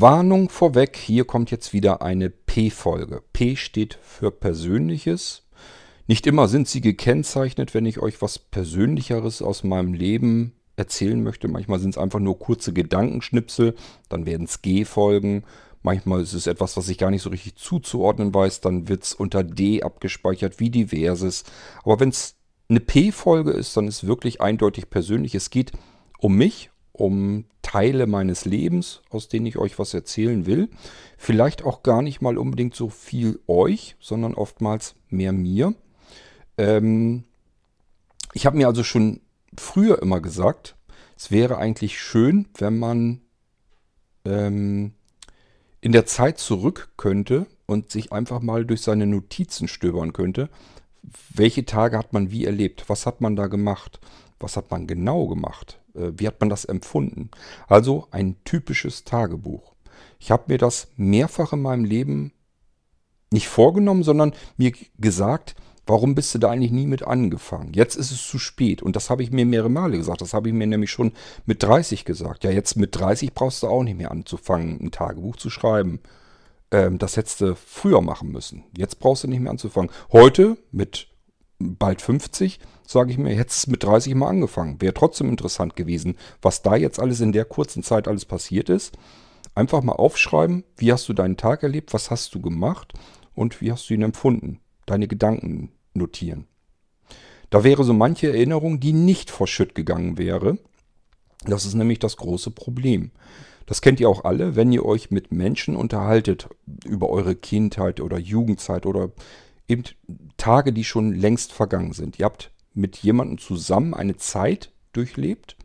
Warnung vorweg, hier kommt jetzt wieder eine P-Folge. P steht für Persönliches. Nicht immer sind sie gekennzeichnet, wenn ich euch was Persönlicheres aus meinem Leben erzählen möchte. Manchmal sind es einfach nur kurze Gedankenschnipsel, dann werden es G-Folgen. Manchmal ist es etwas, was ich gar nicht so richtig zuzuordnen weiß, dann wird es unter D abgespeichert wie diverses. Aber wenn es eine P-Folge ist, dann ist wirklich eindeutig persönlich. Es geht um mich, um Teile meines Lebens, aus denen ich euch was erzählen will. Vielleicht auch gar nicht mal unbedingt so viel euch, sondern oftmals mehr mir. Ähm ich habe mir also schon früher immer gesagt, es wäre eigentlich schön, wenn man ähm, in der Zeit zurück könnte und sich einfach mal durch seine Notizen stöbern könnte. Welche Tage hat man wie erlebt? Was hat man da gemacht? Was hat man genau gemacht? Äh, wie hat man das empfunden? Also ein typisches Tagebuch. Ich habe mir das mehrfach in meinem Leben nicht vorgenommen, sondern mir gesagt, warum bist du da eigentlich nie mit angefangen? Jetzt ist es zu spät. Und das habe ich mir mehrere Male gesagt. Das habe ich mir nämlich schon mit 30 gesagt. Ja, jetzt mit 30 brauchst du auch nicht mehr anzufangen, ein Tagebuch zu schreiben. Ähm, das hättest du früher machen müssen. Jetzt brauchst du nicht mehr anzufangen. Heute mit bald 50 sage ich mir, es mit 30 mal angefangen. Wäre trotzdem interessant gewesen, was da jetzt alles in der kurzen Zeit alles passiert ist. Einfach mal aufschreiben, wie hast du deinen Tag erlebt, was hast du gemacht und wie hast du ihn empfunden. Deine Gedanken notieren. Da wäre so manche Erinnerung, die nicht verschütt gegangen wäre. Das ist nämlich das große Problem. Das kennt ihr auch alle, wenn ihr euch mit Menschen unterhaltet über eure Kindheit oder Jugendzeit oder eben Tage, die schon längst vergangen sind. Ihr habt mit jemandem zusammen eine Zeit durchlebt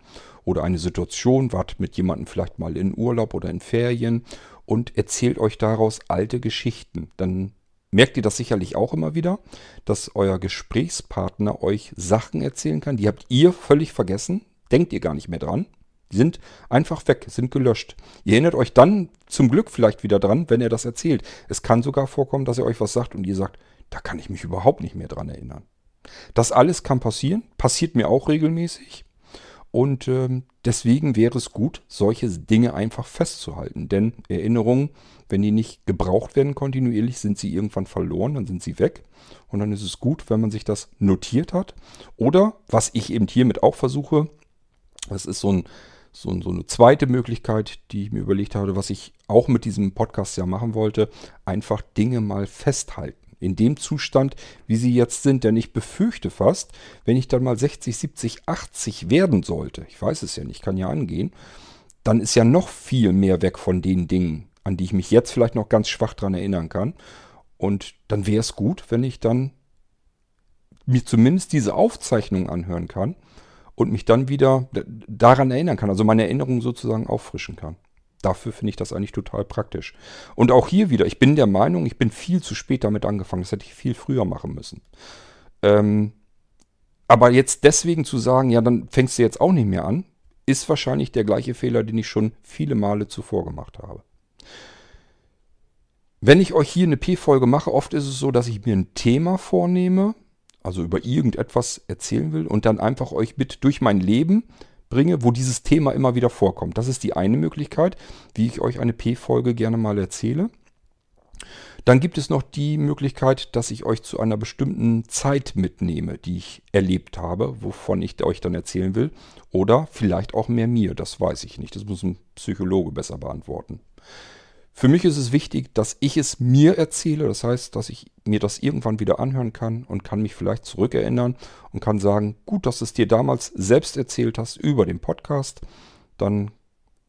oder eine Situation, wart mit jemandem vielleicht mal in Urlaub oder in Ferien und erzählt euch daraus alte Geschichten. Dann merkt ihr das sicherlich auch immer wieder, dass euer Gesprächspartner euch Sachen erzählen kann, die habt ihr völlig vergessen, denkt ihr gar nicht mehr dran. Die sind einfach weg, sind gelöscht. Ihr erinnert euch dann zum Glück vielleicht wieder dran, wenn er das erzählt. Es kann sogar vorkommen, dass er euch was sagt und ihr sagt, da kann ich mich überhaupt nicht mehr dran erinnern. Das alles kann passieren, passiert mir auch regelmäßig. Und ähm, deswegen wäre es gut, solche Dinge einfach festzuhalten. Denn Erinnerungen, wenn die nicht gebraucht werden kontinuierlich, sind sie irgendwann verloren, dann sind sie weg. Und dann ist es gut, wenn man sich das notiert hat. Oder, was ich eben hiermit auch versuche, das ist so, ein, so, so eine zweite Möglichkeit, die ich mir überlegt habe, was ich auch mit diesem Podcast ja machen wollte, einfach Dinge mal festhalten in dem Zustand, wie sie jetzt sind. Denn ich befürchte fast, wenn ich dann mal 60, 70, 80 werden sollte, ich weiß es ja nicht, kann ja angehen, dann ist ja noch viel mehr weg von den Dingen, an die ich mich jetzt vielleicht noch ganz schwach dran erinnern kann. Und dann wäre es gut, wenn ich dann mir zumindest diese Aufzeichnung anhören kann und mich dann wieder daran erinnern kann, also meine Erinnerung sozusagen auffrischen kann. Dafür finde ich das eigentlich total praktisch. Und auch hier wieder, ich bin der Meinung, ich bin viel zu spät damit angefangen. Das hätte ich viel früher machen müssen. Ähm, aber jetzt deswegen zu sagen, ja, dann fängst du jetzt auch nicht mehr an, ist wahrscheinlich der gleiche Fehler, den ich schon viele Male zuvor gemacht habe. Wenn ich euch hier eine P-Folge mache, oft ist es so, dass ich mir ein Thema vornehme, also über irgendetwas erzählen will und dann einfach euch mit durch mein Leben bringe, wo dieses Thema immer wieder vorkommt. Das ist die eine Möglichkeit, wie ich euch eine P-Folge gerne mal erzähle. Dann gibt es noch die Möglichkeit, dass ich euch zu einer bestimmten Zeit mitnehme, die ich erlebt habe, wovon ich euch dann erzählen will. Oder vielleicht auch mehr mir, das weiß ich nicht. Das muss ein Psychologe besser beantworten. Für mich ist es wichtig, dass ich es mir erzähle. Das heißt, dass ich mir das irgendwann wieder anhören kann und kann mich vielleicht zurückerinnern und kann sagen, gut, dass du es dir damals selbst erzählt hast über den Podcast. Dann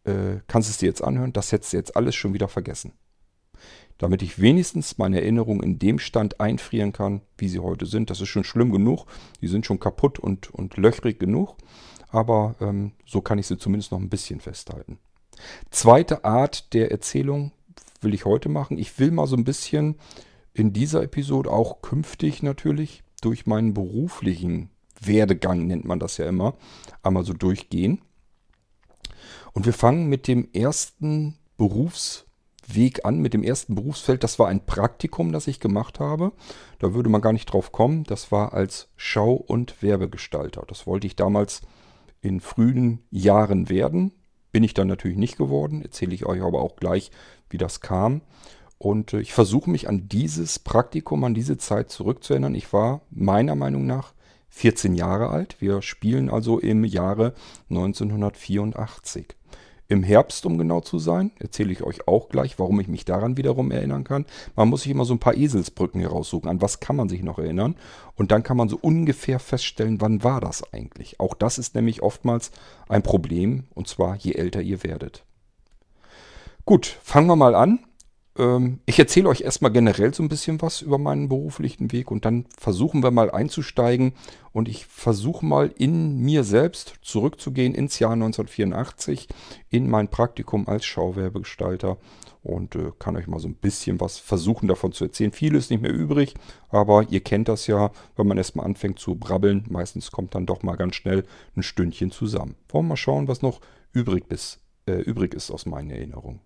äh, kannst du es dir jetzt anhören. Das hättest du jetzt alles schon wieder vergessen. Damit ich wenigstens meine Erinnerungen in dem Stand einfrieren kann, wie sie heute sind. Das ist schon schlimm genug. Die sind schon kaputt und, und löchrig genug. Aber ähm, so kann ich sie zumindest noch ein bisschen festhalten. Zweite Art der Erzählung will ich heute machen. Ich will mal so ein bisschen in dieser Episode auch künftig natürlich durch meinen beruflichen Werdegang, nennt man das ja immer, einmal so durchgehen. Und wir fangen mit dem ersten Berufsweg an, mit dem ersten Berufsfeld. Das war ein Praktikum, das ich gemacht habe. Da würde man gar nicht drauf kommen. Das war als Schau- und Werbegestalter. Das wollte ich damals in frühen Jahren werden bin ich dann natürlich nicht geworden. Erzähle ich euch aber auch gleich, wie das kam. Und äh, ich versuche mich an dieses Praktikum, an diese Zeit zurückzuerinnern. Ich war meiner Meinung nach 14 Jahre alt. Wir spielen also im Jahre 1984. Im Herbst, um genau zu sein, erzähle ich euch auch gleich, warum ich mich daran wiederum erinnern kann. Man muss sich immer so ein paar Eselsbrücken heraussuchen. An was kann man sich noch erinnern? Und dann kann man so ungefähr feststellen, wann war das eigentlich? Auch das ist nämlich oftmals ein Problem, und zwar je älter ihr werdet. Gut, fangen wir mal an. Ähm, ich erzähle euch erstmal generell so ein bisschen was über meinen beruflichen Weg und dann versuchen wir mal einzusteigen und ich versuche mal in mir selbst zurückzugehen ins Jahr 1984 in mein Praktikum als Schauwerbegestalter und äh, kann euch mal so ein bisschen was versuchen davon zu erzählen. Viel ist nicht mehr übrig, aber ihr kennt das ja, wenn man erstmal anfängt zu brabbeln, meistens kommt dann doch mal ganz schnell ein Stündchen zusammen. Wollen wir mal schauen, was noch übrig, bis, äh, übrig ist aus meinen Erinnerungen.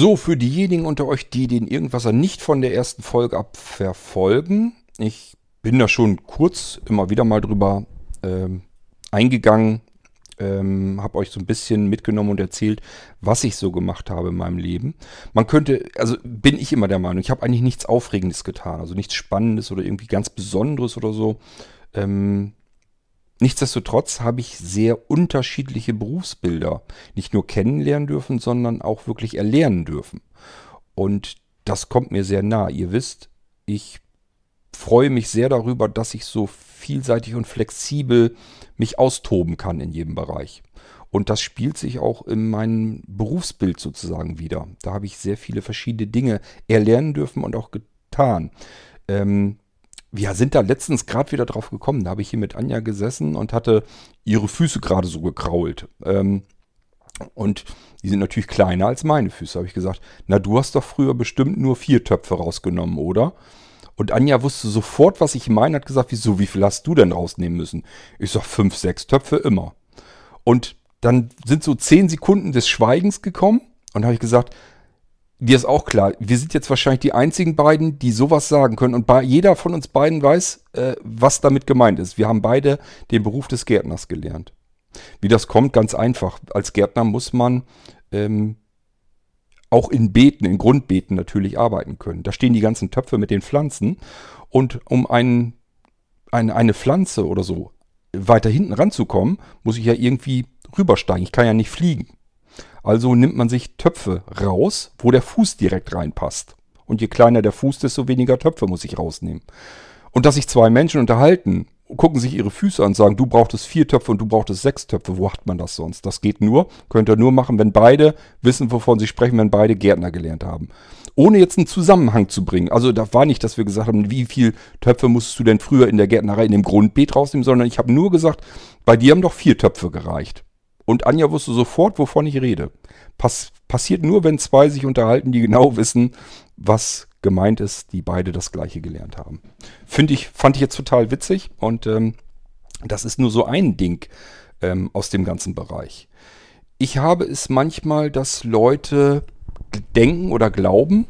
So, für diejenigen unter euch, die den Irgendwasser nicht von der ersten Folge ab verfolgen, ich bin da schon kurz immer wieder mal drüber ähm, eingegangen, ähm, habe euch so ein bisschen mitgenommen und erzählt, was ich so gemacht habe in meinem Leben. Man könnte, also bin ich immer der Meinung, ich habe eigentlich nichts Aufregendes getan, also nichts Spannendes oder irgendwie ganz Besonderes oder so. Ähm, nichtsdestotrotz habe ich sehr unterschiedliche Berufsbilder nicht nur kennenlernen dürfen, sondern auch wirklich erlernen dürfen. Und das kommt mir sehr nah. Ihr wisst, ich freue mich sehr darüber, dass ich so vielseitig und flexibel mich austoben kann in jedem Bereich. Und das spielt sich auch in meinem Berufsbild sozusagen wieder. Da habe ich sehr viele verschiedene Dinge erlernen dürfen und auch getan. Ähm, wir sind da letztens gerade wieder drauf gekommen. Da habe ich hier mit Anja gesessen und hatte ihre Füße gerade so gekrault. Ähm, und die sind natürlich kleiner als meine Füße. Habe ich gesagt, na du hast doch früher bestimmt nur vier Töpfe rausgenommen, oder? Und Anja wusste sofort, was ich meine, hat gesagt, wieso, wie viel hast du denn rausnehmen müssen? Ich sag, fünf, sechs Töpfe immer. Und dann sind so zehn Sekunden des Schweigens gekommen und habe ich gesagt, dir ist auch klar, wir sind jetzt wahrscheinlich die einzigen beiden, die sowas sagen können. Und bei, jeder von uns beiden weiß, äh, was damit gemeint ist. Wir haben beide den Beruf des Gärtners gelernt. Wie das kommt, ganz einfach. Als Gärtner muss man ähm, auch in Beeten, in Grundbeeten natürlich arbeiten können. Da stehen die ganzen Töpfe mit den Pflanzen. Und um ein, ein, eine Pflanze oder so weiter hinten ranzukommen, muss ich ja irgendwie rübersteigen. Ich kann ja nicht fliegen. Also nimmt man sich Töpfe raus, wo der Fuß direkt reinpasst. Und je kleiner der Fuß, desto weniger Töpfe muss ich rausnehmen. Und dass sich zwei Menschen unterhalten gucken sich ihre Füße an und sagen, du brauchtest vier Töpfe und du brauchtest sechs Töpfe. Wo hat man das sonst? Das geht nur, könnt ihr nur machen, wenn beide wissen, wovon sie sprechen, wenn beide Gärtner gelernt haben. Ohne jetzt einen Zusammenhang zu bringen. Also da war nicht, dass wir gesagt haben, wie viel Töpfe musstest du denn früher in der Gärtnerei in dem Grundbeet rausnehmen, sondern ich habe nur gesagt, bei dir haben doch vier Töpfe gereicht. Und Anja wusste sofort, wovon ich rede. Pass passiert nur, wenn zwei sich unterhalten, die genau wissen, was gemeint ist, die beide das gleiche gelernt haben. Finde ich, fand ich jetzt total witzig und ähm, das ist nur so ein Ding ähm, aus dem ganzen Bereich. Ich habe es manchmal, dass Leute denken oder glauben,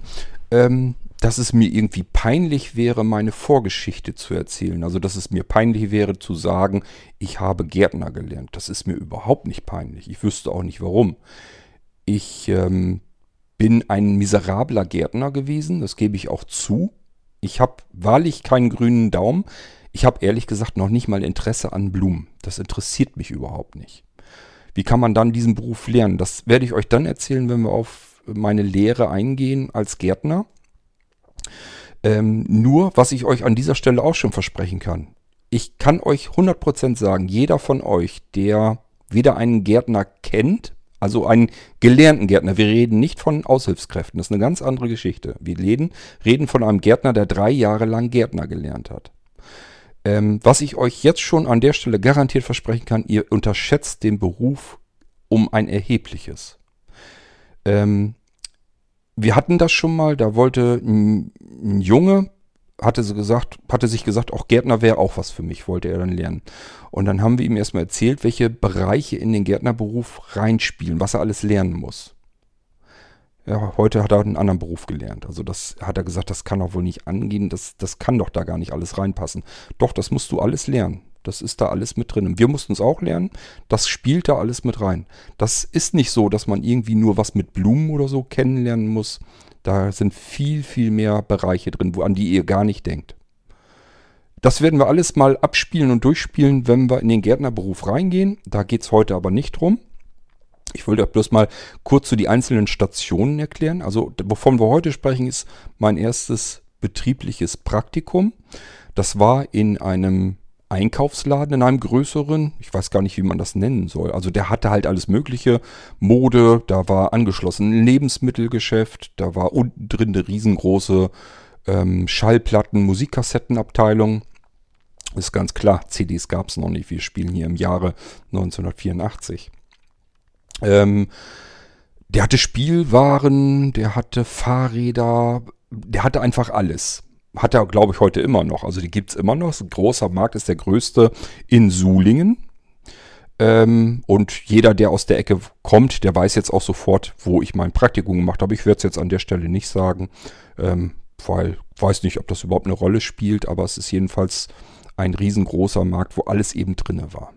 ähm, dass es mir irgendwie peinlich wäre, meine Vorgeschichte zu erzählen. Also, dass es mir peinlich wäre zu sagen, ich habe Gärtner gelernt. Das ist mir überhaupt nicht peinlich. Ich wüsste auch nicht warum. Ich ähm, bin ein miserabler Gärtner gewesen, das gebe ich auch zu. Ich habe wahrlich keinen grünen Daumen. Ich habe ehrlich gesagt noch nicht mal Interesse an Blumen. Das interessiert mich überhaupt nicht. Wie kann man dann diesen Beruf lernen? Das werde ich euch dann erzählen, wenn wir auf meine Lehre eingehen als Gärtner. Ähm, nur, was ich euch an dieser Stelle auch schon versprechen kann. Ich kann euch 100% sagen, jeder von euch, der weder einen Gärtner kennt, also einen gelernten Gärtner. Wir reden nicht von Aushilfskräften. Das ist eine ganz andere Geschichte. Wir reden, reden von einem Gärtner, der drei Jahre lang Gärtner gelernt hat. Ähm, was ich euch jetzt schon an der Stelle garantiert versprechen kann, ihr unterschätzt den Beruf um ein erhebliches. Ähm, wir hatten das schon mal, da wollte ein, ein Junge hatte sie gesagt, hatte sich gesagt, auch Gärtner wäre auch was für mich, wollte er dann lernen. Und dann haben wir ihm erstmal erzählt, welche Bereiche in den Gärtnerberuf reinspielen, was er alles lernen muss. Ja, heute hat er einen anderen Beruf gelernt. Also das hat er gesagt, das kann doch wohl nicht angehen, das, das kann doch da gar nicht alles reinpassen. Doch, das musst du alles lernen. Das ist da alles mit drin. Und wir mussten es auch lernen. Das spielt da alles mit rein. Das ist nicht so, dass man irgendwie nur was mit Blumen oder so kennenlernen muss. Da sind viel, viel mehr Bereiche drin, wo, an die ihr gar nicht denkt. Das werden wir alles mal abspielen und durchspielen, wenn wir in den Gärtnerberuf reingehen. Da geht es heute aber nicht drum. Ich wollte bloß mal kurz so die einzelnen Stationen erklären. Also wovon wir heute sprechen, ist mein erstes betriebliches Praktikum. Das war in einem Einkaufsladen, in einem größeren, ich weiß gar nicht, wie man das nennen soll. Also der hatte halt alles Mögliche. Mode, da war angeschlossen ein Lebensmittelgeschäft, da war unten drin eine riesengroße ähm, Schallplatten, Musikkassettenabteilung. Ist ganz klar, CDs gab es noch nicht. Wir spielen hier im Jahre 1984. Ähm, der hatte Spielwaren, der hatte Fahrräder, der hatte einfach alles. Hat er, glaube ich, heute immer noch. Also die gibt es immer noch. Ein großer Markt ist der größte in Sulingen. Ähm, und jeder, der aus der Ecke kommt, der weiß jetzt auch sofort, wo ich mein Praktikum gemacht habe. Ich werde es jetzt an der Stelle nicht sagen, ähm, weil ich weiß nicht, ob das überhaupt eine Rolle spielt, aber es ist jedenfalls ein riesengroßer Markt, wo alles eben drinne war.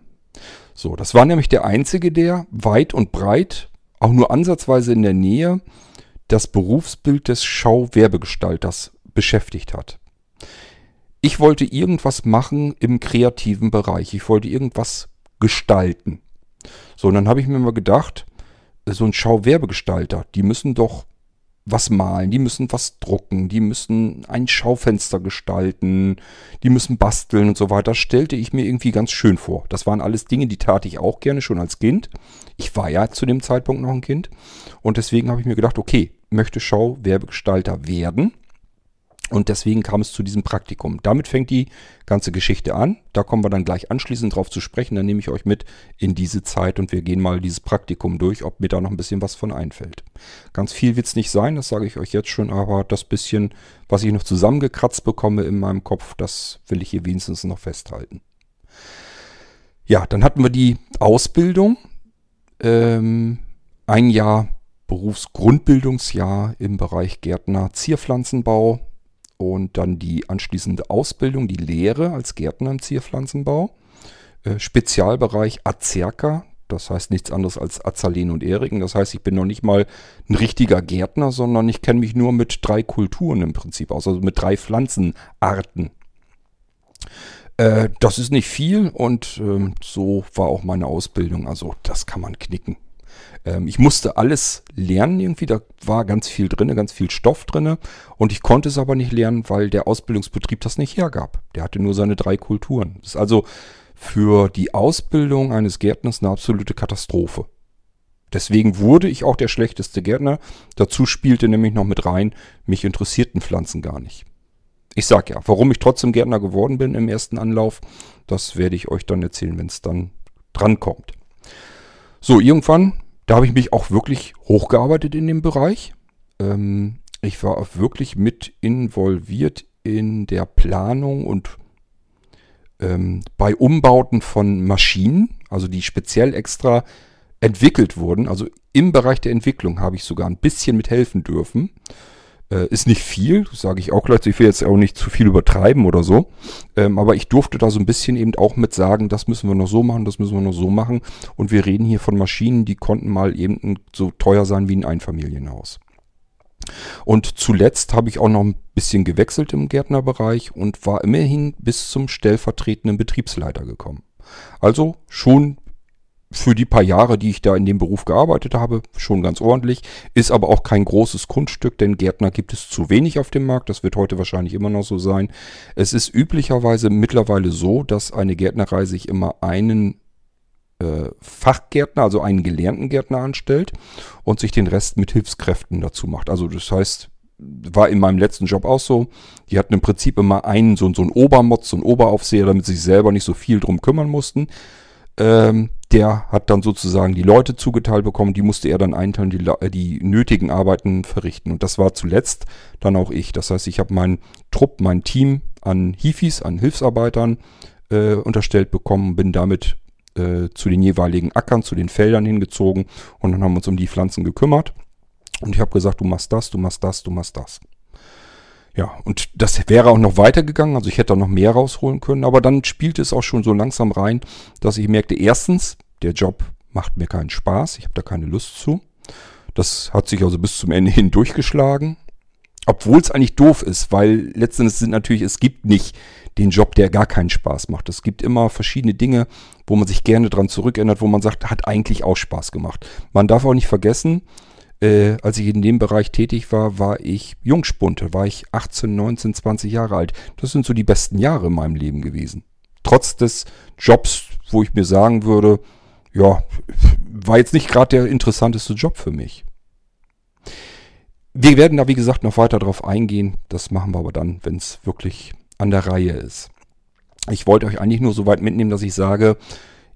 So, das war nämlich der einzige, der weit und breit, auch nur ansatzweise in der Nähe, das Berufsbild des Schauwerbegestalters beschäftigt hat. Ich wollte irgendwas machen im kreativen Bereich. Ich wollte irgendwas gestalten. So, und dann habe ich mir mal gedacht, so ein Schauwerbegestalter, die müssen doch was malen, die müssen was drucken, die müssen ein Schaufenster gestalten, die müssen basteln und so weiter. Stellte ich mir irgendwie ganz schön vor. Das waren alles Dinge, die tat ich auch gerne schon als Kind. Ich war ja zu dem Zeitpunkt noch ein Kind. Und deswegen habe ich mir gedacht, okay, möchte Schauwerbegestalter werden. Und deswegen kam es zu diesem Praktikum. Damit fängt die ganze Geschichte an. Da kommen wir dann gleich anschließend drauf zu sprechen. Dann nehme ich euch mit in diese Zeit und wir gehen mal dieses Praktikum durch, ob mir da noch ein bisschen was von einfällt. Ganz viel wird es nicht sein, das sage ich euch jetzt schon, aber das bisschen, was ich noch zusammengekratzt bekomme in meinem Kopf, das will ich hier wenigstens noch festhalten. Ja, dann hatten wir die Ausbildung. Ähm, ein Jahr Berufsgrundbildungsjahr im Bereich Gärtner Zierpflanzenbau und dann die anschließende Ausbildung, die Lehre als Gärtner im Zierpflanzenbau. Äh, Spezialbereich Azerka, das heißt nichts anderes als Azaleen und Eriken. Das heißt, ich bin noch nicht mal ein richtiger Gärtner, sondern ich kenne mich nur mit drei Kulturen im Prinzip aus, also mit drei Pflanzenarten. Äh, das ist nicht viel und äh, so war auch meine Ausbildung. Also das kann man knicken. Ähm, ich musste alles lernen irgendwie, da war ganz viel drin, ganz viel Stoff drin und ich konnte es aber nicht lernen, weil der Ausbildungsbetrieb das nicht hergab. Der hatte nur seine drei Kulturen. Das ist also für die Ausbildung eines Gärtners eine absolute Katastrophe. Deswegen wurde ich auch der schlechteste Gärtner. Dazu spielte nämlich noch mit rein, mich interessierten Pflanzen gar nicht. Ich sag ja, warum ich trotzdem Gärtner geworden bin im ersten Anlauf, das werde ich euch dann erzählen, wenn es dann drankommt. So, irgendwann da habe ich mich auch wirklich hochgearbeitet in dem Bereich. Ähm, ich war auch wirklich mit involviert in der Planung und ähm, bei Umbauten von Maschinen, also die speziell extra entwickelt wurden. Also im Bereich der Entwicklung habe ich sogar ein bisschen mithelfen dürfen. Äh, ist nicht viel, sage ich auch gleich. Ich will jetzt auch nicht zu viel übertreiben oder so. Ähm, aber ich durfte da so ein bisschen eben auch mit sagen, das müssen wir noch so machen, das müssen wir noch so machen. Und wir reden hier von Maschinen, die konnten mal eben so teuer sein wie ein Einfamilienhaus. Und zuletzt habe ich auch noch ein bisschen gewechselt im Gärtnerbereich und war immerhin bis zum stellvertretenden Betriebsleiter gekommen. Also schon für die paar Jahre, die ich da in dem Beruf gearbeitet habe, schon ganz ordentlich. Ist aber auch kein großes Kunststück, denn Gärtner gibt es zu wenig auf dem Markt. Das wird heute wahrscheinlich immer noch so sein. Es ist üblicherweise mittlerweile so, dass eine Gärtnerei sich immer einen äh, Fachgärtner, also einen gelernten Gärtner anstellt und sich den Rest mit Hilfskräften dazu macht. Also das heißt, war in meinem letzten Job auch so. Die hatten im Prinzip immer einen, so, so einen Obermotz, so einen Oberaufseher, damit sie sich selber nicht so viel drum kümmern mussten. Ähm, der hat dann sozusagen die Leute zugeteilt bekommen, die musste er dann einteilen, die, äh, die nötigen Arbeiten verrichten. Und das war zuletzt dann auch ich. Das heißt, ich habe meinen Trupp, mein Team an Hifis, an Hilfsarbeitern äh, unterstellt bekommen, bin damit äh, zu den jeweiligen Ackern, zu den Feldern hingezogen und dann haben wir uns um die Pflanzen gekümmert. Und ich habe gesagt, du machst das, du machst das, du machst das. Ja, und das wäre auch noch weitergegangen, also ich hätte auch noch mehr rausholen können, aber dann spielte es auch schon so langsam rein, dass ich merkte, erstens, der Job macht mir keinen Spaß, ich habe da keine Lust zu. Das hat sich also bis zum Ende hin durchgeschlagen. Obwohl es eigentlich doof ist, weil letztendlich sind natürlich, es gibt nicht den Job, der gar keinen Spaß macht. Es gibt immer verschiedene Dinge, wo man sich gerne dran zurückerinnert, wo man sagt, hat eigentlich auch Spaß gemacht. Man darf auch nicht vergessen, äh, als ich in dem Bereich tätig war, war ich Jungspunte, war ich 18, 19, 20 Jahre alt. Das sind so die besten Jahre in meinem Leben gewesen. Trotz des Jobs, wo ich mir sagen würde, ja, war jetzt nicht gerade der interessanteste Job für mich. Wir werden da, wie gesagt, noch weiter drauf eingehen. Das machen wir aber dann, wenn es wirklich an der Reihe ist. Ich wollte euch eigentlich nur so weit mitnehmen, dass ich sage,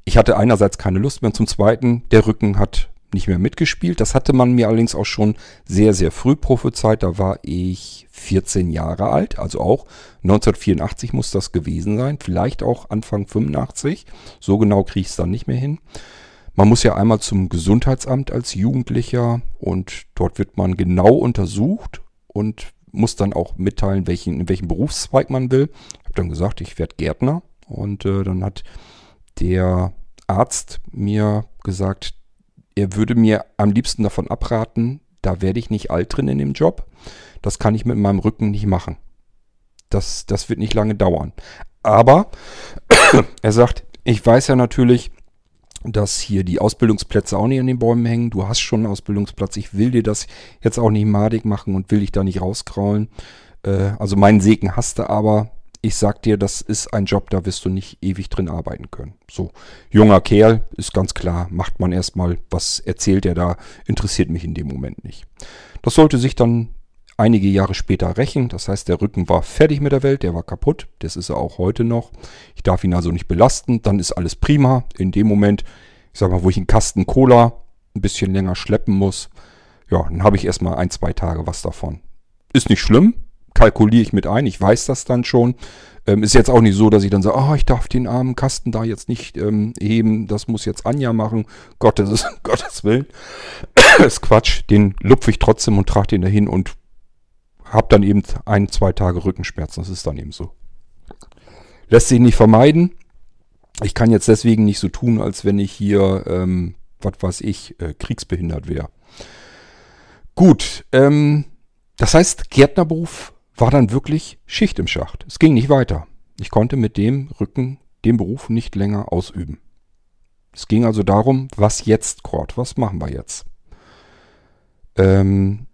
ich hatte einerseits keine Lust mehr zum Zweiten, der Rücken hat nicht mehr mitgespielt. Das hatte man mir allerdings auch schon sehr, sehr früh prophezeit. Da war ich 14 Jahre alt, also auch 1984 muss das gewesen sein, vielleicht auch Anfang 85. So genau kriege ich es dann nicht mehr hin. Man muss ja einmal zum Gesundheitsamt als Jugendlicher und dort wird man genau untersucht und muss dann auch mitteilen, welchen, in welchem Berufszweig man will. Ich habe dann gesagt, ich werde Gärtner und äh, dann hat der Arzt mir gesagt, er würde mir am liebsten davon abraten, da werde ich nicht alt drin in dem Job. Das kann ich mit meinem Rücken nicht machen. Das, das wird nicht lange dauern. Aber er sagt, ich weiß ja natürlich, dass hier die Ausbildungsplätze auch nicht an den Bäumen hängen. Du hast schon einen Ausbildungsplatz. Ich will dir das jetzt auch nicht madig machen und will dich da nicht rauskraulen. Äh, also meinen Segen hast du aber ich sag dir, das ist ein Job, da wirst du nicht ewig drin arbeiten können. So, junger Kerl, ist ganz klar, macht man erstmal, was erzählt er da, interessiert mich in dem Moment nicht. Das sollte sich dann einige Jahre später rächen. Das heißt, der Rücken war fertig mit der Welt, der war kaputt. Das ist er auch heute noch. Ich darf ihn also nicht belasten. Dann ist alles prima. In dem Moment, ich sag mal, wo ich einen Kasten Cola ein bisschen länger schleppen muss, ja, dann habe ich erstmal ein, zwei Tage was davon. Ist nicht schlimm, kalkuliere ich mit ein. Ich weiß das dann schon. Ähm, ist jetzt auch nicht so, dass ich dann sage, oh, ich darf den armen Kasten da jetzt nicht ähm, heben. Das muss jetzt Anja machen. Gottes, Gottes Willen. ist Quatsch. Den lupfe ich trotzdem und trage den dahin und habe dann eben ein, zwei Tage Rückenschmerzen. Das ist dann eben so. Lässt sich nicht vermeiden. Ich kann jetzt deswegen nicht so tun, als wenn ich hier, ähm, was weiß ich, äh, kriegsbehindert wäre. Gut, ähm, das heißt, Gärtnerberuf war dann wirklich Schicht im Schacht. Es ging nicht weiter. Ich konnte mit dem Rücken den Beruf nicht länger ausüben. Es ging also darum, was jetzt, Kurt? Was machen wir jetzt? Ähm,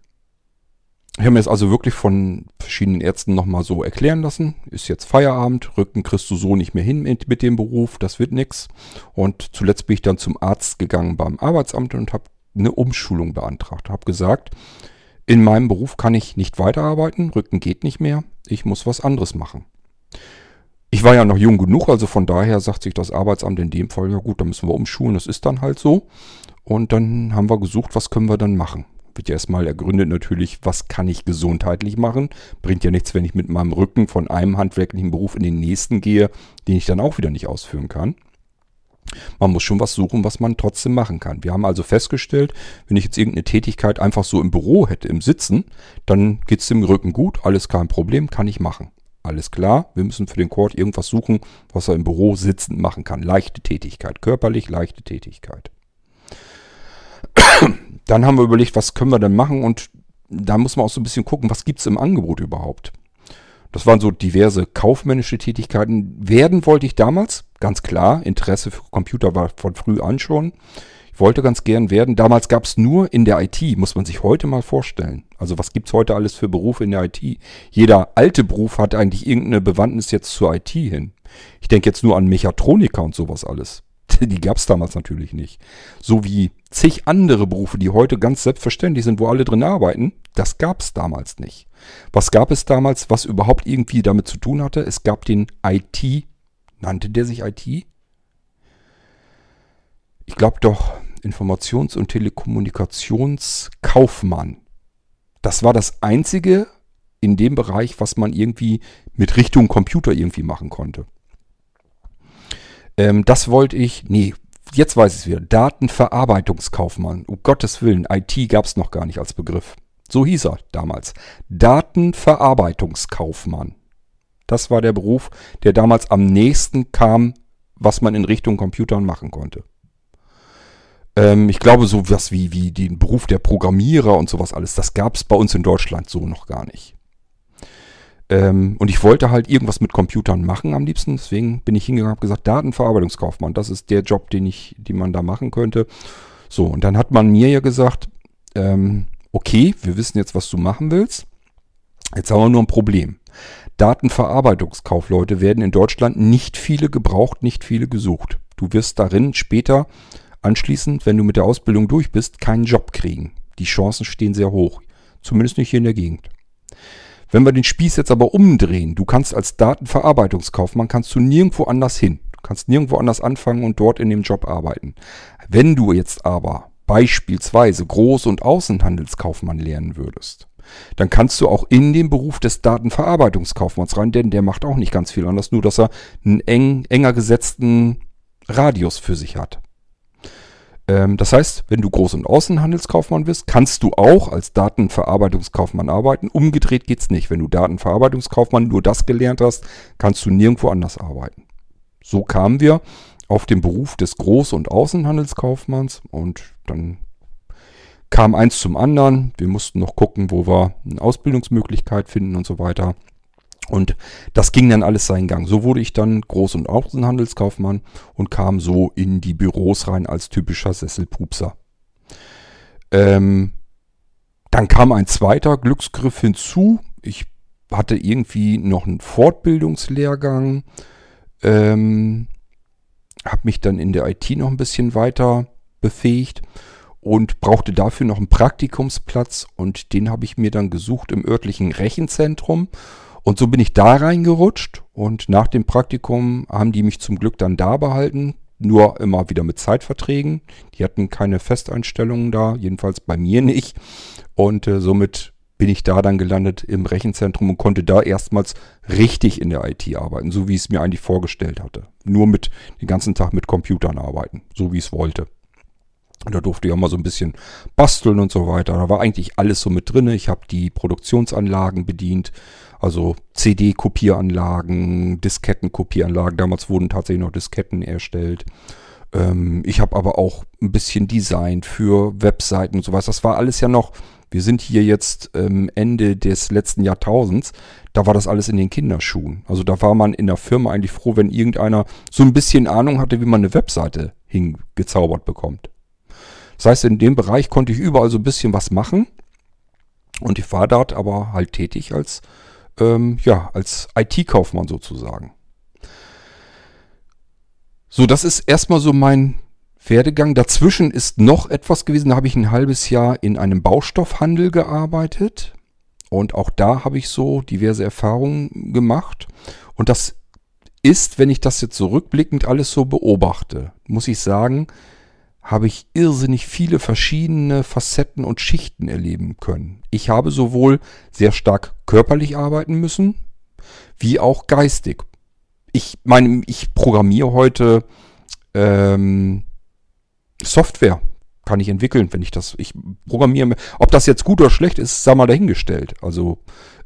ich habe mir das also wirklich von verschiedenen Ärzten nochmal so erklären lassen. Ist jetzt Feierabend, Rücken kriegst du so nicht mehr hin mit, mit dem Beruf, das wird nix. Und zuletzt bin ich dann zum Arzt gegangen beim Arbeitsamt und habe eine Umschulung beantragt. Habe gesagt, in meinem Beruf kann ich nicht weiterarbeiten, Rücken geht nicht mehr, ich muss was anderes machen. Ich war ja noch jung genug, also von daher sagt sich das Arbeitsamt in dem Fall, ja gut, dann müssen wir umschulen, das ist dann halt so. Und dann haben wir gesucht, was können wir dann machen. Wird ja erstmal ergründet natürlich, was kann ich gesundheitlich machen. Bringt ja nichts, wenn ich mit meinem Rücken von einem handwerklichen Beruf in den nächsten gehe, den ich dann auch wieder nicht ausführen kann. Man muss schon was suchen, was man trotzdem machen kann. Wir haben also festgestellt, wenn ich jetzt irgendeine Tätigkeit einfach so im Büro hätte, im Sitzen, dann geht es dem Rücken gut, alles kein Problem, kann ich machen. Alles klar, wir müssen für den Cord irgendwas suchen, was er im Büro sitzend machen kann. Leichte Tätigkeit, körperlich leichte Tätigkeit. Dann haben wir überlegt, was können wir denn machen und da muss man auch so ein bisschen gucken, was gibt es im Angebot überhaupt. Das waren so diverse kaufmännische Tätigkeiten. Werden wollte ich damals, ganz klar. Interesse für Computer war von früh an schon. Ich wollte ganz gern werden. Damals gab es nur in der IT, muss man sich heute mal vorstellen. Also was gibt es heute alles für Berufe in der IT? Jeder alte Beruf hat eigentlich irgendeine Bewandtnis jetzt zur IT hin. Ich denke jetzt nur an Mechatroniker und sowas alles. Die gab es damals natürlich nicht. So wie zig andere Berufe, die heute ganz selbstverständlich sind, wo alle drin arbeiten, das gab es damals nicht. Was gab es damals, was überhaupt irgendwie damit zu tun hatte? Es gab den IT, nannte der sich IT? ich glaube doch, Informations- und Telekommunikationskaufmann. Das war das einzige in dem Bereich, was man irgendwie mit Richtung Computer irgendwie machen konnte. Ähm, das wollte ich, nee, jetzt weiß ich es wieder, Datenverarbeitungskaufmann. Um Gottes Willen, IT gab es noch gar nicht als Begriff. So hieß er damals. Datenverarbeitungskaufmann. Das war der Beruf, der damals am nächsten kam, was man in Richtung Computern machen konnte. Ähm, ich glaube, so was wie, wie den Beruf der Programmierer und sowas alles, das gab es bei uns in Deutschland so noch gar nicht. Ähm, und ich wollte halt irgendwas mit Computern machen am liebsten. Deswegen bin ich hingegangen und habe gesagt, Datenverarbeitungskaufmann, das ist der Job, den ich, den man da machen könnte. So, und dann hat man mir ja gesagt, ähm, okay, wir wissen jetzt, was du machen willst. Jetzt haben wir nur ein Problem. Datenverarbeitungskaufleute werden in Deutschland nicht viele gebraucht, nicht viele gesucht. Du wirst darin später anschließend, wenn du mit der Ausbildung durch bist, keinen Job kriegen. Die Chancen stehen sehr hoch. Zumindest nicht hier in der Gegend. Wenn wir den Spieß jetzt aber umdrehen, du kannst als Datenverarbeitungskaufmann kannst du nirgendwo anders hin. Du kannst nirgendwo anders anfangen und dort in dem Job arbeiten. Wenn du jetzt aber beispielsweise Groß- und Außenhandelskaufmann lernen würdest, dann kannst du auch in den Beruf des Datenverarbeitungskaufmanns rein, denn der macht auch nicht ganz viel anders, nur dass er einen eng, enger gesetzten Radius für sich hat. Ähm, das heißt, wenn du Groß- und Außenhandelskaufmann bist, kannst du auch als Datenverarbeitungskaufmann arbeiten. Umgedreht geht's nicht. Wenn du Datenverarbeitungskaufmann nur das gelernt hast, kannst du nirgendwo anders arbeiten. So kamen wir auf den Beruf des Groß- und Außenhandelskaufmanns und dann kam eins zum anderen. Wir mussten noch gucken, wo wir eine Ausbildungsmöglichkeit finden und so weiter. Und das ging dann alles seinen Gang. So wurde ich dann Groß- und Außenhandelskaufmann und kam so in die Büros rein als typischer Sesselpupser. Ähm, dann kam ein zweiter Glücksgriff hinzu. Ich hatte irgendwie noch einen Fortbildungslehrgang. Ähm, habe mich dann in der IT noch ein bisschen weiter befähigt und brauchte dafür noch einen Praktikumsplatz und den habe ich mir dann gesucht im örtlichen Rechenzentrum und so bin ich da reingerutscht und nach dem Praktikum haben die mich zum Glück dann da behalten, nur immer wieder mit Zeitverträgen. Die hatten keine Festeinstellungen da, jedenfalls bei mir nicht. Und äh, somit bin ich da dann gelandet im Rechenzentrum und konnte da erstmals richtig in der IT arbeiten, so wie ich es mir eigentlich vorgestellt hatte. Nur mit den ganzen Tag mit Computern arbeiten, so wie ich es wollte. Und da durfte ich auch mal so ein bisschen basteln und so weiter. Da war eigentlich alles so mit drin. Ich habe die Produktionsanlagen bedient, also CD-Kopieranlagen, Disketten-Kopieranlagen. Damals wurden tatsächlich noch Disketten erstellt. Ähm, ich habe aber auch ein bisschen Design für Webseiten und sowas. Das war alles ja noch, wir sind hier jetzt ähm, Ende des letzten Jahrtausends. Da war das alles in den Kinderschuhen. Also da war man in der Firma eigentlich froh, wenn irgendeiner so ein bisschen Ahnung hatte, wie man eine Webseite hingezaubert bekommt. Das heißt, in dem Bereich konnte ich überall so ein bisschen was machen. Und ich war dort aber halt tätig als ähm, ja, als IT-Kaufmann sozusagen. So, das ist erstmal so mein Werdegang. Dazwischen ist noch etwas gewesen. Da habe ich ein halbes Jahr in einem Baustoffhandel gearbeitet. Und auch da habe ich so diverse Erfahrungen gemacht. Und das ist, wenn ich das jetzt so rückblickend alles so beobachte, muss ich sagen, habe ich irrsinnig viele verschiedene Facetten und Schichten erleben können. Ich habe sowohl sehr stark körperlich arbeiten müssen, wie auch geistig. Ich meine, ich programmiere heute ähm, Software, kann ich entwickeln, wenn ich das, ich programmiere, ob das jetzt gut oder schlecht ist, sei mal dahingestellt. Also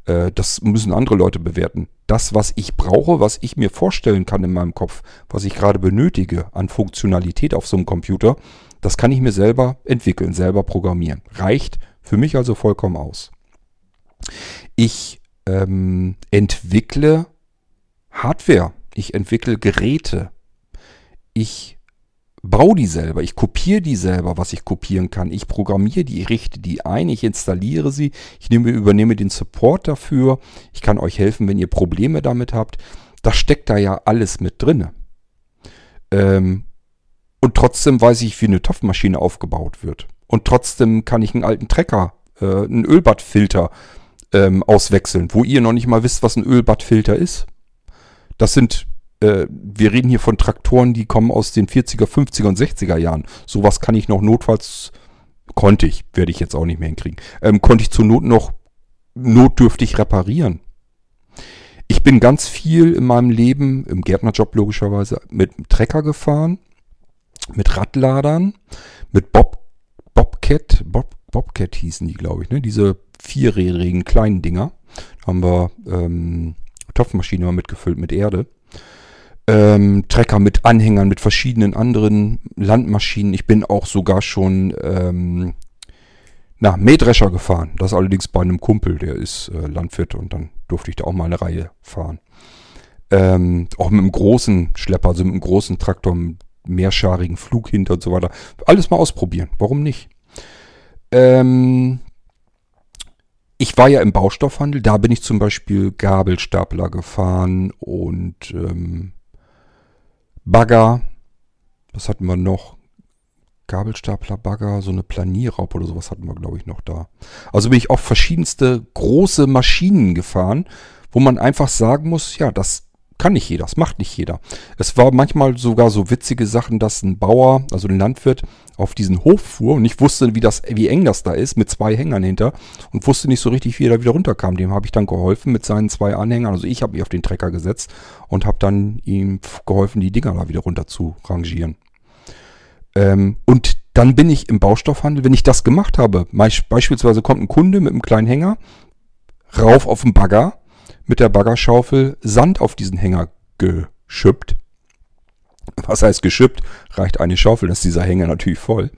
äh, das müssen andere Leute bewerten. Das, was ich brauche, was ich mir vorstellen kann in meinem Kopf, was ich gerade benötige an Funktionalität auf so einem Computer, das kann ich mir selber entwickeln, selber programmieren. Reicht für mich also vollkommen aus. Ich ähm, entwickle Hardware. Ich entwickle Geräte. Ich baue die selber, ich kopiere die selber, was ich kopieren kann. Ich programmiere die, ich richte die ein, ich installiere sie, ich nehme, übernehme den Support dafür. Ich kann euch helfen, wenn ihr Probleme damit habt. Das steckt da ja alles mit drin. Ähm, und trotzdem weiß ich, wie eine Topfmaschine aufgebaut wird. Und trotzdem kann ich einen alten Trecker, äh, einen Ölbadfilter ähm, auswechseln, wo ihr noch nicht mal wisst, was ein Ölbadfilter ist. Das sind äh, wir reden hier von Traktoren, die kommen aus den 40er, 50er und 60er Jahren. Sowas kann ich noch notfalls, konnte ich, werde ich jetzt auch nicht mehr hinkriegen, ähm, konnte ich zur Not noch notdürftig reparieren. Ich bin ganz viel in meinem Leben, im Gärtnerjob logischerweise, mit Trecker gefahren, mit Radladern, mit Bob, Bobcat, Bob, Bobcat hießen die, glaube ich, ne? Diese vierrädrigen kleinen Dinger. Da haben wir ähm, Topfmaschine mal mitgefüllt mit Erde. Ähm, Trecker mit Anhängern, mit verschiedenen anderen Landmaschinen. Ich bin auch sogar schon ähm, na, Mähdrescher gefahren. Das allerdings bei einem Kumpel, der ist äh, Landwirt und dann durfte ich da auch mal eine Reihe fahren. Ähm, auch mit einem großen Schlepper, also mit einem großen Traktor, mit mehrscharigen Flug hinter und so weiter. Alles mal ausprobieren. Warum nicht? Ähm, ich war ja im Baustoffhandel, da bin ich zum Beispiel Gabelstapler gefahren und ähm, Bagger. Was hatten wir noch? Gabelstapler, Bagger, so eine Planierraub oder sowas hatten wir, glaube ich, noch da. Also bin ich auch verschiedenste große Maschinen gefahren, wo man einfach sagen muss, ja, das kann nicht jeder, das macht nicht jeder. Es war manchmal sogar so witzige Sachen, dass ein Bauer, also ein Landwirt, auf diesen Hof fuhr und ich wusste, wie das, wie eng das da ist, mit zwei Hängern hinter und wusste nicht so richtig, wie er da wieder runterkam. Dem habe ich dann geholfen mit seinen zwei Anhängern. Also ich habe mich auf den Trecker gesetzt und habe dann ihm geholfen, die Dinger da wieder runter zu rangieren. Ähm, und dann bin ich im Baustoffhandel, wenn ich das gemacht habe, beispielsweise kommt ein Kunde mit einem kleinen Hänger, rauf auf den Bagger, mit der Baggerschaufel Sand auf diesen Hänger geschüppt. Was heißt geschüppt? Reicht eine Schaufel, dann ist dieser Hänger natürlich voll.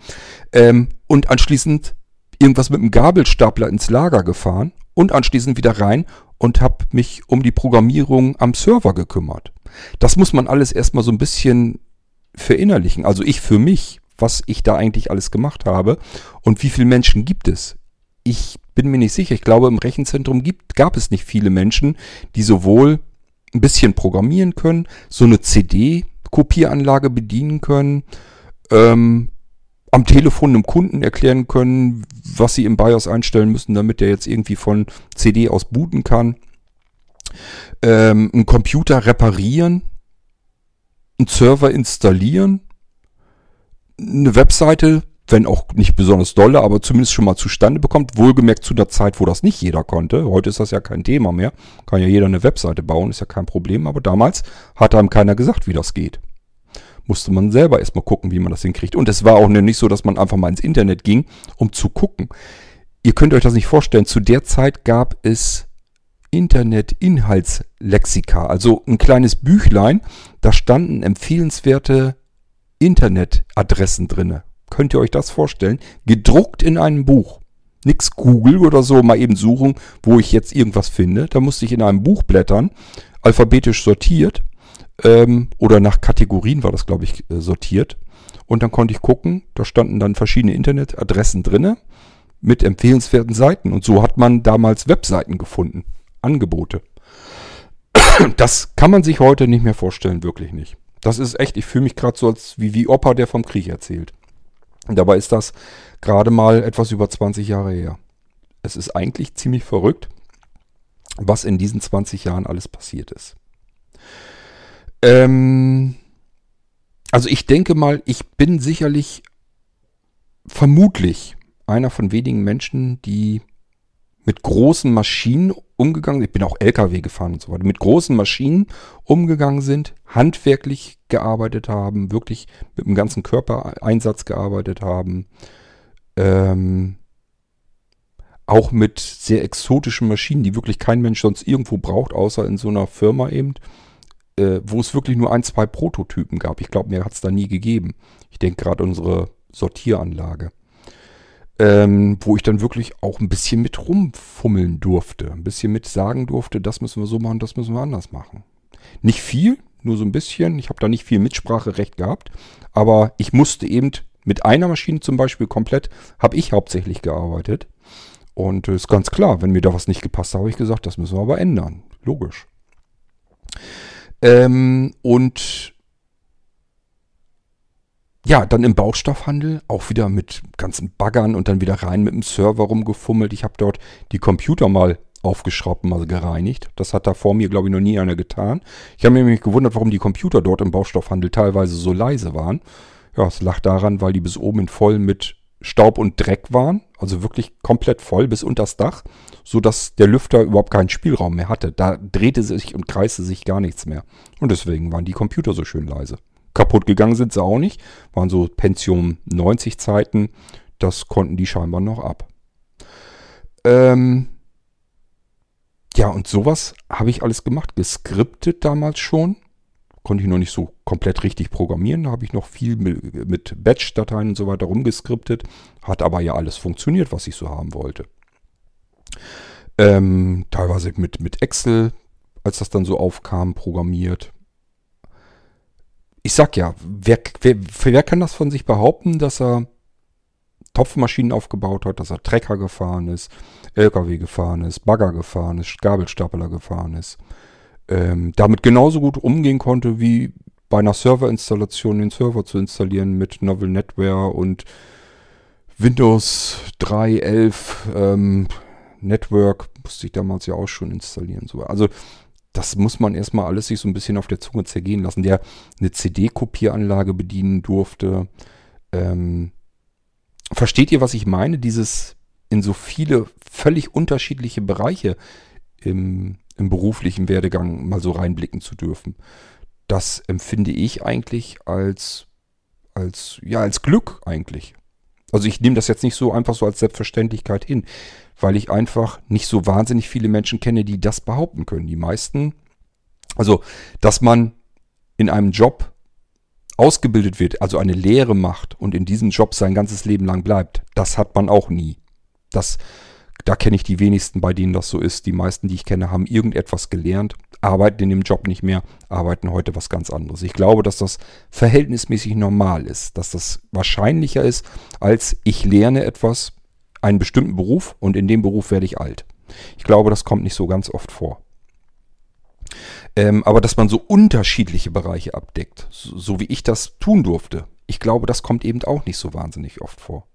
Ähm, und anschließend irgendwas mit dem Gabelstapler ins Lager gefahren und anschließend wieder rein und habe mich um die Programmierung am Server gekümmert. Das muss man alles erstmal so ein bisschen verinnerlichen. Also ich für mich, was ich da eigentlich alles gemacht habe und wie viele Menschen gibt es. Ich bin mir nicht sicher. Ich glaube, im Rechenzentrum gibt, gab es nicht viele Menschen, die sowohl ein bisschen programmieren können, so eine CD-Kopieranlage bedienen können, ähm, am Telefon einem Kunden erklären können, was sie im BIOS einstellen müssen, damit der jetzt irgendwie von CD aus booten kann. Ähm, einen Computer reparieren, einen Server installieren, eine Webseite, wenn auch nicht besonders dolle, aber zumindest schon mal zustande bekommt. Wohlgemerkt zu der Zeit, wo das nicht jeder konnte. Heute ist das ja kein Thema mehr. Kann ja jeder eine Webseite bauen, ist ja kein Problem. Aber damals hat einem keiner gesagt, wie das geht. Musste man selber erstmal gucken, wie man das hinkriegt. Und es war auch nicht so, dass man einfach mal ins Internet ging, um zu gucken. Ihr könnt euch das nicht vorstellen. Zu der Zeit gab es Internet-Inhaltslexika, also ein kleines Büchlein, da standen empfehlenswerte Internetadressen drinne. Könnt ihr euch das vorstellen? Gedruckt in einem Buch. Nix Google oder so, mal eben suchen, wo ich jetzt irgendwas finde. Da musste ich in einem Buch blättern, alphabetisch sortiert, ähm, oder nach Kategorien war das, glaube ich, äh, sortiert. Und dann konnte ich gucken, da standen dann verschiedene Internetadressen drinne mit empfehlenswerten Seiten. Und so hat man damals Webseiten gefunden. Angebote. Das kann man sich heute nicht mehr vorstellen, wirklich nicht. Das ist echt, ich fühle mich gerade so als wie, wie Opa, der vom Krieg erzählt. Dabei ist das gerade mal etwas über 20 Jahre her. Es ist eigentlich ziemlich verrückt, was in diesen 20 Jahren alles passiert ist. Ähm, also ich denke mal, ich bin sicherlich vermutlich einer von wenigen Menschen, die mit großen Maschinen umgegangen, ich bin auch LKW gefahren und so weiter, mit großen Maschinen umgegangen sind, handwerklich gearbeitet haben, wirklich mit dem ganzen Körpereinsatz gearbeitet haben, ähm, auch mit sehr exotischen Maschinen, die wirklich kein Mensch sonst irgendwo braucht, außer in so einer Firma eben, äh, wo es wirklich nur ein, zwei Prototypen gab. Ich glaube, mehr hat es da nie gegeben. Ich denke gerade unsere Sortieranlage ähm, wo ich dann wirklich auch ein bisschen mit rumfummeln durfte. Ein bisschen mit sagen durfte, das müssen wir so machen, das müssen wir anders machen. Nicht viel, nur so ein bisschen. Ich habe da nicht viel Mitspracherecht gehabt. Aber ich musste eben mit einer Maschine zum Beispiel komplett, habe ich hauptsächlich gearbeitet. Und ist ganz klar, wenn mir da was nicht gepasst hat, habe ich gesagt, das müssen wir aber ändern. Logisch. Ähm, und ja, dann im Baustoffhandel auch wieder mit ganzen Baggern und dann wieder rein mit dem Server rumgefummelt. Ich habe dort die Computer mal aufgeschraubt, mal gereinigt. Das hat da vor mir, glaube ich, noch nie einer getan. Ich habe mir nämlich gewundert, warum die Computer dort im Baustoffhandel teilweise so leise waren. Ja, es lag daran, weil die bis oben voll mit Staub und Dreck waren, also wirklich komplett voll bis unters Dach, so dass der Lüfter überhaupt keinen Spielraum mehr hatte. Da drehte sich und kreiste sich gar nichts mehr. Und deswegen waren die Computer so schön leise. Kaputt gegangen sind sie auch nicht, waren so Pentium 90 Zeiten, das konnten die scheinbar noch ab. Ähm ja, und sowas habe ich alles gemacht, geskriptet damals schon konnte ich noch nicht so komplett richtig programmieren. Da habe ich noch viel mit Batch-Dateien und so weiter rumgeskriptet. Hat aber ja alles funktioniert, was ich so haben wollte. Ähm, teilweise mit, mit Excel, als das dann so aufkam, programmiert. Ich sag ja, wer, wer, wer kann das von sich behaupten, dass er Topfmaschinen aufgebaut hat, dass er Trecker gefahren ist, LKW gefahren ist, Bagger gefahren ist, Gabelstapler gefahren ist ähm, damit genauso gut umgehen konnte, wie bei einer Serverinstallation den Server zu installieren mit Novel Netware und Windows 3.11 ähm, Network musste ich damals ja auch schon installieren. So. Also das muss man erstmal alles sich so ein bisschen auf der Zunge zergehen lassen. Der eine CD-Kopieranlage bedienen durfte. Ähm, versteht ihr, was ich meine? Dieses in so viele völlig unterschiedliche Bereiche im im beruflichen Werdegang mal so reinblicken zu dürfen. Das empfinde ich eigentlich als, als, ja, als Glück eigentlich. Also ich nehme das jetzt nicht so einfach so als Selbstverständlichkeit hin, weil ich einfach nicht so wahnsinnig viele Menschen kenne, die das behaupten können. Die meisten, also dass man in einem Job ausgebildet wird, also eine Lehre macht und in diesem Job sein ganzes Leben lang bleibt, das hat man auch nie. Das da kenne ich die wenigsten, bei denen das so ist. Die meisten, die ich kenne, haben irgendetwas gelernt, arbeiten in dem Job nicht mehr, arbeiten heute was ganz anderes. Ich glaube, dass das verhältnismäßig normal ist, dass das wahrscheinlicher ist, als ich lerne etwas, einen bestimmten Beruf und in dem Beruf werde ich alt. Ich glaube, das kommt nicht so ganz oft vor. Ähm, aber dass man so unterschiedliche Bereiche abdeckt, so, so wie ich das tun durfte, ich glaube, das kommt eben auch nicht so wahnsinnig oft vor.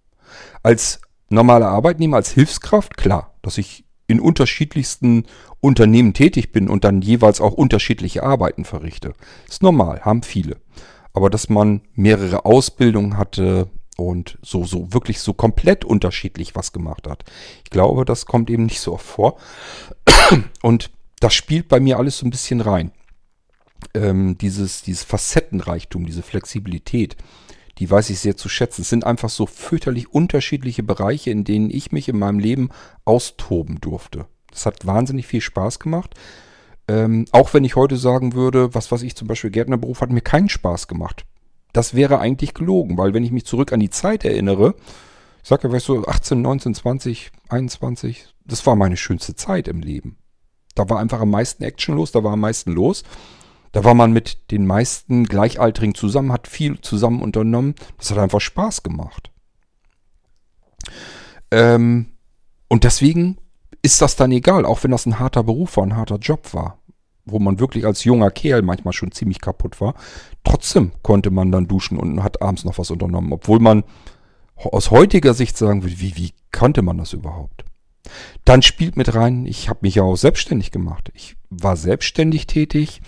Als normaler Arbeitnehmer als Hilfskraft, klar, dass ich in unterschiedlichsten Unternehmen tätig bin und dann jeweils auch unterschiedliche Arbeiten verrichte. Ist normal, haben viele. Aber dass man mehrere Ausbildungen hatte und so, so wirklich so komplett unterschiedlich was gemacht hat. Ich glaube, das kommt eben nicht so oft vor. Und das spielt bei mir alles so ein bisschen rein. Ähm, dieses, dieses Facettenreichtum, diese Flexibilität die weiß ich sehr zu schätzen. Es sind einfach so fürchterlich unterschiedliche Bereiche, in denen ich mich in meinem Leben austoben durfte. Das hat wahnsinnig viel Spaß gemacht. Ähm, auch wenn ich heute sagen würde, was weiß ich, zum Beispiel Gärtnerberuf hat mir keinen Spaß gemacht. Das wäre eigentlich gelogen, weil wenn ich mich zurück an die Zeit erinnere, ich sage ja, weißt du, 18, 19, 20, 21, das war meine schönste Zeit im Leben. Da war einfach am meisten Action los, da war am meisten los. Da war man mit den meisten Gleichaltrigen zusammen, hat viel zusammen unternommen. Das hat einfach Spaß gemacht. Ähm, und deswegen ist das dann egal, auch wenn das ein harter Beruf war, ein harter Job war, wo man wirklich als junger Kerl manchmal schon ziemlich kaputt war. Trotzdem konnte man dann duschen und hat abends noch was unternommen, obwohl man aus heutiger Sicht sagen würde, wie, wie konnte man das überhaupt? Dann spielt mit rein, ich habe mich ja auch selbstständig gemacht. Ich war selbstständig tätig,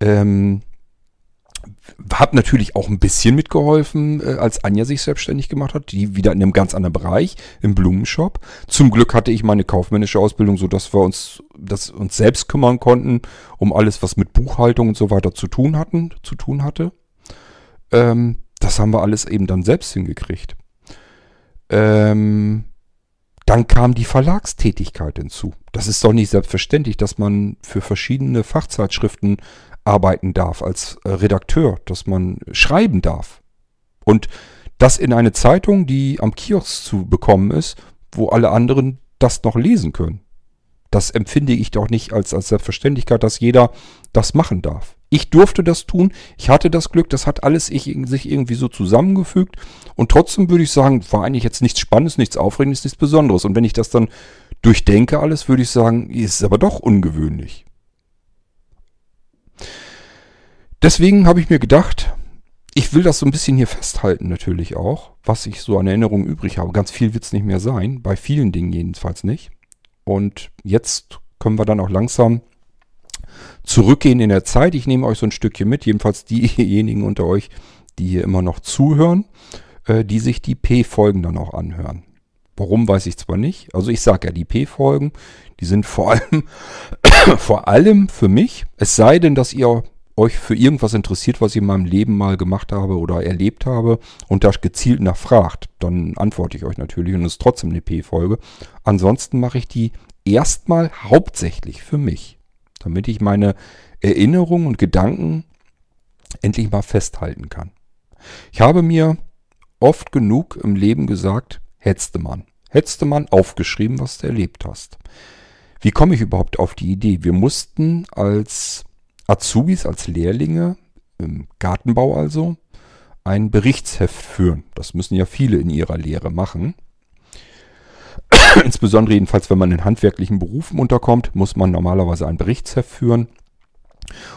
ähm, hab natürlich auch ein bisschen mitgeholfen, äh, als Anja sich selbstständig gemacht hat, die wieder in einem ganz anderen Bereich, im Blumenshop. Zum Glück hatte ich meine kaufmännische Ausbildung, so dass wir uns, dass uns selbst kümmern konnten, um alles, was mit Buchhaltung und so weiter zu tun hatten, zu tun hatte. Ähm, das haben wir alles eben dann selbst hingekriegt. Ähm, dann kam die Verlagstätigkeit hinzu. Das ist doch nicht selbstverständlich, dass man für verschiedene Fachzeitschriften arbeiten darf als äh, Redakteur, dass man schreiben darf. Und das in eine Zeitung, die am Kiosk zu bekommen ist, wo alle anderen das noch lesen können. Das empfinde ich doch nicht als, als Selbstverständlichkeit, dass jeder das machen darf. Ich durfte das tun, ich hatte das Glück, das hat alles ich, sich irgendwie so zusammengefügt und trotzdem würde ich sagen, war eigentlich jetzt nichts Spannendes, nichts Aufregendes, nichts Besonderes. Und wenn ich das dann durchdenke alles, würde ich sagen, ist aber doch ungewöhnlich. Deswegen habe ich mir gedacht, ich will das so ein bisschen hier festhalten natürlich auch, was ich so an Erinnerungen übrig habe. Ganz viel wird es nicht mehr sein, bei vielen Dingen jedenfalls nicht. Und jetzt können wir dann auch langsam zurückgehen in der Zeit. Ich nehme euch so ein Stückchen mit, jedenfalls diejenigen unter euch, die hier immer noch zuhören, äh, die sich die P-Folgen dann auch anhören. Warum weiß ich zwar nicht. Also ich sage ja, die P-Folgen, die sind vor allem, vor allem für mich. Es sei denn, dass ihr euch für irgendwas interessiert, was ich in meinem Leben mal gemacht habe oder erlebt habe und da gezielt nachfragt, dann antworte ich euch natürlich und es ist trotzdem eine P-Folge. Ansonsten mache ich die erstmal hauptsächlich für mich, damit ich meine Erinnerungen und Gedanken endlich mal festhalten kann. Ich habe mir oft genug im Leben gesagt, hetzte man. Hetzte man aufgeschrieben, was du erlebt hast. Wie komme ich überhaupt auf die Idee? Wir mussten als Azubis, als Lehrlinge, im Gartenbau also, ein Berichtsheft führen. Das müssen ja viele in ihrer Lehre machen. Insbesondere jedenfalls, wenn man in handwerklichen Berufen unterkommt, muss man normalerweise ein Berichtsheft führen.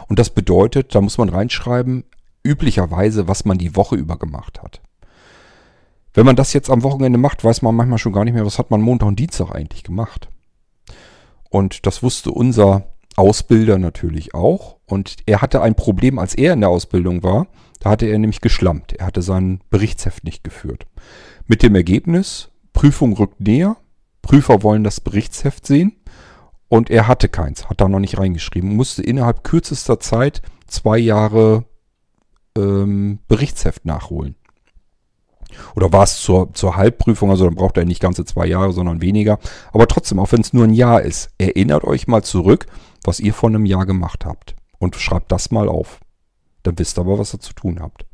Und das bedeutet, da muss man reinschreiben, üblicherweise, was man die Woche über gemacht hat. Wenn man das jetzt am Wochenende macht, weiß man manchmal schon gar nicht mehr, was hat man Montag und Dienstag eigentlich gemacht. Und das wusste unser Ausbilder natürlich auch. Und er hatte ein Problem, als er in der Ausbildung war. Da hatte er nämlich geschlampt. Er hatte sein Berichtsheft nicht geführt. Mit dem Ergebnis, Prüfung rückt näher. Prüfer wollen das Berichtsheft sehen. Und er hatte keins, hat da noch nicht reingeschrieben. Musste innerhalb kürzester Zeit zwei Jahre ähm, Berichtsheft nachholen. Oder war es zur, zur Halbprüfung, also dann braucht er nicht ganze zwei Jahre, sondern weniger. Aber trotzdem, auch wenn es nur ein Jahr ist, erinnert euch mal zurück, was ihr vor einem Jahr gemacht habt. Und schreibt das mal auf. Dann wisst ihr aber, was ihr zu tun habt.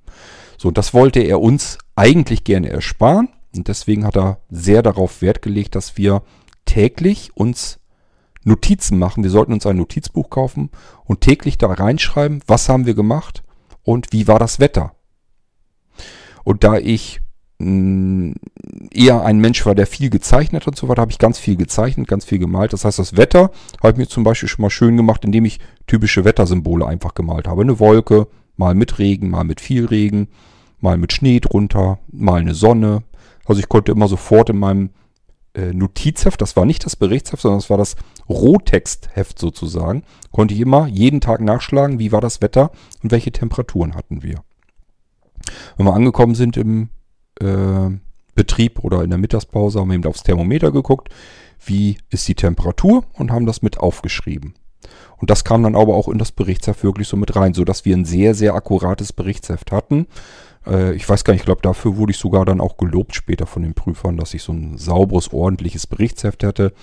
So, das wollte er uns eigentlich gerne ersparen. Und deswegen hat er sehr darauf Wert gelegt, dass wir täglich uns Notizen machen. Wir sollten uns ein Notizbuch kaufen und täglich da reinschreiben, was haben wir gemacht und wie war das Wetter. Und da ich eher ein Mensch war, der viel gezeichnet und so weiter, habe ich ganz viel gezeichnet, ganz viel gemalt. Das heißt, das Wetter habe ich mir zum Beispiel schon mal schön gemacht, indem ich typische Wettersymbole einfach gemalt habe. Eine Wolke, mal mit Regen, mal mit viel Regen, mal mit Schnee drunter, mal eine Sonne. Also ich konnte immer sofort in meinem äh, Notizheft, das war nicht das Berichtsheft, sondern das war das Rohtextheft sozusagen, konnte ich immer jeden Tag nachschlagen, wie war das Wetter und welche Temperaturen hatten wir. Wenn wir angekommen sind im äh, Betrieb oder in der Mittagspause haben wir eben aufs Thermometer geguckt, wie ist die Temperatur und haben das mit aufgeschrieben. Und das kam dann aber auch in das Berichtsheft wirklich so mit rein, sodass wir ein sehr, sehr akkurates Berichtsheft hatten. Äh, ich weiß gar nicht, ich glaube, dafür wurde ich sogar dann auch gelobt später von den Prüfern, dass ich so ein sauberes, ordentliches Berichtsheft hatte.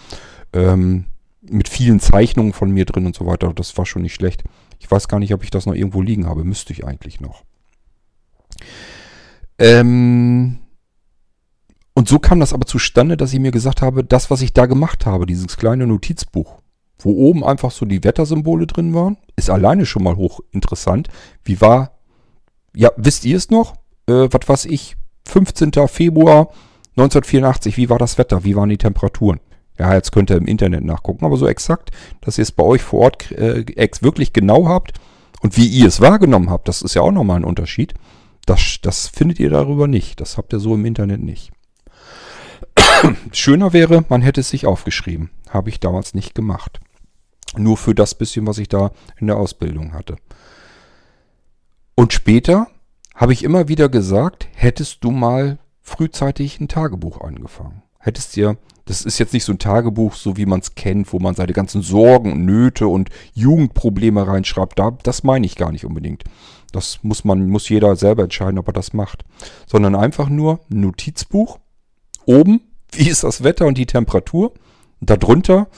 Ähm, mit vielen Zeichnungen von mir drin und so weiter. Das war schon nicht schlecht. Ich weiß gar nicht, ob ich das noch irgendwo liegen habe. Müsste ich eigentlich noch. Ähm, und so kam das aber zustande, dass ich mir gesagt habe, das, was ich da gemacht habe, dieses kleine Notizbuch, wo oben einfach so die Wettersymbole drin waren, ist alleine schon mal hochinteressant. Wie war, ja, wisst ihr es noch? Äh, was weiß ich, 15. Februar 1984, wie war das Wetter? Wie waren die Temperaturen? Ja, jetzt könnt ihr im Internet nachgucken, aber so exakt, dass ihr es bei euch vor Ort äh, wirklich genau habt und wie ihr es wahrgenommen habt, das ist ja auch nochmal ein Unterschied. Das, das findet ihr darüber nicht. Das habt ihr so im Internet nicht. Schöner wäre, man hätte es sich aufgeschrieben. Habe ich damals nicht gemacht. Nur für das bisschen, was ich da in der Ausbildung hatte. Und später habe ich immer wieder gesagt, hättest du mal frühzeitig ein Tagebuch angefangen. Hättest dir, das ist jetzt nicht so ein Tagebuch, so wie man es kennt, wo man seine ganzen Sorgen, Nöte und Jugendprobleme reinschreibt. Da, das meine ich gar nicht unbedingt. Das muss man, muss jeder selber entscheiden, ob er das macht. Sondern einfach nur ein Notizbuch. Oben, wie ist das Wetter und die Temperatur? Darunter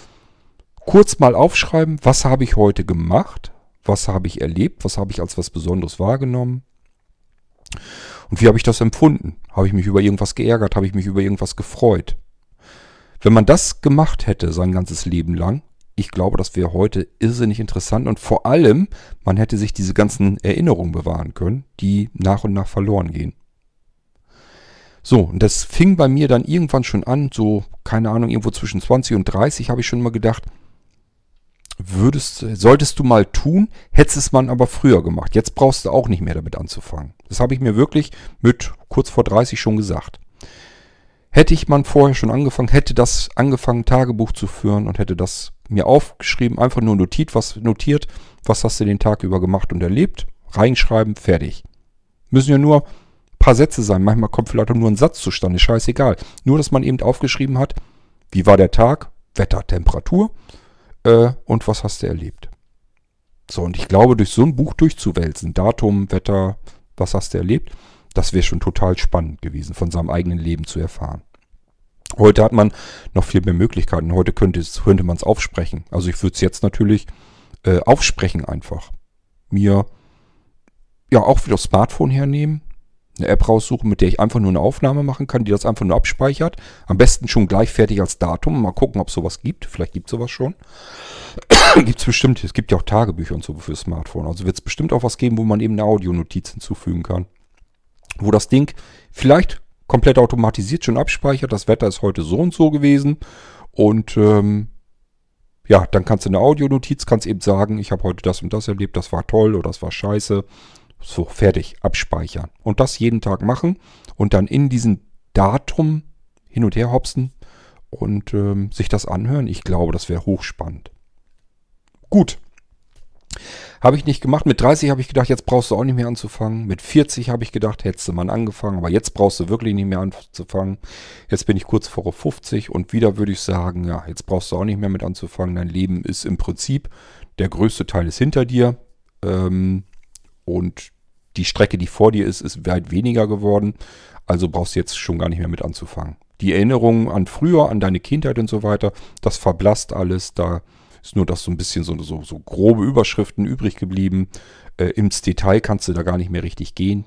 kurz mal aufschreiben, was habe ich heute gemacht? Was habe ich erlebt? Was habe ich als was Besonderes wahrgenommen? Und wie habe ich das empfunden? Habe ich mich über irgendwas geärgert? Habe ich mich über irgendwas gefreut? Wenn man das gemacht hätte sein ganzes Leben lang, ich glaube, das wäre heute irrsinnig interessant und vor allem, man hätte sich diese ganzen Erinnerungen bewahren können, die nach und nach verloren gehen. So, und das fing bei mir dann irgendwann schon an, so, keine Ahnung, irgendwo zwischen 20 und 30 habe ich schon mal gedacht, würdest, solltest du mal tun, hättest es man aber früher gemacht. Jetzt brauchst du auch nicht mehr damit anzufangen. Das habe ich mir wirklich mit kurz vor 30 schon gesagt. Hätte ich mal vorher schon angefangen, hätte das angefangen, Tagebuch zu führen und hätte das mir aufgeschrieben, einfach nur notiert, was notiert, was hast du den Tag über gemacht und erlebt, reinschreiben, fertig. Müssen ja nur ein paar Sätze sein. Manchmal kommt vielleicht auch nur ein Satz zustande, scheißegal. Nur, dass man eben aufgeschrieben hat, wie war der Tag, Wetter, Temperatur äh, und was hast du erlebt. So, und ich glaube, durch so ein Buch durchzuwälzen, Datum, Wetter, was hast du erlebt, das wäre schon total spannend gewesen, von seinem eigenen Leben zu erfahren. Heute hat man noch viel mehr Möglichkeiten. Heute könnte, könnte man es aufsprechen. Also ich würde es jetzt natürlich äh, aufsprechen einfach. Mir ja auch wieder das Smartphone hernehmen, eine App raussuchen, mit der ich einfach nur eine Aufnahme machen kann, die das einfach nur abspeichert. Am besten schon gleich fertig als Datum. Mal gucken, ob es sowas gibt. Vielleicht gibt es sowas schon. gibt es bestimmt. Es gibt ja auch Tagebücher und so für Smartphone. Also wird es bestimmt auch was geben, wo man eben eine Audionotiz hinzufügen kann. Wo das Ding vielleicht komplett automatisiert schon abspeichert. Das Wetter ist heute so und so gewesen. Und ähm, ja, dann kannst du eine Audionotiz, kannst eben sagen, ich habe heute das und das erlebt, das war toll oder das war scheiße. So, fertig, abspeichern. Und das jeden Tag machen und dann in diesen Datum hin und her hopsen und ähm, sich das anhören. Ich glaube, das wäre hochspannend. Gut. Habe ich nicht gemacht. Mit 30 habe ich gedacht, jetzt brauchst du auch nicht mehr anzufangen. Mit 40 habe ich gedacht, hättest du mal angefangen. Aber jetzt brauchst du wirklich nicht mehr anzufangen. Jetzt bin ich kurz vor 50 und wieder würde ich sagen, ja, jetzt brauchst du auch nicht mehr mit anzufangen. Dein Leben ist im Prinzip, der größte Teil ist hinter dir. Ähm, und die Strecke, die vor dir ist, ist weit weniger geworden. Also brauchst du jetzt schon gar nicht mehr mit anzufangen. Die Erinnerungen an früher, an deine Kindheit und so weiter, das verblasst alles. Da ist nur das so ein bisschen so, so, so grobe Überschriften übrig geblieben. Äh, ins Detail kannst du da gar nicht mehr richtig gehen.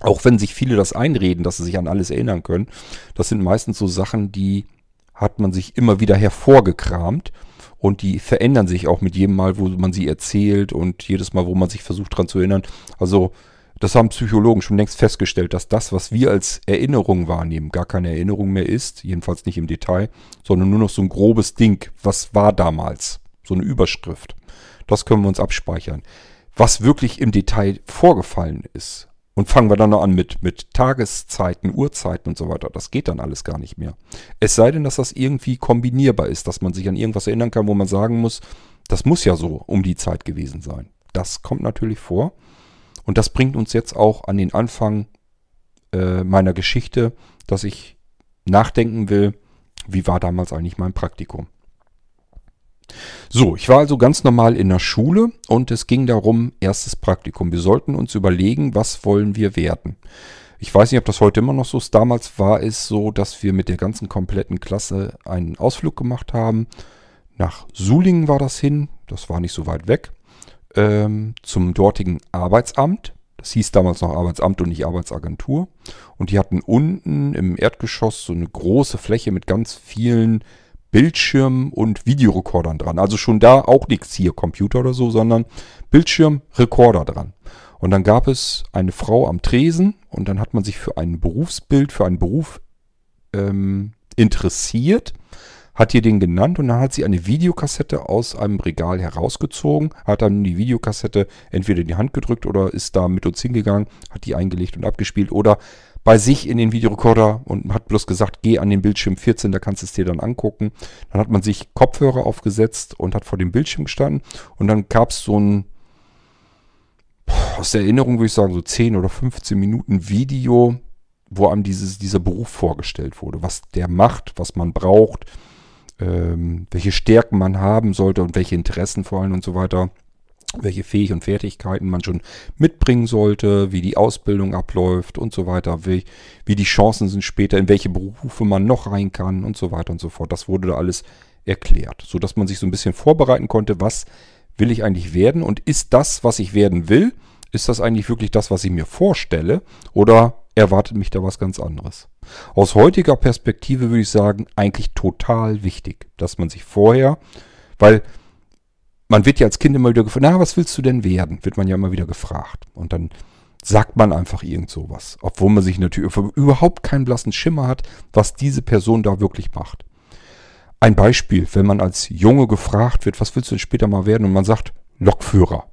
Auch wenn sich viele das einreden, dass sie sich an alles erinnern können. Das sind meistens so Sachen, die hat man sich immer wieder hervorgekramt. Und die verändern sich auch mit jedem Mal, wo man sie erzählt und jedes Mal, wo man sich versucht daran zu erinnern. Also das haben Psychologen schon längst festgestellt, dass das, was wir als Erinnerung wahrnehmen, gar keine Erinnerung mehr ist, jedenfalls nicht im Detail, sondern nur noch so ein grobes Ding. Was war damals? So eine Überschrift. Das können wir uns abspeichern. Was wirklich im Detail vorgefallen ist, und fangen wir dann noch an mit, mit Tageszeiten, Uhrzeiten und so weiter. Das geht dann alles gar nicht mehr. Es sei denn, dass das irgendwie kombinierbar ist, dass man sich an irgendwas erinnern kann, wo man sagen muss, das muss ja so um die Zeit gewesen sein. Das kommt natürlich vor. Und das bringt uns jetzt auch an den Anfang äh, meiner Geschichte, dass ich nachdenken will, wie war damals eigentlich mein Praktikum. So, ich war also ganz normal in der Schule und es ging darum, erstes Praktikum. Wir sollten uns überlegen, was wollen wir werden. Ich weiß nicht, ob das heute immer noch so ist. Damals war es so, dass wir mit der ganzen kompletten Klasse einen Ausflug gemacht haben. Nach Sulingen war das hin, das war nicht so weit weg ähm, zum dortigen Arbeitsamt. Das hieß damals noch Arbeitsamt und nicht Arbeitsagentur. Und die hatten unten im Erdgeschoss so eine große Fläche mit ganz vielen Bildschirmen und Videorekordern dran. Also schon da auch nichts hier Computer oder so, sondern Bildschirm, Rekorder dran. Und dann gab es eine Frau am Tresen und dann hat man sich für ein Berufsbild, für einen Beruf ähm, interessiert hat ihr den genannt und dann hat sie eine Videokassette aus einem Regal herausgezogen, hat dann die Videokassette entweder in die Hand gedrückt oder ist da mit uns hingegangen, hat die eingelegt und abgespielt oder bei sich in den Videorekorder und hat bloß gesagt, geh an den Bildschirm 14, da kannst du es dir dann angucken. Dann hat man sich Kopfhörer aufgesetzt und hat vor dem Bildschirm gestanden und dann gab es so ein, aus der Erinnerung würde ich sagen, so 10 oder 15 Minuten Video, wo einem dieses, dieser Beruf vorgestellt wurde, was der macht, was man braucht, ähm, welche Stärken man haben sollte und welche Interessen vor allem und so weiter, welche Fähigkeiten und Fertigkeiten man schon mitbringen sollte, wie die Ausbildung abläuft und so weiter, wie, wie die Chancen sind später, in welche Berufe man noch rein kann und so weiter und so fort. Das wurde da alles erklärt, so dass man sich so ein bisschen vorbereiten konnte, was will ich eigentlich werden und ist das, was ich werden will, ist das eigentlich wirklich das, was ich mir vorstelle oder erwartet mich da was ganz anderes. Aus heutiger Perspektive würde ich sagen, eigentlich total wichtig, dass man sich vorher, weil man wird ja als Kind immer wieder gefragt, na, was willst du denn werden? Wird man ja immer wieder gefragt. Und dann sagt man einfach irgend sowas. Obwohl man sich natürlich überhaupt keinen blassen Schimmer hat, was diese Person da wirklich macht. Ein Beispiel, wenn man als Junge gefragt wird, was willst du denn später mal werden? Und man sagt, Lokführer.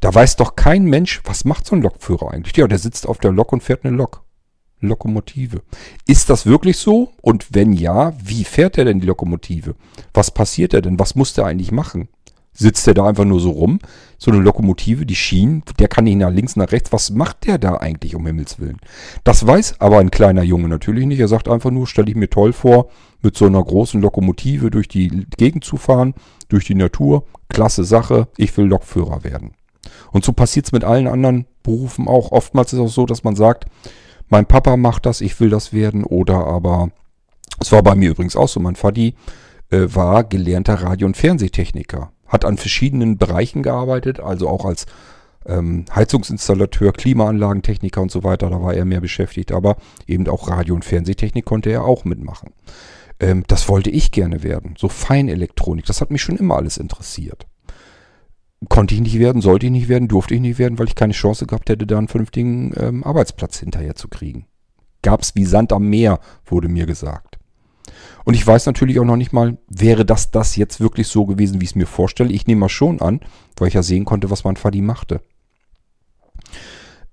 Da weiß doch kein Mensch, was macht so ein Lokführer eigentlich? Ja, der sitzt auf der Lok und fährt eine Lok. Lokomotive. Ist das wirklich so? Und wenn ja, wie fährt er denn die Lokomotive? Was passiert er denn? Was muss der eigentlich machen? Sitzt der da einfach nur so rum? So eine Lokomotive, die Schienen, der kann nicht nach links, nach rechts. Was macht der da eigentlich, um Himmels Willen? Das weiß aber ein kleiner Junge natürlich nicht. Er sagt einfach nur, stelle ich mir toll vor, mit so einer großen Lokomotive durch die Gegend zu fahren, durch die Natur. Klasse Sache, ich will Lokführer werden. Und so passiert es mit allen anderen Berufen auch. Oftmals ist es auch so, dass man sagt, mein Papa macht das, ich will das werden. Oder aber, es war bei mir übrigens auch so, mein Vati äh, war gelernter Radio- und Fernsehtechniker hat an verschiedenen Bereichen gearbeitet, also auch als ähm, Heizungsinstallateur, Klimaanlagentechniker und so weiter. Da war er mehr beschäftigt, aber eben auch Radio- und Fernsehtechnik konnte er auch mitmachen. Ähm, das wollte ich gerne werden. So Feinelektronik, das hat mich schon immer alles interessiert. Konnte ich nicht werden, sollte ich nicht werden, durfte ich nicht werden, weil ich keine Chance gehabt hätte, da einen vernünftigen ähm, Arbeitsplatz hinterher zu kriegen. Gab's wie Sand am Meer, wurde mir gesagt. Und ich weiß natürlich auch noch nicht mal, wäre das das jetzt wirklich so gewesen, wie ich es mir vorstelle. Ich nehme mal schon an, weil ich ja sehen konnte, was mein Vati machte.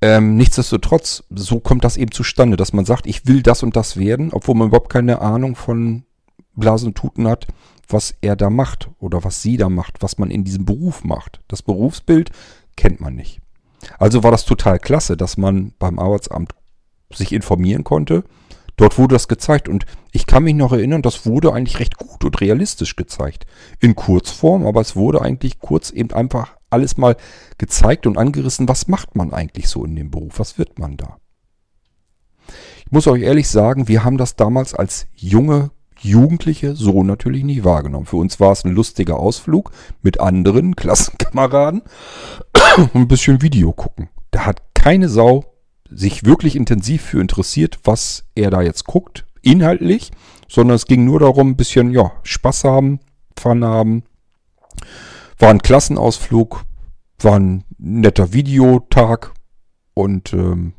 Ähm, nichtsdestotrotz, so kommt das eben zustande, dass man sagt, ich will das und das werden, obwohl man überhaupt keine Ahnung von Blasen und Tuten hat, was er da macht oder was sie da macht, was man in diesem Beruf macht. Das Berufsbild kennt man nicht. Also war das total klasse, dass man beim Arbeitsamt sich informieren konnte, Dort wurde das gezeigt und ich kann mich noch erinnern, das wurde eigentlich recht gut und realistisch gezeigt. In Kurzform, aber es wurde eigentlich kurz eben einfach alles mal gezeigt und angerissen, was macht man eigentlich so in dem Beruf, was wird man da. Ich muss euch ehrlich sagen, wir haben das damals als junge Jugendliche so natürlich nie wahrgenommen. Für uns war es ein lustiger Ausflug mit anderen Klassenkameraden und ein bisschen Video gucken. Da hat keine Sau sich wirklich intensiv für interessiert, was er da jetzt guckt, inhaltlich, sondern es ging nur darum, ein bisschen, ja, Spaß haben, Fun haben. War ein Klassenausflug, war ein netter Videotag und ähm,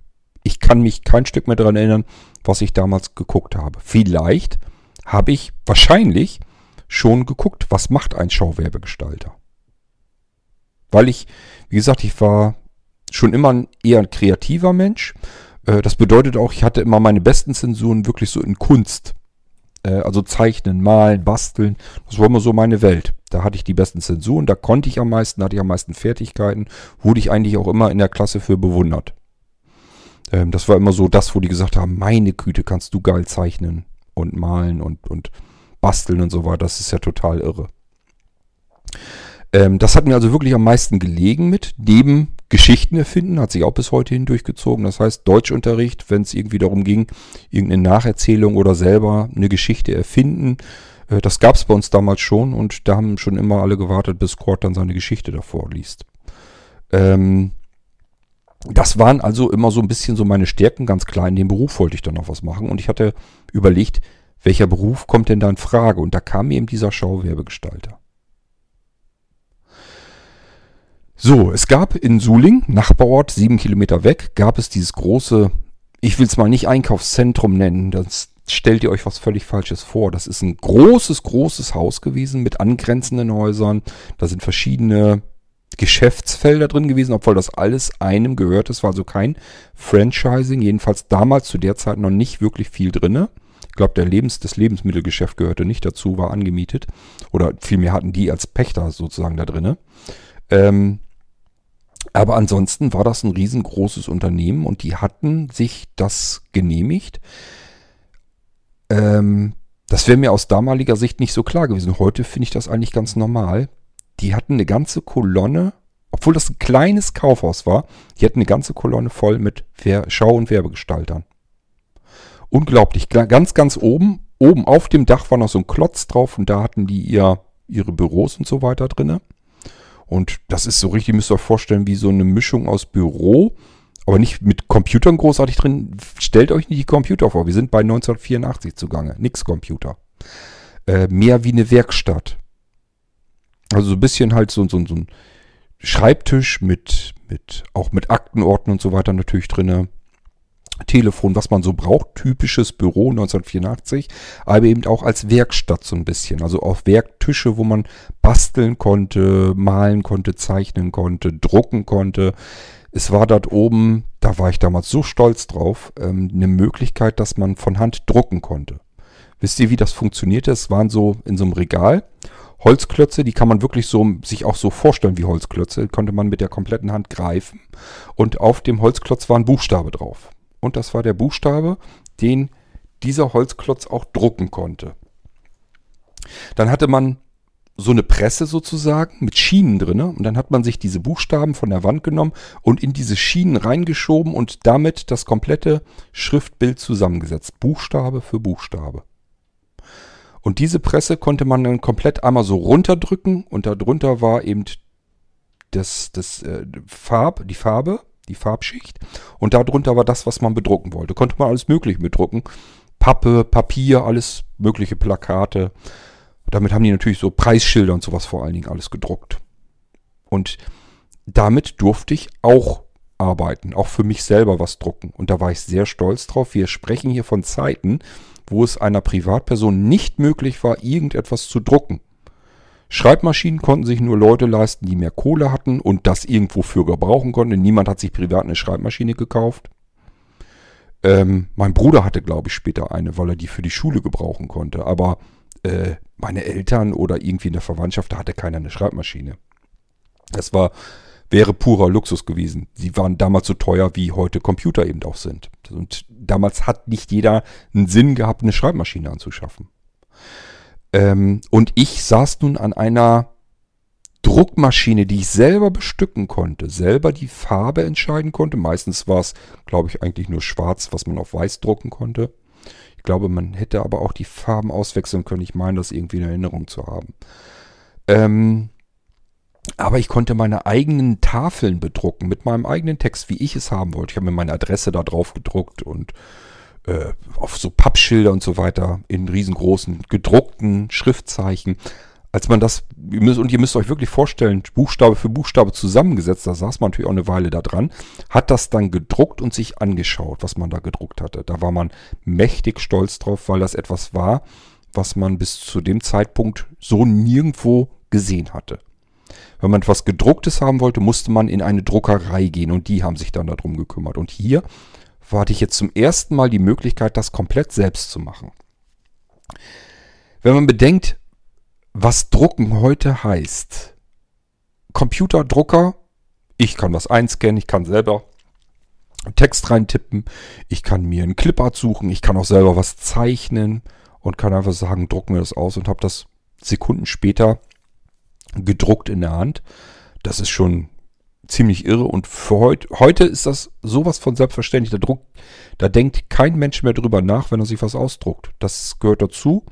ich kann mich kein Stück mehr daran erinnern, was ich damals geguckt habe. Vielleicht habe ich wahrscheinlich schon geguckt, was macht ein Schauwerbegestalter. Weil ich, wie gesagt, ich war schon immer ein eher ein kreativer Mensch. Äh, das bedeutet auch, ich hatte immer meine besten Zensuren wirklich so in Kunst. Äh, also zeichnen, malen, basteln. Das war immer so meine Welt. Da hatte ich die besten Zensuren, da konnte ich am meisten, hatte ich am meisten Fertigkeiten. Wurde ich eigentlich auch immer in der Klasse für bewundert. Ähm, das war immer so das, wo die gesagt haben, meine Güte, kannst du geil zeichnen und malen und, und basteln und so weiter. Das ist ja total irre. Ähm, das hat mir also wirklich am meisten gelegen mit. Neben Geschichten erfinden, hat sich auch bis heute hin durchgezogen. Das heißt, Deutschunterricht, wenn es irgendwie darum ging, irgendeine Nacherzählung oder selber eine Geschichte erfinden, äh, das gab es bei uns damals schon und da haben schon immer alle gewartet, bis Kurt dann seine Geschichte davor liest. Ähm, das waren also immer so ein bisschen so meine Stärken, ganz klar. In dem Beruf wollte ich dann noch was machen und ich hatte überlegt, welcher Beruf kommt denn da in Frage? Und da kam mir eben dieser Schauwerbegestalter. So, es gab in Suling, Nachbarort, sieben Kilometer weg, gab es dieses große, ich will es mal nicht Einkaufszentrum nennen, das stellt ihr euch was völlig Falsches vor. Das ist ein großes, großes Haus gewesen mit angrenzenden Häusern. Da sind verschiedene Geschäftsfelder drin gewesen, obwohl das alles einem gehört. Es war also kein Franchising, jedenfalls damals zu der Zeit noch nicht wirklich viel drinne. Ich glaube, der Lebens, das Lebensmittelgeschäft gehörte nicht dazu, war angemietet. Oder vielmehr hatten die als Pächter sozusagen da drinne. Ähm, aber ansonsten war das ein riesengroßes Unternehmen und die hatten sich das genehmigt. Ähm, das wäre mir aus damaliger Sicht nicht so klar gewesen. Heute finde ich das eigentlich ganz normal. Die hatten eine ganze Kolonne, obwohl das ein kleines Kaufhaus war, die hatten eine ganze Kolonne voll mit Schau- und Werbegestaltern. Unglaublich. Ganz, ganz oben, oben auf dem Dach war noch so ein Klotz drauf und da hatten die ihr, ihre Büros und so weiter drinne. Und das ist so richtig, müsst ihr euch vorstellen, wie so eine Mischung aus Büro, aber nicht mit Computern großartig drin. Stellt euch nicht die Computer vor. Wir sind bei 1984 zugange. Nix Computer. Äh, mehr wie eine Werkstatt. Also so ein bisschen halt so, so, so ein Schreibtisch mit, mit, auch mit Aktenordnern und so weiter natürlich drinne. Telefon, was man so braucht, typisches Büro 1984, aber eben auch als Werkstatt so ein bisschen. Also auch Werktische, wo man basteln konnte, malen konnte, zeichnen konnte, drucken konnte. Es war dort oben da war ich damals so stolz drauf, ähm, eine Möglichkeit, dass man von Hand drucken konnte. Wisst ihr, wie das funktionierte? Es waren so in so einem Regal Holzklötze, die kann man wirklich so sich auch so vorstellen wie Holzklötze, konnte man mit der kompletten Hand greifen und auf dem Holzklotz war ein Buchstabe drauf. Und das war der Buchstabe, den dieser Holzklotz auch drucken konnte. Dann hatte man so eine Presse sozusagen mit Schienen drinne und dann hat man sich diese Buchstaben von der Wand genommen und in diese Schienen reingeschoben und damit das komplette Schriftbild zusammengesetzt, Buchstabe für Buchstabe. Und diese Presse konnte man dann komplett einmal so runterdrücken und darunter war eben das, das äh, Farb, die Farbe, die Farbschicht und darunter war das, was man bedrucken wollte. Konnte man alles Mögliche bedrucken. Pappe, Papier, alles mögliche Plakate. Damit haben die natürlich so Preisschilder und sowas vor allen Dingen alles gedruckt. Und damit durfte ich auch arbeiten, auch für mich selber was drucken. Und da war ich sehr stolz drauf. Wir sprechen hier von Zeiten, wo es einer Privatperson nicht möglich war, irgendetwas zu drucken. Schreibmaschinen konnten sich nur Leute leisten, die mehr Kohle hatten und das irgendwo für gebrauchen konnten. Niemand hat sich privat eine Schreibmaschine gekauft. Ähm, mein Bruder hatte, glaube ich, später eine, weil er die für die Schule gebrauchen konnte. Aber äh, meine Eltern oder irgendwie in der Verwandtschaft, da hatte keiner eine Schreibmaschine. Das war, wäre purer Luxus gewesen. Sie waren damals so teuer, wie heute Computer eben auch sind. Und damals hat nicht jeder einen Sinn gehabt, eine Schreibmaschine anzuschaffen. Ähm, und ich saß nun an einer Druckmaschine, die ich selber bestücken konnte, selber die Farbe entscheiden konnte. Meistens war es, glaube ich, eigentlich nur schwarz, was man auf weiß drucken konnte. Ich glaube, man hätte aber auch die Farben auswechseln können. Ich meine, das irgendwie in Erinnerung zu haben. Ähm, aber ich konnte meine eigenen Tafeln bedrucken mit meinem eigenen Text, wie ich es haben wollte. Ich habe mir meine Adresse da drauf gedruckt und äh, auf so Pappschilder und so weiter in riesengroßen gedruckten Schriftzeichen als man das, und ihr müsst euch wirklich vorstellen, Buchstabe für Buchstabe zusammengesetzt, da saß man natürlich auch eine Weile da dran, hat das dann gedruckt und sich angeschaut, was man da gedruckt hatte. Da war man mächtig stolz drauf, weil das etwas war, was man bis zu dem Zeitpunkt so nirgendwo gesehen hatte. Wenn man etwas gedrucktes haben wollte, musste man in eine Druckerei gehen und die haben sich dann darum gekümmert. Und hier hatte ich jetzt zum ersten Mal die Möglichkeit, das komplett selbst zu machen. Wenn man bedenkt, was Drucken heute heißt. Computerdrucker, ich kann was einscannen, ich kann selber Text reintippen, ich kann mir einen Clipart suchen, ich kann auch selber was zeichnen und kann einfach sagen, druck mir das aus und habe das Sekunden später gedruckt in der Hand. Das ist schon ziemlich irre und für heut, heute ist das sowas von selbstverständlich. Der Druck, da denkt kein Mensch mehr drüber nach, wenn er sich was ausdruckt. Das gehört dazu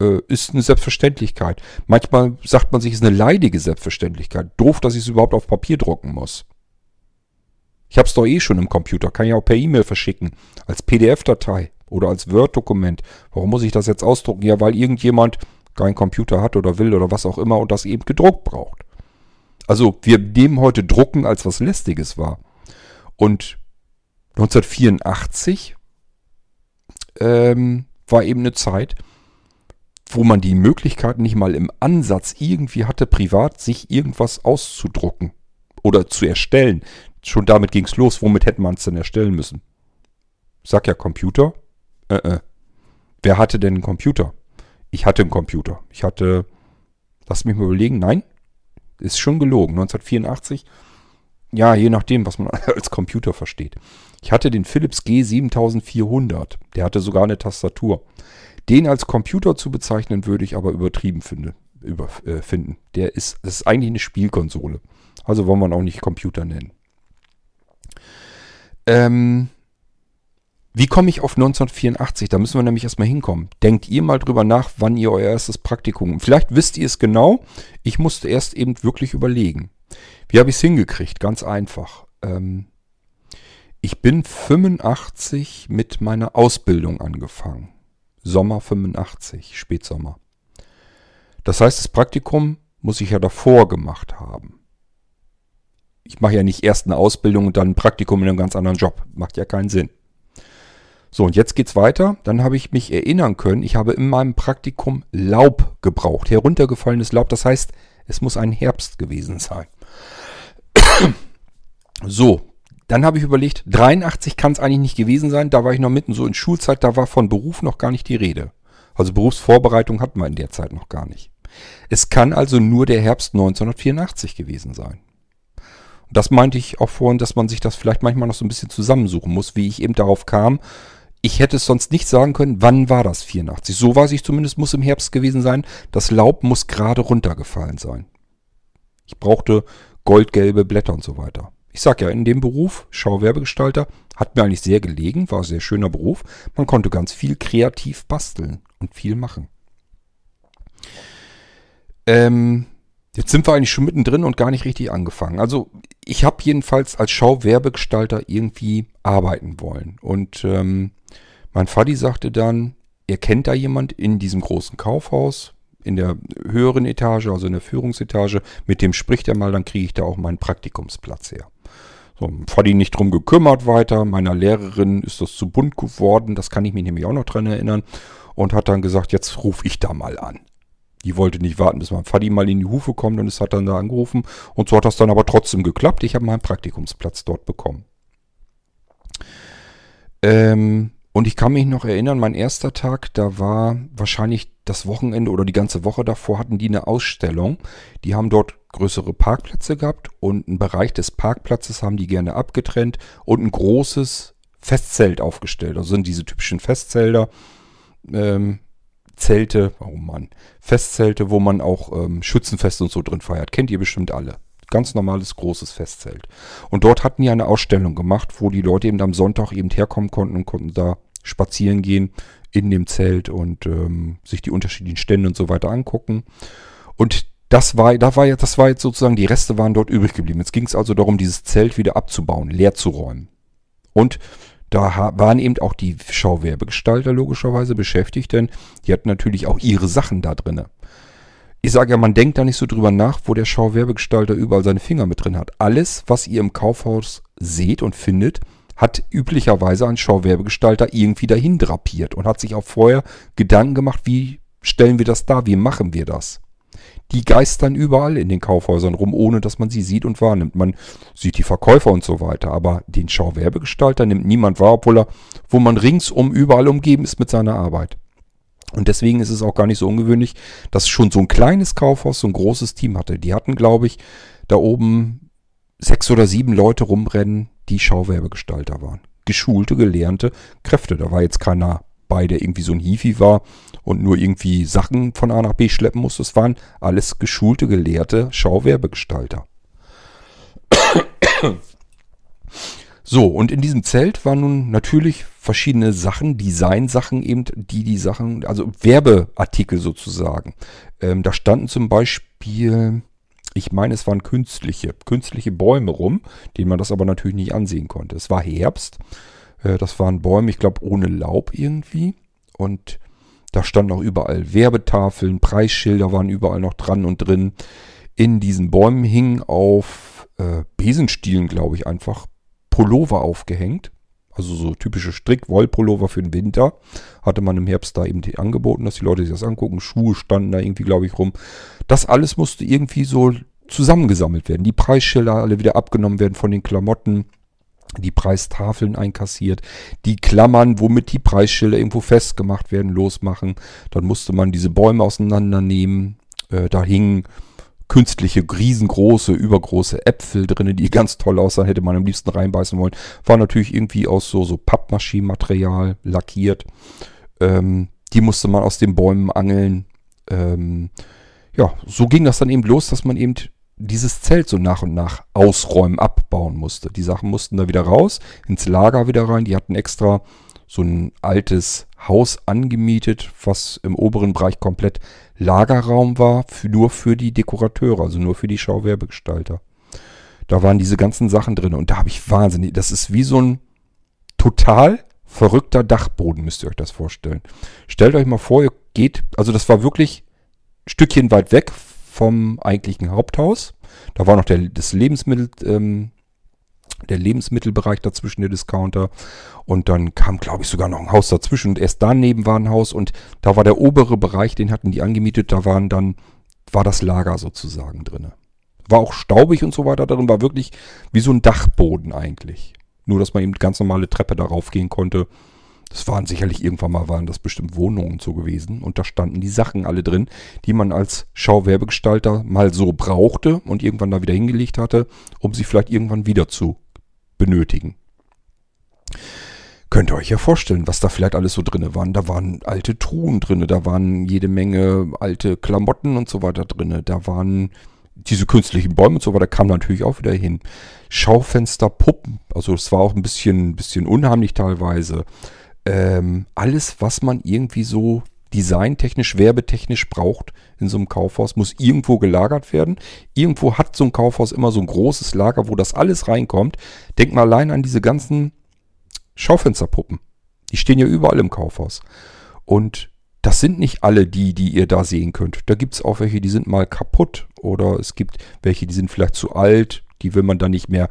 äh, ist eine Selbstverständlichkeit. Manchmal sagt man sich, es ist eine leidige Selbstverständlichkeit. Doof, dass ich es überhaupt auf Papier drucken muss. Ich habe es doch eh schon im Computer, kann ich auch per E-Mail verschicken, als PDF-Datei oder als Word-Dokument. Warum muss ich das jetzt ausdrucken? Ja, weil irgendjemand keinen Computer hat oder will oder was auch immer und das eben gedruckt braucht. Also wir nehmen heute Drucken als was Lästiges wahr. Und 1984 ähm, war eben eine Zeit, wo man die Möglichkeit nicht mal im Ansatz irgendwie hatte, privat sich irgendwas auszudrucken oder zu erstellen. Schon damit ging es los. Womit hätte man es denn erstellen müssen? Sag ja Computer. Äh, äh. Wer hatte denn einen Computer? Ich hatte einen Computer. Ich hatte, lass mich mal überlegen, nein, ist schon gelogen. 1984, ja, je nachdem, was man als Computer versteht. Ich hatte den Philips G7400. Der hatte sogar eine Tastatur. Den als Computer zu bezeichnen, würde ich aber übertrieben finde, über, äh, finden. Der ist, das ist eigentlich eine Spielkonsole. Also wollen wir auch nicht Computer nennen. Ähm, wie komme ich auf 1984? Da müssen wir nämlich erstmal hinkommen. Denkt ihr mal drüber nach, wann ihr euer erstes Praktikum. Vielleicht wisst ihr es genau. Ich musste erst eben wirklich überlegen. Wie habe ich es hingekriegt? Ganz einfach. Ähm, ich bin 85 mit meiner Ausbildung angefangen. Sommer 85, Spätsommer. Das heißt, das Praktikum muss ich ja davor gemacht haben. Ich mache ja nicht erst eine Ausbildung und dann ein Praktikum in einem ganz anderen Job. Macht ja keinen Sinn. So, und jetzt geht's weiter. Dann habe ich mich erinnern können, ich habe in meinem Praktikum Laub gebraucht. Heruntergefallenes Laub. Das heißt, es muss ein Herbst gewesen sein. So, dann habe ich überlegt, 83 kann es eigentlich nicht gewesen sein. Da war ich noch mitten so in Schulzeit, da war von Beruf noch gar nicht die Rede. Also Berufsvorbereitung hatten wir in der Zeit noch gar nicht. Es kann also nur der Herbst 1984 gewesen sein. Und das meinte ich auch vorhin, dass man sich das vielleicht manchmal noch so ein bisschen zusammensuchen muss, wie ich eben darauf kam. Ich hätte es sonst nicht sagen können, wann war das 84. So weiß ich zumindest, muss im Herbst gewesen sein. Das Laub muss gerade runtergefallen sein. Ich brauchte goldgelbe Blätter und so weiter. Ich sag ja, in dem Beruf, Schauwerbegestalter, hat mir eigentlich sehr gelegen, war ein sehr schöner Beruf. Man konnte ganz viel kreativ basteln und viel machen. Ähm, jetzt sind wir eigentlich schon mittendrin und gar nicht richtig angefangen. Also ich habe jedenfalls als Schauwerbegestalter irgendwie arbeiten wollen. Und ähm, mein Vati sagte dann, er kennt da jemand in diesem großen Kaufhaus, in der höheren Etage, also in der Führungsetage. Mit dem spricht er mal, dann kriege ich da auch meinen Praktikumsplatz her. So, Fadi nicht drum gekümmert weiter. Meiner Lehrerin ist das zu bunt geworden. Das kann ich mich nämlich auch noch dran erinnern. Und hat dann gesagt, jetzt rufe ich da mal an. Die wollte nicht warten, bis mein Fadi mal in die Hufe kommt und es hat dann da angerufen. Und so hat das dann aber trotzdem geklappt. Ich habe meinen Praktikumsplatz dort bekommen. Ähm, und ich kann mich noch erinnern, mein erster Tag, da war wahrscheinlich das Wochenende oder die ganze Woche davor hatten die eine Ausstellung. Die haben dort größere Parkplätze gehabt und einen Bereich des Parkplatzes haben die gerne abgetrennt und ein großes Festzelt aufgestellt. Also sind diese typischen Festzelter, ähm, Zelte, oh Mann, Festzelte, wo man auch ähm, Schützenfeste und so drin feiert. Kennt ihr bestimmt alle. Ganz normales großes Festzelt. Und dort hatten die eine Ausstellung gemacht, wo die Leute eben am Sonntag eben herkommen konnten und konnten da spazieren gehen in dem Zelt und ähm, sich die unterschiedlichen Stände und so weiter angucken. Und das war, da war, das war jetzt sozusagen, die Reste waren dort übrig geblieben. Jetzt ging es also darum, dieses Zelt wieder abzubauen, leer zu räumen. Und da waren eben auch die Schauwerbegestalter logischerweise beschäftigt, denn die hatten natürlich auch ihre Sachen da drinne. Ich sage ja, man denkt da nicht so drüber nach, wo der Schauwerbegestalter überall seine Finger mit drin hat. Alles, was ihr im Kaufhaus seht und findet, hat üblicherweise ein Schauwerbegestalter irgendwie dahin drapiert und hat sich auch vorher Gedanken gemacht, wie stellen wir das dar, wie machen wir das die geistern überall in den Kaufhäusern rum, ohne dass man sie sieht und wahrnimmt. Man sieht die Verkäufer und so weiter, aber den Schauwerbegestalter nimmt niemand wahr, obwohl er, wo man ringsum überall umgeben ist mit seiner Arbeit. Und deswegen ist es auch gar nicht so ungewöhnlich, dass schon so ein kleines Kaufhaus so ein großes Team hatte. Die hatten, glaube ich, da oben sechs oder sieben Leute rumrennen, die Schauwerbegestalter waren. Geschulte, gelernte Kräfte. Da war jetzt keiner bei, der irgendwie so ein Hifi war und nur irgendwie Sachen von A nach B schleppen musste. Es waren alles geschulte, gelehrte Schauwerbegestalter. So, und in diesem Zelt waren nun natürlich verschiedene Sachen, Designsachen eben, die die Sachen, also Werbeartikel sozusagen. Ähm, da standen zum Beispiel, ich meine, es waren künstliche, künstliche Bäume rum, denen man das aber natürlich nicht ansehen konnte. Es war Herbst das waren Bäume, ich glaube, ohne Laub irgendwie. Und da standen auch überall Werbetafeln, Preisschilder waren überall noch dran und drin. In diesen Bäumen hingen auf äh, Besenstielen, glaube ich, einfach Pullover aufgehängt. Also so typische Strick-Wollpullover für den Winter. Hatte man im Herbst da eben angeboten, dass die Leute sich das angucken. Schuhe standen da irgendwie, glaube ich, rum. Das alles musste irgendwie so zusammengesammelt werden. Die Preisschilder alle wieder abgenommen werden von den Klamotten die Preistafeln einkassiert, die Klammern, womit die Preisschilder irgendwo festgemacht werden, losmachen. Dann musste man diese Bäume auseinandernehmen. Äh, da hingen künstliche, riesengroße, übergroße Äpfel drin, die ganz toll aussahen, hätte man am liebsten reinbeißen wollen. War natürlich irgendwie aus so, so Pappmaschinenmaterial lackiert. Ähm, die musste man aus den Bäumen angeln. Ähm, ja, so ging das dann eben los, dass man eben dieses Zelt so nach und nach ausräumen, abbauen musste. Die Sachen mussten da wieder raus, ins Lager wieder rein. Die hatten extra so ein altes Haus angemietet, was im oberen Bereich komplett Lagerraum war, für, nur für die Dekorateure, also nur für die Schauwerbegestalter. Da waren diese ganzen Sachen drin und da habe ich wahnsinnig, das ist wie so ein total verrückter Dachboden, müsst ihr euch das vorstellen. Stellt euch mal vor, ihr geht, also das war wirklich ein Stückchen weit weg vom eigentlichen Haupthaus. Da war noch der, das Lebensmittel, ähm, der Lebensmittelbereich dazwischen, der Discounter. Und dann kam, glaube ich, sogar noch ein Haus dazwischen. Und erst daneben war ein Haus und da war der obere Bereich, den hatten die angemietet. Da waren dann, war das Lager sozusagen drin. War auch staubig und so weiter drin, war wirklich wie so ein Dachboden eigentlich. Nur, dass man eben ganz normale Treppe darauf gehen konnte. Das waren sicherlich irgendwann mal, waren das bestimmt Wohnungen so gewesen. Und da standen die Sachen alle drin, die man als Schauwerbegestalter mal so brauchte und irgendwann da wieder hingelegt hatte, um sie vielleicht irgendwann wieder zu benötigen. Könnt ihr euch ja vorstellen, was da vielleicht alles so drinne waren. Da waren alte Truhen drinne, da waren jede Menge alte Klamotten und so weiter drinne. Da waren diese künstlichen Bäume und so weiter kam natürlich auch wieder hin. Schaufenster, Puppen, also es war auch ein bisschen, bisschen unheimlich teilweise. Ähm, alles, was man irgendwie so designtechnisch, werbetechnisch braucht in so einem Kaufhaus, muss irgendwo gelagert werden. Irgendwo hat so ein Kaufhaus immer so ein großes Lager, wo das alles reinkommt. Denkt mal allein an diese ganzen Schaufensterpuppen. Die stehen ja überall im Kaufhaus. Und das sind nicht alle die, die ihr da sehen könnt. Da gibt es auch welche, die sind mal kaputt oder es gibt welche, die sind vielleicht zu alt. Die will man dann nicht mehr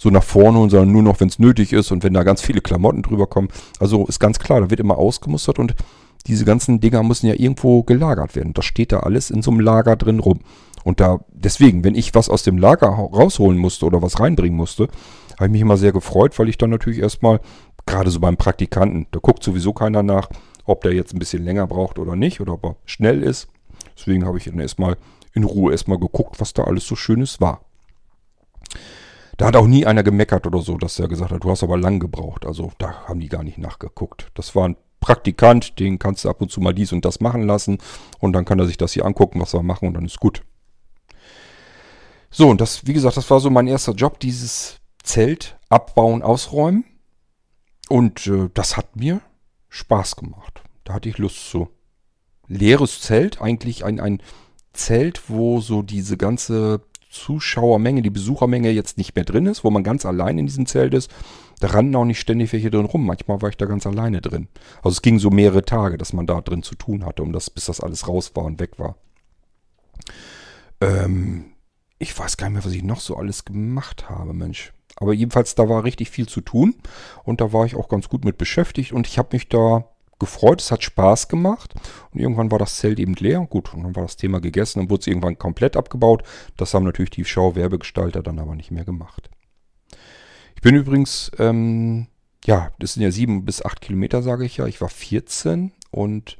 so nach vorne holen, sondern nur noch, wenn es nötig ist und wenn da ganz viele Klamotten drüber kommen. Also ist ganz klar, da wird immer ausgemustert und diese ganzen Dinger müssen ja irgendwo gelagert werden. Das steht da alles in so einem Lager drin rum. Und da, deswegen, wenn ich was aus dem Lager rausholen musste oder was reinbringen musste, habe ich mich immer sehr gefreut, weil ich dann natürlich erstmal, gerade so beim Praktikanten, da guckt sowieso keiner nach, ob der jetzt ein bisschen länger braucht oder nicht oder ob er schnell ist. Deswegen habe ich dann erstmal in Ruhe erstmal geguckt, was da alles so Schönes war. Da hat auch nie einer gemeckert oder so, dass er gesagt hat, du hast aber lang gebraucht. Also da haben die gar nicht nachgeguckt. Das war ein Praktikant, den kannst du ab und zu mal dies und das machen lassen und dann kann er sich das hier angucken, was wir machen und dann ist gut. So, und das, wie gesagt, das war so mein erster Job, dieses Zelt abbauen, ausräumen. Und äh, das hat mir Spaß gemacht. Da hatte ich Lust zu. Leeres Zelt, eigentlich ein, ein Zelt, wo so diese ganze Zuschauermenge, die Besuchermenge jetzt nicht mehr drin ist, wo man ganz allein in diesem Zelt ist. Da rannten auch nicht ständig welche drin rum. Manchmal war ich da ganz alleine drin. Also es ging so mehrere Tage, dass man da drin zu tun hatte, um das, bis das alles raus war und weg war. Ähm, ich weiß gar nicht mehr, was ich noch so alles gemacht habe, Mensch. Aber jedenfalls, da war richtig viel zu tun und da war ich auch ganz gut mit beschäftigt und ich habe mich da gefreut, es hat Spaß gemacht und irgendwann war das Zelt eben leer. Gut, und dann war das Thema gegessen und wurde es irgendwann komplett abgebaut. Das haben natürlich die Schauwerbegestalter dann aber nicht mehr gemacht. Ich bin übrigens, ähm, ja, das sind ja sieben bis acht Kilometer, sage ich ja. Ich war 14 und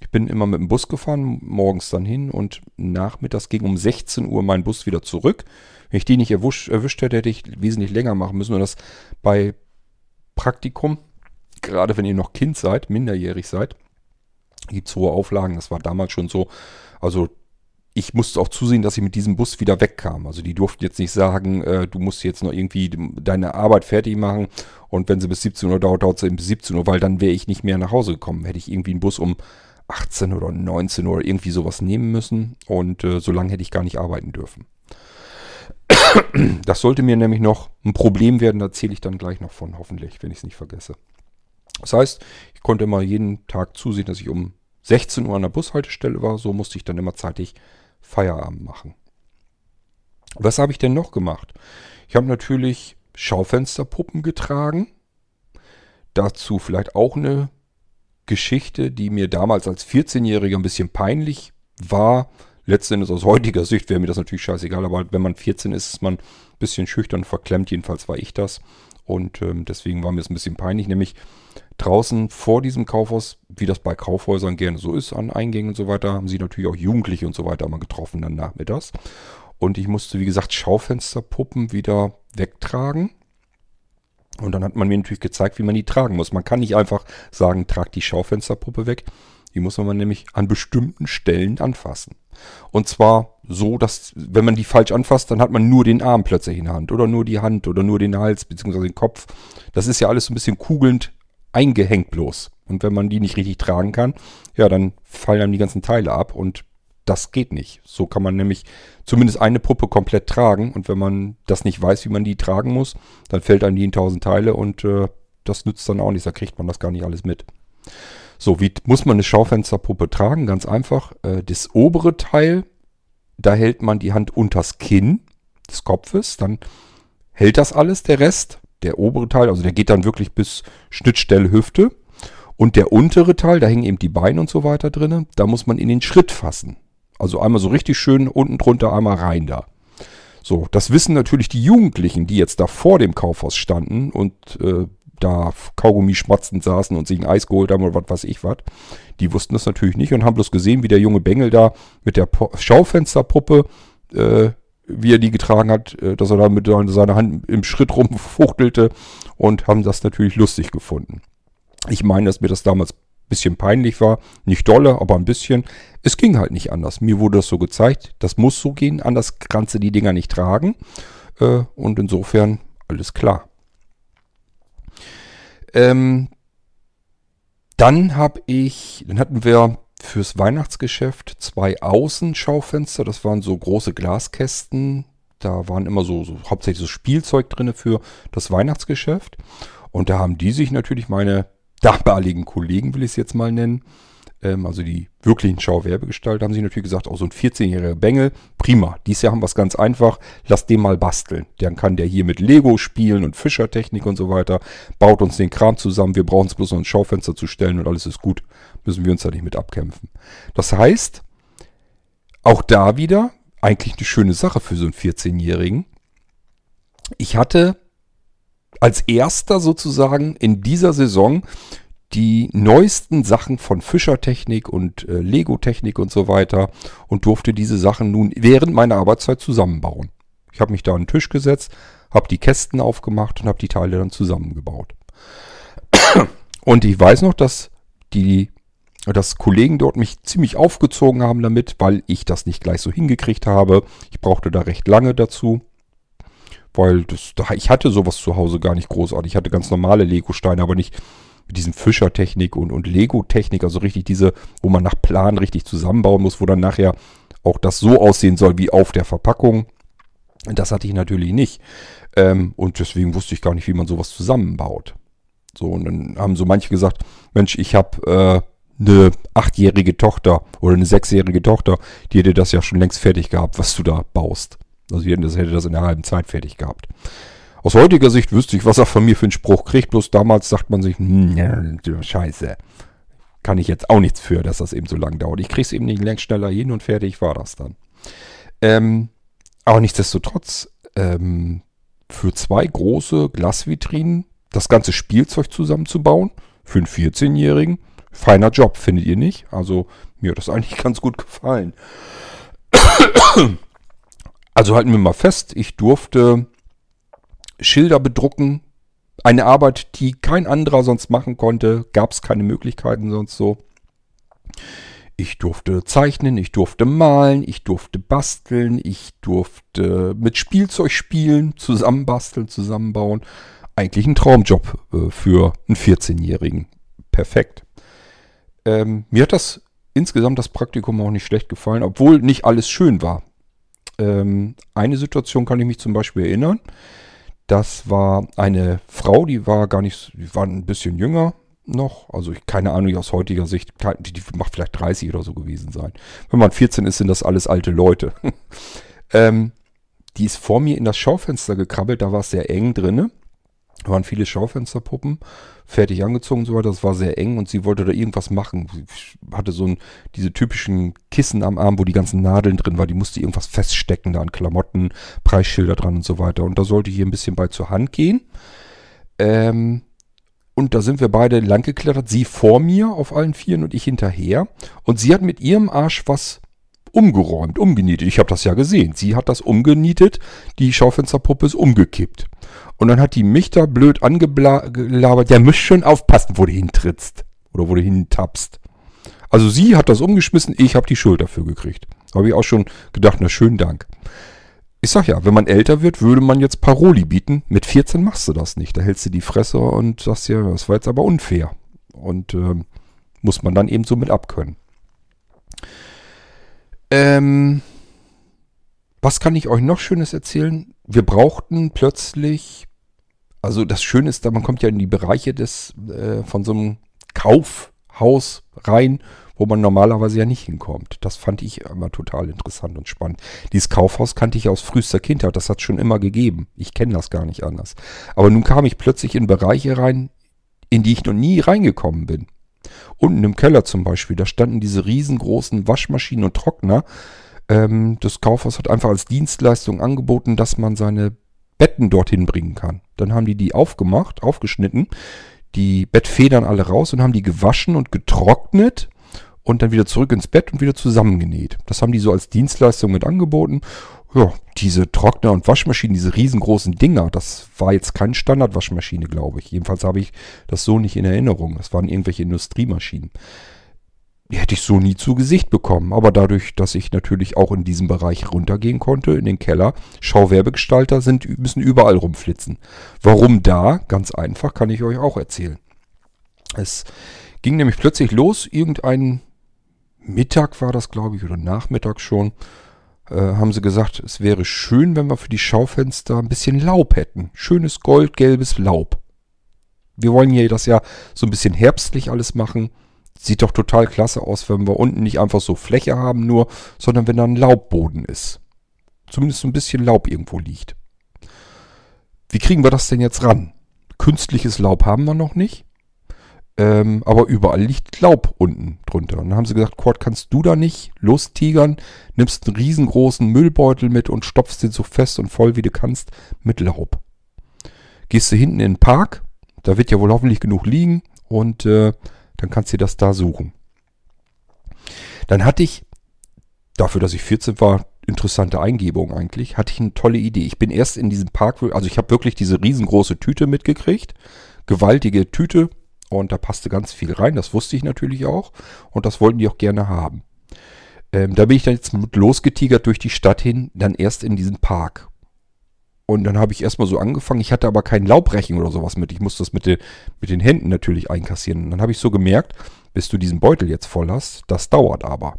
ich bin immer mit dem Bus gefahren, morgens dann hin und nachmittags ging um 16 Uhr mein Bus wieder zurück. Wenn ich die nicht erwischt, erwischt hätte, hätte ich wesentlich länger machen müssen. Und das bei Praktikum, gerade wenn ihr noch Kind seid, minderjährig seid, gibt es hohe Auflagen. Das war damals schon so. Also ich musste auch zusehen, dass ich mit diesem Bus wieder wegkam. Also die durften jetzt nicht sagen, äh, du musst jetzt noch irgendwie deine Arbeit fertig machen und wenn sie bis 17 Uhr dauert, dauert sie bis 17 Uhr, weil dann wäre ich nicht mehr nach Hause gekommen. Hätte ich irgendwie einen Bus um 18 oder 19 Uhr oder irgendwie sowas nehmen müssen und äh, so lange hätte ich gar nicht arbeiten dürfen. Das sollte mir nämlich noch ein Problem werden, da erzähle ich dann gleich noch von, hoffentlich, wenn ich es nicht vergesse. Das heißt, ich konnte immer jeden Tag zusehen, dass ich um 16 Uhr an der Bushaltestelle war. So musste ich dann immer zeitig Feierabend machen. Was habe ich denn noch gemacht? Ich habe natürlich Schaufensterpuppen getragen. Dazu vielleicht auch eine Geschichte, die mir damals als 14-Jähriger ein bisschen peinlich war. Letztendlich aus heutiger Sicht wäre mir das natürlich scheißegal, aber wenn man 14 ist, ist man ein bisschen schüchtern verklemmt. Jedenfalls war ich das. Und ähm, deswegen war mir es ein bisschen peinlich, nämlich draußen vor diesem Kaufhaus, wie das bei Kaufhäusern gerne so ist, an Eingängen und so weiter, haben sie natürlich auch Jugendliche und so weiter mal getroffen dann nachmittags. Und ich musste, wie gesagt, Schaufensterpuppen wieder wegtragen. Und dann hat man mir natürlich gezeigt, wie man die tragen muss. Man kann nicht einfach sagen, trag die Schaufensterpuppe weg. Die muss man nämlich an bestimmten Stellen anfassen. Und zwar so, dass, wenn man die falsch anfasst, dann hat man nur den Arm plötzlich in der Hand oder nur die Hand oder nur den Hals bzw. den Kopf. Das ist ja alles so ein bisschen kugelnd eingehängt bloß. Und wenn man die nicht richtig tragen kann, ja, dann fallen einem die ganzen Teile ab und das geht nicht. So kann man nämlich zumindest eine Puppe komplett tragen und wenn man das nicht weiß, wie man die tragen muss, dann fällt einem die in tausend Teile und äh, das nützt dann auch nichts, da kriegt man das gar nicht alles mit. So, wie muss man eine Schaufensterpuppe tragen? Ganz einfach. Äh, das obere Teil, da hält man die Hand unters Kinn des Kopfes, dann hält das alles, der Rest der obere Teil, also der geht dann wirklich bis Schnittstelle Hüfte. Und der untere Teil, da hängen eben die Beine und so weiter drin, da muss man in den Schritt fassen. Also einmal so richtig schön unten drunter, einmal rein da. So, das wissen natürlich die Jugendlichen, die jetzt da vor dem Kaufhaus standen und äh, da Kaugummi schmatzend saßen und sich ein Eis geholt haben oder was weiß ich was. Die wussten das natürlich nicht und haben bloß gesehen, wie der junge Bengel da mit der po Schaufensterpuppe, äh, wie er die getragen hat, äh, dass er da mit seiner Hand im Schritt rumfuchtelte und haben das natürlich lustig gefunden. Ich meine, dass mir das damals ein bisschen peinlich war. Nicht dolle, aber ein bisschen. Es ging halt nicht anders. Mir wurde das so gezeigt. Das muss so gehen. Anders kannst du die Dinger nicht tragen. Äh, und insofern alles klar. Ähm, dann habe ich, dann hatten wir fürs Weihnachtsgeschäft zwei Außenschaufenster. Das waren so große Glaskästen. Da waren immer so, so hauptsächlich so Spielzeug drin für das Weihnachtsgeschäft. Und da haben die sich natürlich meine damaligen Kollegen, will ich es jetzt mal nennen, ähm, also die wirklichen Schauwerbegestalter, haben sich natürlich gesagt, auch so ein 14-jähriger Bengel, prima, dieses Jahr haben wir es ganz einfach, lass den mal basteln. Dann kann der hier mit Lego spielen und Fischertechnik und so weiter, baut uns den Kram zusammen, wir brauchen es bloß noch ein Schaufenster zu stellen und alles ist gut. Müssen wir uns da nicht mit abkämpfen. Das heißt, auch da wieder, eigentlich eine schöne Sache für so einen 14-Jährigen. Ich hatte als erster sozusagen in dieser Saison die neuesten Sachen von Fischertechnik und äh, Lego-Technik und so weiter und durfte diese Sachen nun während meiner Arbeitszeit zusammenbauen. Ich habe mich da an den Tisch gesetzt, habe die Kästen aufgemacht und habe die Teile dann zusammengebaut. Und ich weiß noch, dass die dass Kollegen dort mich ziemlich aufgezogen haben damit, weil ich das nicht gleich so hingekriegt habe. Ich brauchte da recht lange dazu, weil das, ich hatte sowas zu Hause gar nicht großartig. Ich hatte ganz normale Lego-Steine, aber nicht mit diesem Fischertechnik und, und Lego-Technik, also richtig diese, wo man nach Plan richtig zusammenbauen muss, wo dann nachher auch das so aussehen soll wie auf der Verpackung. Das hatte ich natürlich nicht. Ähm, und deswegen wusste ich gar nicht, wie man sowas zusammenbaut. So, und dann haben so manche gesagt, Mensch, ich habe äh, eine achtjährige Tochter oder eine sechsjährige Tochter, die hätte das ja schon längst fertig gehabt, was du da baust. Also die hätte das in der halben Zeit fertig gehabt. Aus heutiger Sicht wüsste ich, was er von mir für einen Spruch kriegt. Bloß damals sagt man sich, hm, scheiße. Kann ich jetzt auch nichts für, dass das eben so lang dauert. Ich krieg's eben nicht längst schneller hin und fertig war das dann. Ähm, aber nichtsdestotrotz, ähm, für zwei große Glasvitrinen das ganze Spielzeug zusammenzubauen, für einen 14-Jährigen, feiner Job, findet ihr nicht? Also mir hat das eigentlich ganz gut gefallen. Also halten wir mal fest, ich durfte Schilder bedrucken. Eine Arbeit, die kein anderer sonst machen konnte. Gab es keine Möglichkeiten sonst so. Ich durfte zeichnen, ich durfte malen, ich durfte basteln, ich durfte mit Spielzeug spielen, zusammenbasteln, zusammenbauen. Eigentlich ein Traumjob äh, für einen 14-Jährigen. Perfekt. Ähm, mir hat das insgesamt das Praktikum auch nicht schlecht gefallen, obwohl nicht alles schön war. Ähm, eine Situation kann ich mich zum Beispiel erinnern. Das war eine Frau, die war gar nicht, die war ein bisschen jünger noch. Also ich, keine Ahnung, aus heutiger Sicht, die, die macht vielleicht 30 oder so gewesen sein. Wenn man 14 ist, sind das alles alte Leute. ähm, die ist vor mir in das Schaufenster gekrabbelt, da war es sehr eng drinne. Waren viele Schaufensterpuppen, fertig angezogen und so weiter. Das war sehr eng und sie wollte da irgendwas machen. Sie hatte so ein, diese typischen Kissen am Arm, wo die ganzen Nadeln drin waren. Die musste irgendwas feststecken da an Klamotten, Preisschilder dran und so weiter. Und da sollte hier ein bisschen bei zur Hand gehen. Ähm, und da sind wir beide lang geklettert. Sie vor mir auf allen Vieren und ich hinterher. Und sie hat mit ihrem Arsch was umgeräumt, umgenietet. Ich habe das ja gesehen. Sie hat das umgenietet. Die Schaufensterpuppe ist umgekippt. Und dann hat die mich da blöd angelabert. Der müsst schon aufpassen, wo du hintrittst. Oder wo du hintappst. Also sie hat das umgeschmissen, ich habe die Schuld dafür gekriegt. Habe ich auch schon gedacht, na schönen Dank. Ich sag ja, wenn man älter wird, würde man jetzt Paroli bieten. Mit 14 machst du das nicht. Da hältst du die Fresse und sagst ja, das war jetzt aber unfair. Und ähm, muss man dann eben so mit abkönnen. Ähm, was kann ich euch noch Schönes erzählen? Wir brauchten plötzlich also das Schöne ist, man kommt ja in die Bereiche des äh, von so einem Kaufhaus rein, wo man normalerweise ja nicht hinkommt. Das fand ich immer total interessant und spannend. Dieses Kaufhaus kannte ich aus frühester Kindheit, das hat es schon immer gegeben. Ich kenne das gar nicht anders. Aber nun kam ich plötzlich in Bereiche rein, in die ich noch nie reingekommen bin. Unten im Keller zum Beispiel, da standen diese riesengroßen Waschmaschinen und Trockner Ähm, das Kaufhaus hat einfach als Dienstleistung angeboten, dass man seine Betten dorthin bringen kann. Dann haben die die aufgemacht, aufgeschnitten, die Bettfedern alle raus und haben die gewaschen und getrocknet und dann wieder zurück ins Bett und wieder zusammengenäht. Das haben die so als Dienstleistung mit angeboten. Ja, diese Trockner- und Waschmaschinen, diese riesengroßen Dinger, das war jetzt keine Standardwaschmaschine, glaube ich. Jedenfalls habe ich das so nicht in Erinnerung. Das waren irgendwelche Industriemaschinen. Die hätte ich so nie zu Gesicht bekommen. Aber dadurch, dass ich natürlich auch in diesem Bereich runtergehen konnte, in den Keller, Schauwerbegestalter sind, müssen überall rumflitzen. Warum da? Ganz einfach, kann ich euch auch erzählen. Es ging nämlich plötzlich los, irgendein Mittag war das, glaube ich, oder Nachmittag schon, äh, haben sie gesagt, es wäre schön, wenn wir für die Schaufenster ein bisschen Laub hätten. Schönes goldgelbes Laub. Wir wollen hier das ja so ein bisschen herbstlich alles machen. Sieht doch total klasse aus, wenn wir unten nicht einfach so Fläche haben nur, sondern wenn da ein Laubboden ist. Zumindest so ein bisschen Laub irgendwo liegt. Wie kriegen wir das denn jetzt ran? Künstliches Laub haben wir noch nicht. Ähm, aber überall liegt Laub unten drunter. Und dann haben sie gesagt, Quad, kannst du da nicht lostigern? Nimmst einen riesengroßen Müllbeutel mit und stopfst den so fest und voll wie du kannst mit Laub. Gehst du hinten in den Park, da wird ja wohl hoffentlich genug liegen und äh, dann kannst du das da suchen. Dann hatte ich, dafür, dass ich 14 war, interessante Eingebung eigentlich, hatte ich eine tolle Idee. Ich bin erst in diesem Park, also ich habe wirklich diese riesengroße Tüte mitgekriegt. Gewaltige Tüte und da passte ganz viel rein. Das wusste ich natürlich auch und das wollten die auch gerne haben. Ähm, da bin ich dann jetzt mit losgetigert durch die Stadt hin, dann erst in diesen Park. Und dann habe ich erstmal so angefangen. Ich hatte aber kein Laubrechen oder sowas mit. Ich musste das mit, den, mit den Händen natürlich einkassieren. Und dann habe ich so gemerkt, bis du diesen Beutel jetzt voll hast, das dauert aber.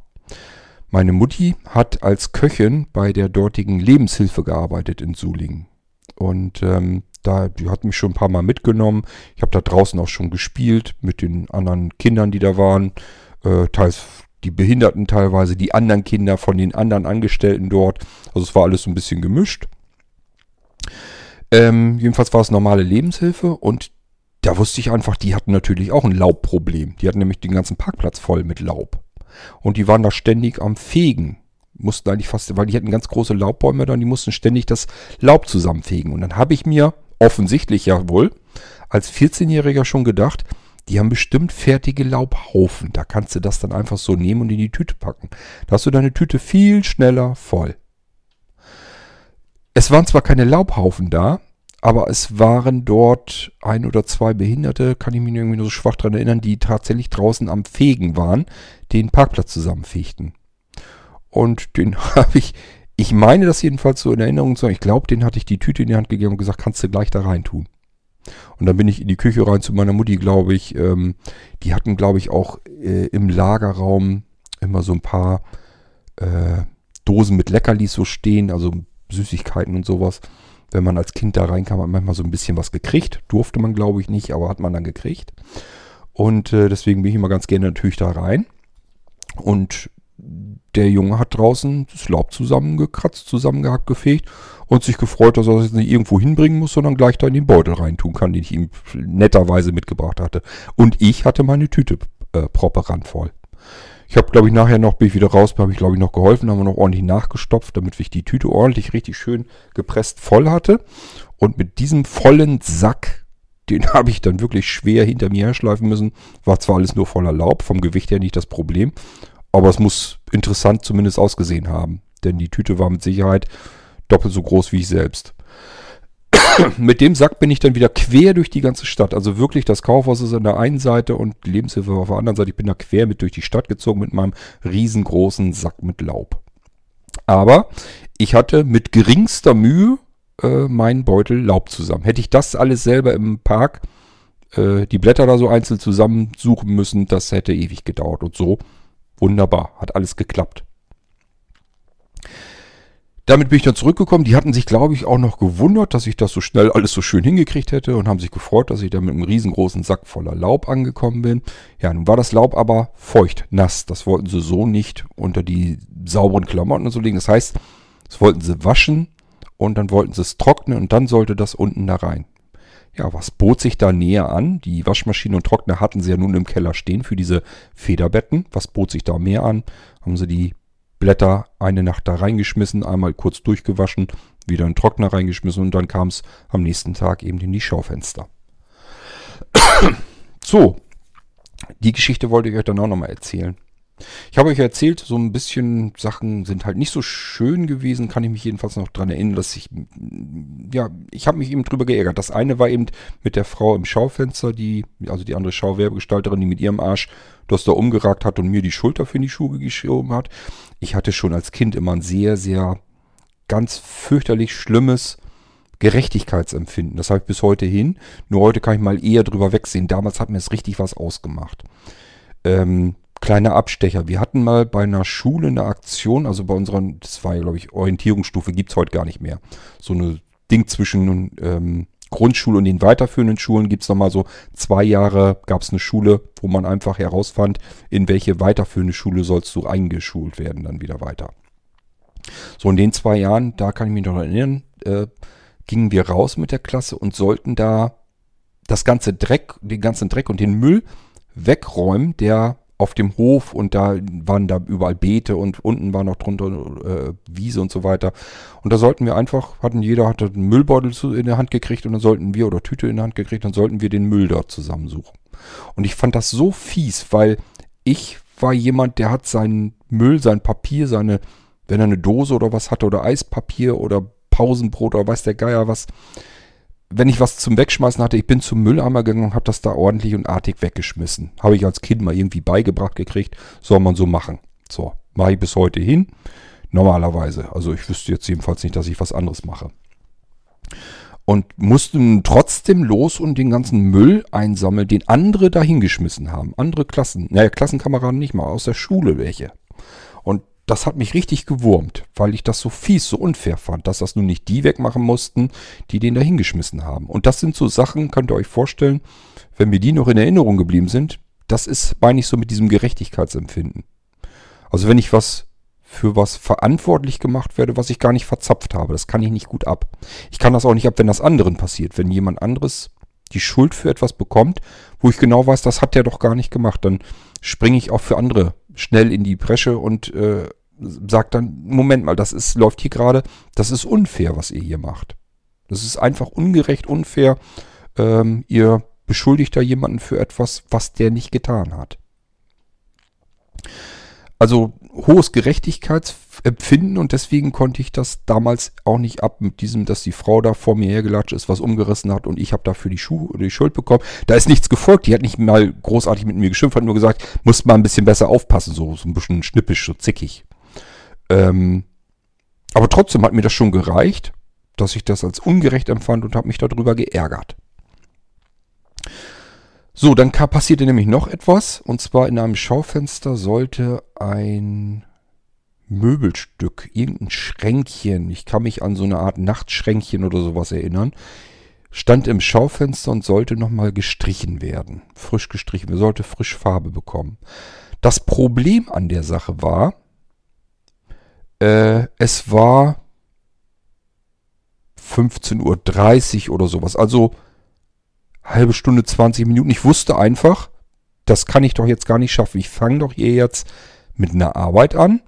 Meine Mutti hat als Köchin bei der dortigen Lebenshilfe gearbeitet in Sulingen. Und ähm, da, die hat mich schon ein paar Mal mitgenommen. Ich habe da draußen auch schon gespielt mit den anderen Kindern, die da waren. Äh, teils die Behinderten teilweise, die anderen Kinder von den anderen Angestellten dort. Also es war alles so ein bisschen gemischt. Ähm, jedenfalls war es normale Lebenshilfe und da wusste ich einfach, die hatten natürlich auch ein Laubproblem. Die hatten nämlich den ganzen Parkplatz voll mit Laub. Und die waren da ständig am Fegen. Mussten eigentlich fast, weil die hatten ganz große Laubbäume da und die mussten ständig das Laub zusammenfegen. Und dann habe ich mir offensichtlich ja wohl als 14-Jähriger schon gedacht, die haben bestimmt fertige Laubhaufen. Da kannst du das dann einfach so nehmen und in die Tüte packen. Da hast du deine Tüte viel schneller voll. Es waren zwar keine Laubhaufen da, aber es waren dort ein oder zwei Behinderte, kann ich mich irgendwie nur so schwach daran erinnern, die tatsächlich draußen am Fegen waren, den Parkplatz zusammenfegten. Und den habe ich, ich meine das jedenfalls so in Erinnerung zu haben, ich glaube, den hatte ich die Tüte in die Hand gegeben und gesagt, kannst du gleich da rein tun. Und dann bin ich in die Küche rein zu meiner Mutti, glaube ich. Ähm, die hatten, glaube ich, auch äh, im Lagerraum immer so ein paar äh, Dosen mit Leckerlis so stehen, also Süßigkeiten und sowas. Wenn man als Kind da reinkam, hat man manchmal so ein bisschen was gekriegt. Durfte man, glaube ich, nicht, aber hat man dann gekriegt. Und äh, deswegen bin ich immer ganz gerne natürlich da rein. Und der Junge hat draußen das Laub zusammengekratzt, zusammengehackt, gefegt und sich gefreut, dass er das jetzt nicht irgendwo hinbringen muss, sondern gleich da in den Beutel reintun kann, den ich ihm netterweise mitgebracht hatte. Und ich hatte meine Tüte äh, proppe randvoll. Ich habe, glaube ich, nachher noch, bin ich wieder raus, habe ich, glaube ich, noch geholfen, haben wir noch ordentlich nachgestopft, damit ich die Tüte ordentlich, richtig schön gepresst voll hatte. Und mit diesem vollen Sack, den habe ich dann wirklich schwer hinter mir herschleifen müssen. War zwar alles nur voller Laub, vom Gewicht her nicht das Problem, aber es muss interessant zumindest ausgesehen haben. Denn die Tüte war mit Sicherheit doppelt so groß wie ich selbst. mit dem Sack bin ich dann wieder quer durch die ganze Stadt. Also wirklich, das Kaufhaus ist an der einen Seite und die Lebenshilfe auf der anderen Seite. Ich bin da quer mit durch die Stadt gezogen mit meinem riesengroßen Sack mit Laub. Aber ich hatte mit geringster Mühe äh, meinen Beutel Laub zusammen. Hätte ich das alles selber im Park, äh, die Blätter da so einzeln zusammensuchen müssen, das hätte ewig gedauert. Und so, wunderbar, hat alles geklappt. Damit bin ich dann zurückgekommen. Die hatten sich, glaube ich, auch noch gewundert, dass ich das so schnell alles so schön hingekriegt hätte und haben sich gefreut, dass ich da mit einem riesengroßen Sack voller Laub angekommen bin. Ja, nun war das Laub aber feucht, nass. Das wollten sie so nicht unter die sauberen Klamotten und so legen. Das heißt, das wollten sie waschen und dann wollten sie es trocknen und dann sollte das unten da rein. Ja, was bot sich da näher an? Die Waschmaschine und Trockner hatten sie ja nun im Keller stehen für diese Federbetten. Was bot sich da mehr an? Haben sie die Blätter eine Nacht da reingeschmissen, einmal kurz durchgewaschen, wieder in den Trockner reingeschmissen und dann kam es am nächsten Tag eben in die Schaufenster. so, die Geschichte wollte ich euch dann auch nochmal erzählen. Ich habe euch erzählt, so ein bisschen Sachen sind halt nicht so schön gewesen, kann ich mich jedenfalls noch dran erinnern, dass ich, ja, ich habe mich eben drüber geärgert. Das eine war eben mit der Frau im Schaufenster, die, also die andere Schauwerbegestalterin, die mit ihrem Arsch das da umgeragt hat und mir die Schulter für die Schuhe geschoben hat. Ich hatte schon als Kind immer ein sehr, sehr ganz fürchterlich schlimmes Gerechtigkeitsempfinden. Das habe ich bis heute hin. Nur heute kann ich mal eher drüber wegsehen. Damals hat mir es richtig was ausgemacht. Ähm, kleiner Abstecher. Wir hatten mal bei einer Schule eine Aktion, also bei unseren, das war ja glaube ich Orientierungsstufe, gibt's heute gar nicht mehr. So eine Ding zwischen ähm, Grundschule und den weiterführenden Schulen gibt's noch mal so zwei Jahre, gab's eine Schule, wo man einfach herausfand, in welche weiterführende Schule sollst du eingeschult werden, dann wieder weiter. So in den zwei Jahren, da kann ich mich noch erinnern, äh, gingen wir raus mit der Klasse und sollten da das ganze Dreck, den ganzen Dreck und den Müll wegräumen, der auf dem Hof und da waren da überall Beete und unten war noch drunter äh, Wiese und so weiter. Und da sollten wir einfach, hatten jeder hatte einen Müllbeutel in der Hand gekriegt und dann sollten wir, oder Tüte in der Hand gekriegt, dann sollten wir den Müll dort zusammensuchen. Und ich fand das so fies, weil ich war jemand, der hat seinen Müll, sein Papier, seine, wenn er eine Dose oder was hatte oder Eispapier oder Pausenbrot oder weiß der Geier was, wenn ich was zum Wegschmeißen hatte, ich bin zum Mülleimer gegangen und habe das da ordentlich und artig weggeschmissen. Habe ich als Kind mal irgendwie beigebracht gekriegt, soll man so machen. So, mache ich bis heute hin. Normalerweise. Also ich wüsste jetzt jedenfalls nicht, dass ich was anderes mache. Und mussten trotzdem los und den ganzen Müll einsammeln, den andere dahingeschmissen haben. Andere Klassen, naja, Klassenkameraden nicht mal, aus der Schule welche. Das hat mich richtig gewurmt, weil ich das so fies, so unfair fand, dass das nun nicht die wegmachen mussten, die den da hingeschmissen haben. Und das sind so Sachen, könnt ihr euch vorstellen, wenn mir die noch in Erinnerung geblieben sind, das ist, meine ich, so mit diesem Gerechtigkeitsempfinden. Also wenn ich was für was verantwortlich gemacht werde, was ich gar nicht verzapft habe, das kann ich nicht gut ab. Ich kann das auch nicht ab, wenn das anderen passiert. Wenn jemand anderes die Schuld für etwas bekommt, wo ich genau weiß, das hat der doch gar nicht gemacht, dann springe ich auch für andere schnell in die Bresche und äh, sagt dann, Moment mal, das ist, läuft hier gerade, das ist unfair, was ihr hier macht. Das ist einfach ungerecht, unfair. Ähm, ihr beschuldigt da jemanden für etwas, was der nicht getan hat. Also hohes Gerechtigkeitsempfinden und deswegen konnte ich das damals auch nicht ab mit diesem, dass die Frau da vor mir hergelatscht ist, was umgerissen hat und ich habe dafür die, Schuhe, die Schuld bekommen. Da ist nichts gefolgt, die hat nicht mal großartig mit mir geschimpft, hat nur gesagt, muss mal ein bisschen besser aufpassen, so, so ein bisschen schnippisch, so zickig. Ähm, aber trotzdem hat mir das schon gereicht, dass ich das als ungerecht empfand und habe mich darüber geärgert. So, dann passierte nämlich noch etwas. Und zwar in einem Schaufenster sollte ein Möbelstück, irgendein Schränkchen, ich kann mich an so eine Art Nachtschränkchen oder sowas erinnern, stand im Schaufenster und sollte nochmal gestrichen werden. Frisch gestrichen, wir sollte frisch Farbe bekommen. Das Problem an der Sache war, äh, es war 15.30 Uhr oder sowas. Also halbe Stunde, 20 Minuten. Ich wusste einfach, das kann ich doch jetzt gar nicht schaffen. Ich fange doch hier jetzt mit einer Arbeit an.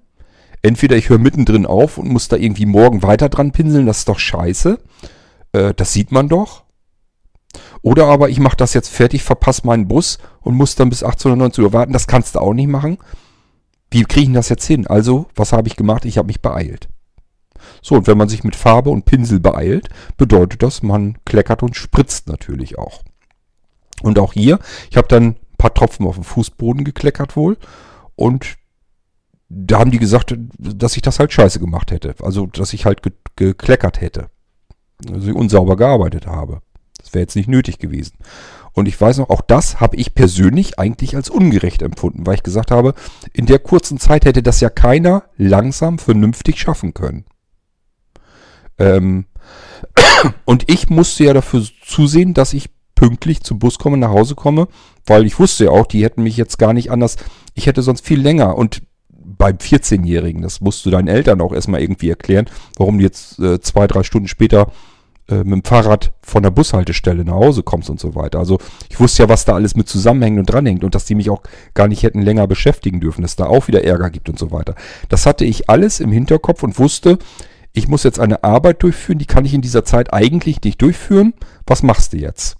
Entweder ich höre mittendrin auf und muss da irgendwie morgen weiter dran pinseln, das ist doch scheiße. Äh, das sieht man doch. Oder aber ich mache das jetzt fertig, verpasse meinen Bus und muss dann bis 18 oder 19 Uhr warten. Das kannst du auch nicht machen. Wie kriege ich das jetzt hin? Also, was habe ich gemacht? Ich habe mich beeilt. So, und wenn man sich mit Farbe und Pinsel beeilt, bedeutet das, man kleckert und spritzt natürlich auch. Und auch hier, ich habe dann ein paar Tropfen auf dem Fußboden gekleckert wohl und da haben die gesagt, dass ich das halt scheiße gemacht hätte. Also, dass ich halt ge gekleckert hätte. Also ich unsauber gearbeitet habe. Das wäre jetzt nicht nötig gewesen. Und ich weiß noch, auch das habe ich persönlich eigentlich als ungerecht empfunden, weil ich gesagt habe, in der kurzen Zeit hätte das ja keiner langsam vernünftig schaffen können. Ähm und ich musste ja dafür zusehen, dass ich pünktlich zum Bus komme, nach Hause komme, weil ich wusste ja auch, die hätten mich jetzt gar nicht anders, ich hätte sonst viel länger und beim 14-Jährigen, das musst du deinen Eltern auch erstmal irgendwie erklären, warum du jetzt äh, zwei, drei Stunden später äh, mit dem Fahrrad von der Bushaltestelle nach Hause kommst und so weiter. Also ich wusste ja, was da alles mit zusammenhängt und dranhängt und dass die mich auch gar nicht hätten länger beschäftigen dürfen, dass da auch wieder Ärger gibt und so weiter. Das hatte ich alles im Hinterkopf und wusste, ich muss jetzt eine Arbeit durchführen, die kann ich in dieser Zeit eigentlich nicht durchführen. Was machst du jetzt?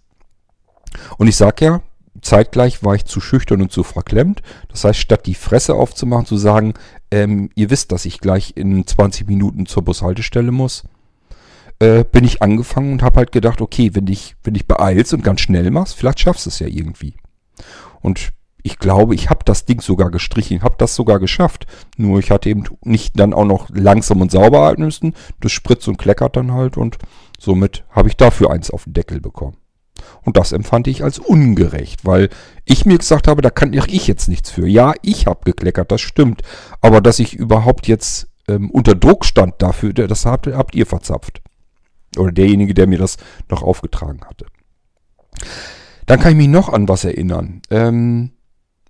Und ich sag ja, zeitgleich war ich zu schüchtern und zu verklemmt. Das heißt, statt die Fresse aufzumachen, zu sagen, ähm, ihr wisst, dass ich gleich in 20 Minuten zur Bushaltestelle muss, äh, bin ich angefangen und habe halt gedacht, okay, wenn dich wenn dich beeilst und ganz schnell machst, vielleicht schaffst du es ja irgendwie. Und ich glaube, ich habe das Ding sogar gestrichen, habe das sogar geschafft. Nur ich hatte eben nicht dann auch noch langsam und sauber halten müssen. Das spritzt und kleckert dann halt und somit habe ich dafür eins auf den Deckel bekommen. Und das empfand ich als ungerecht, weil ich mir gesagt habe, da kann ich jetzt nichts für. Ja, ich habe gekleckert, das stimmt. Aber dass ich überhaupt jetzt ähm, unter Druck stand dafür, das habt, habt ihr verzapft. Oder derjenige, der mir das noch aufgetragen hatte. Dann kann ich mich noch an was erinnern. Ähm,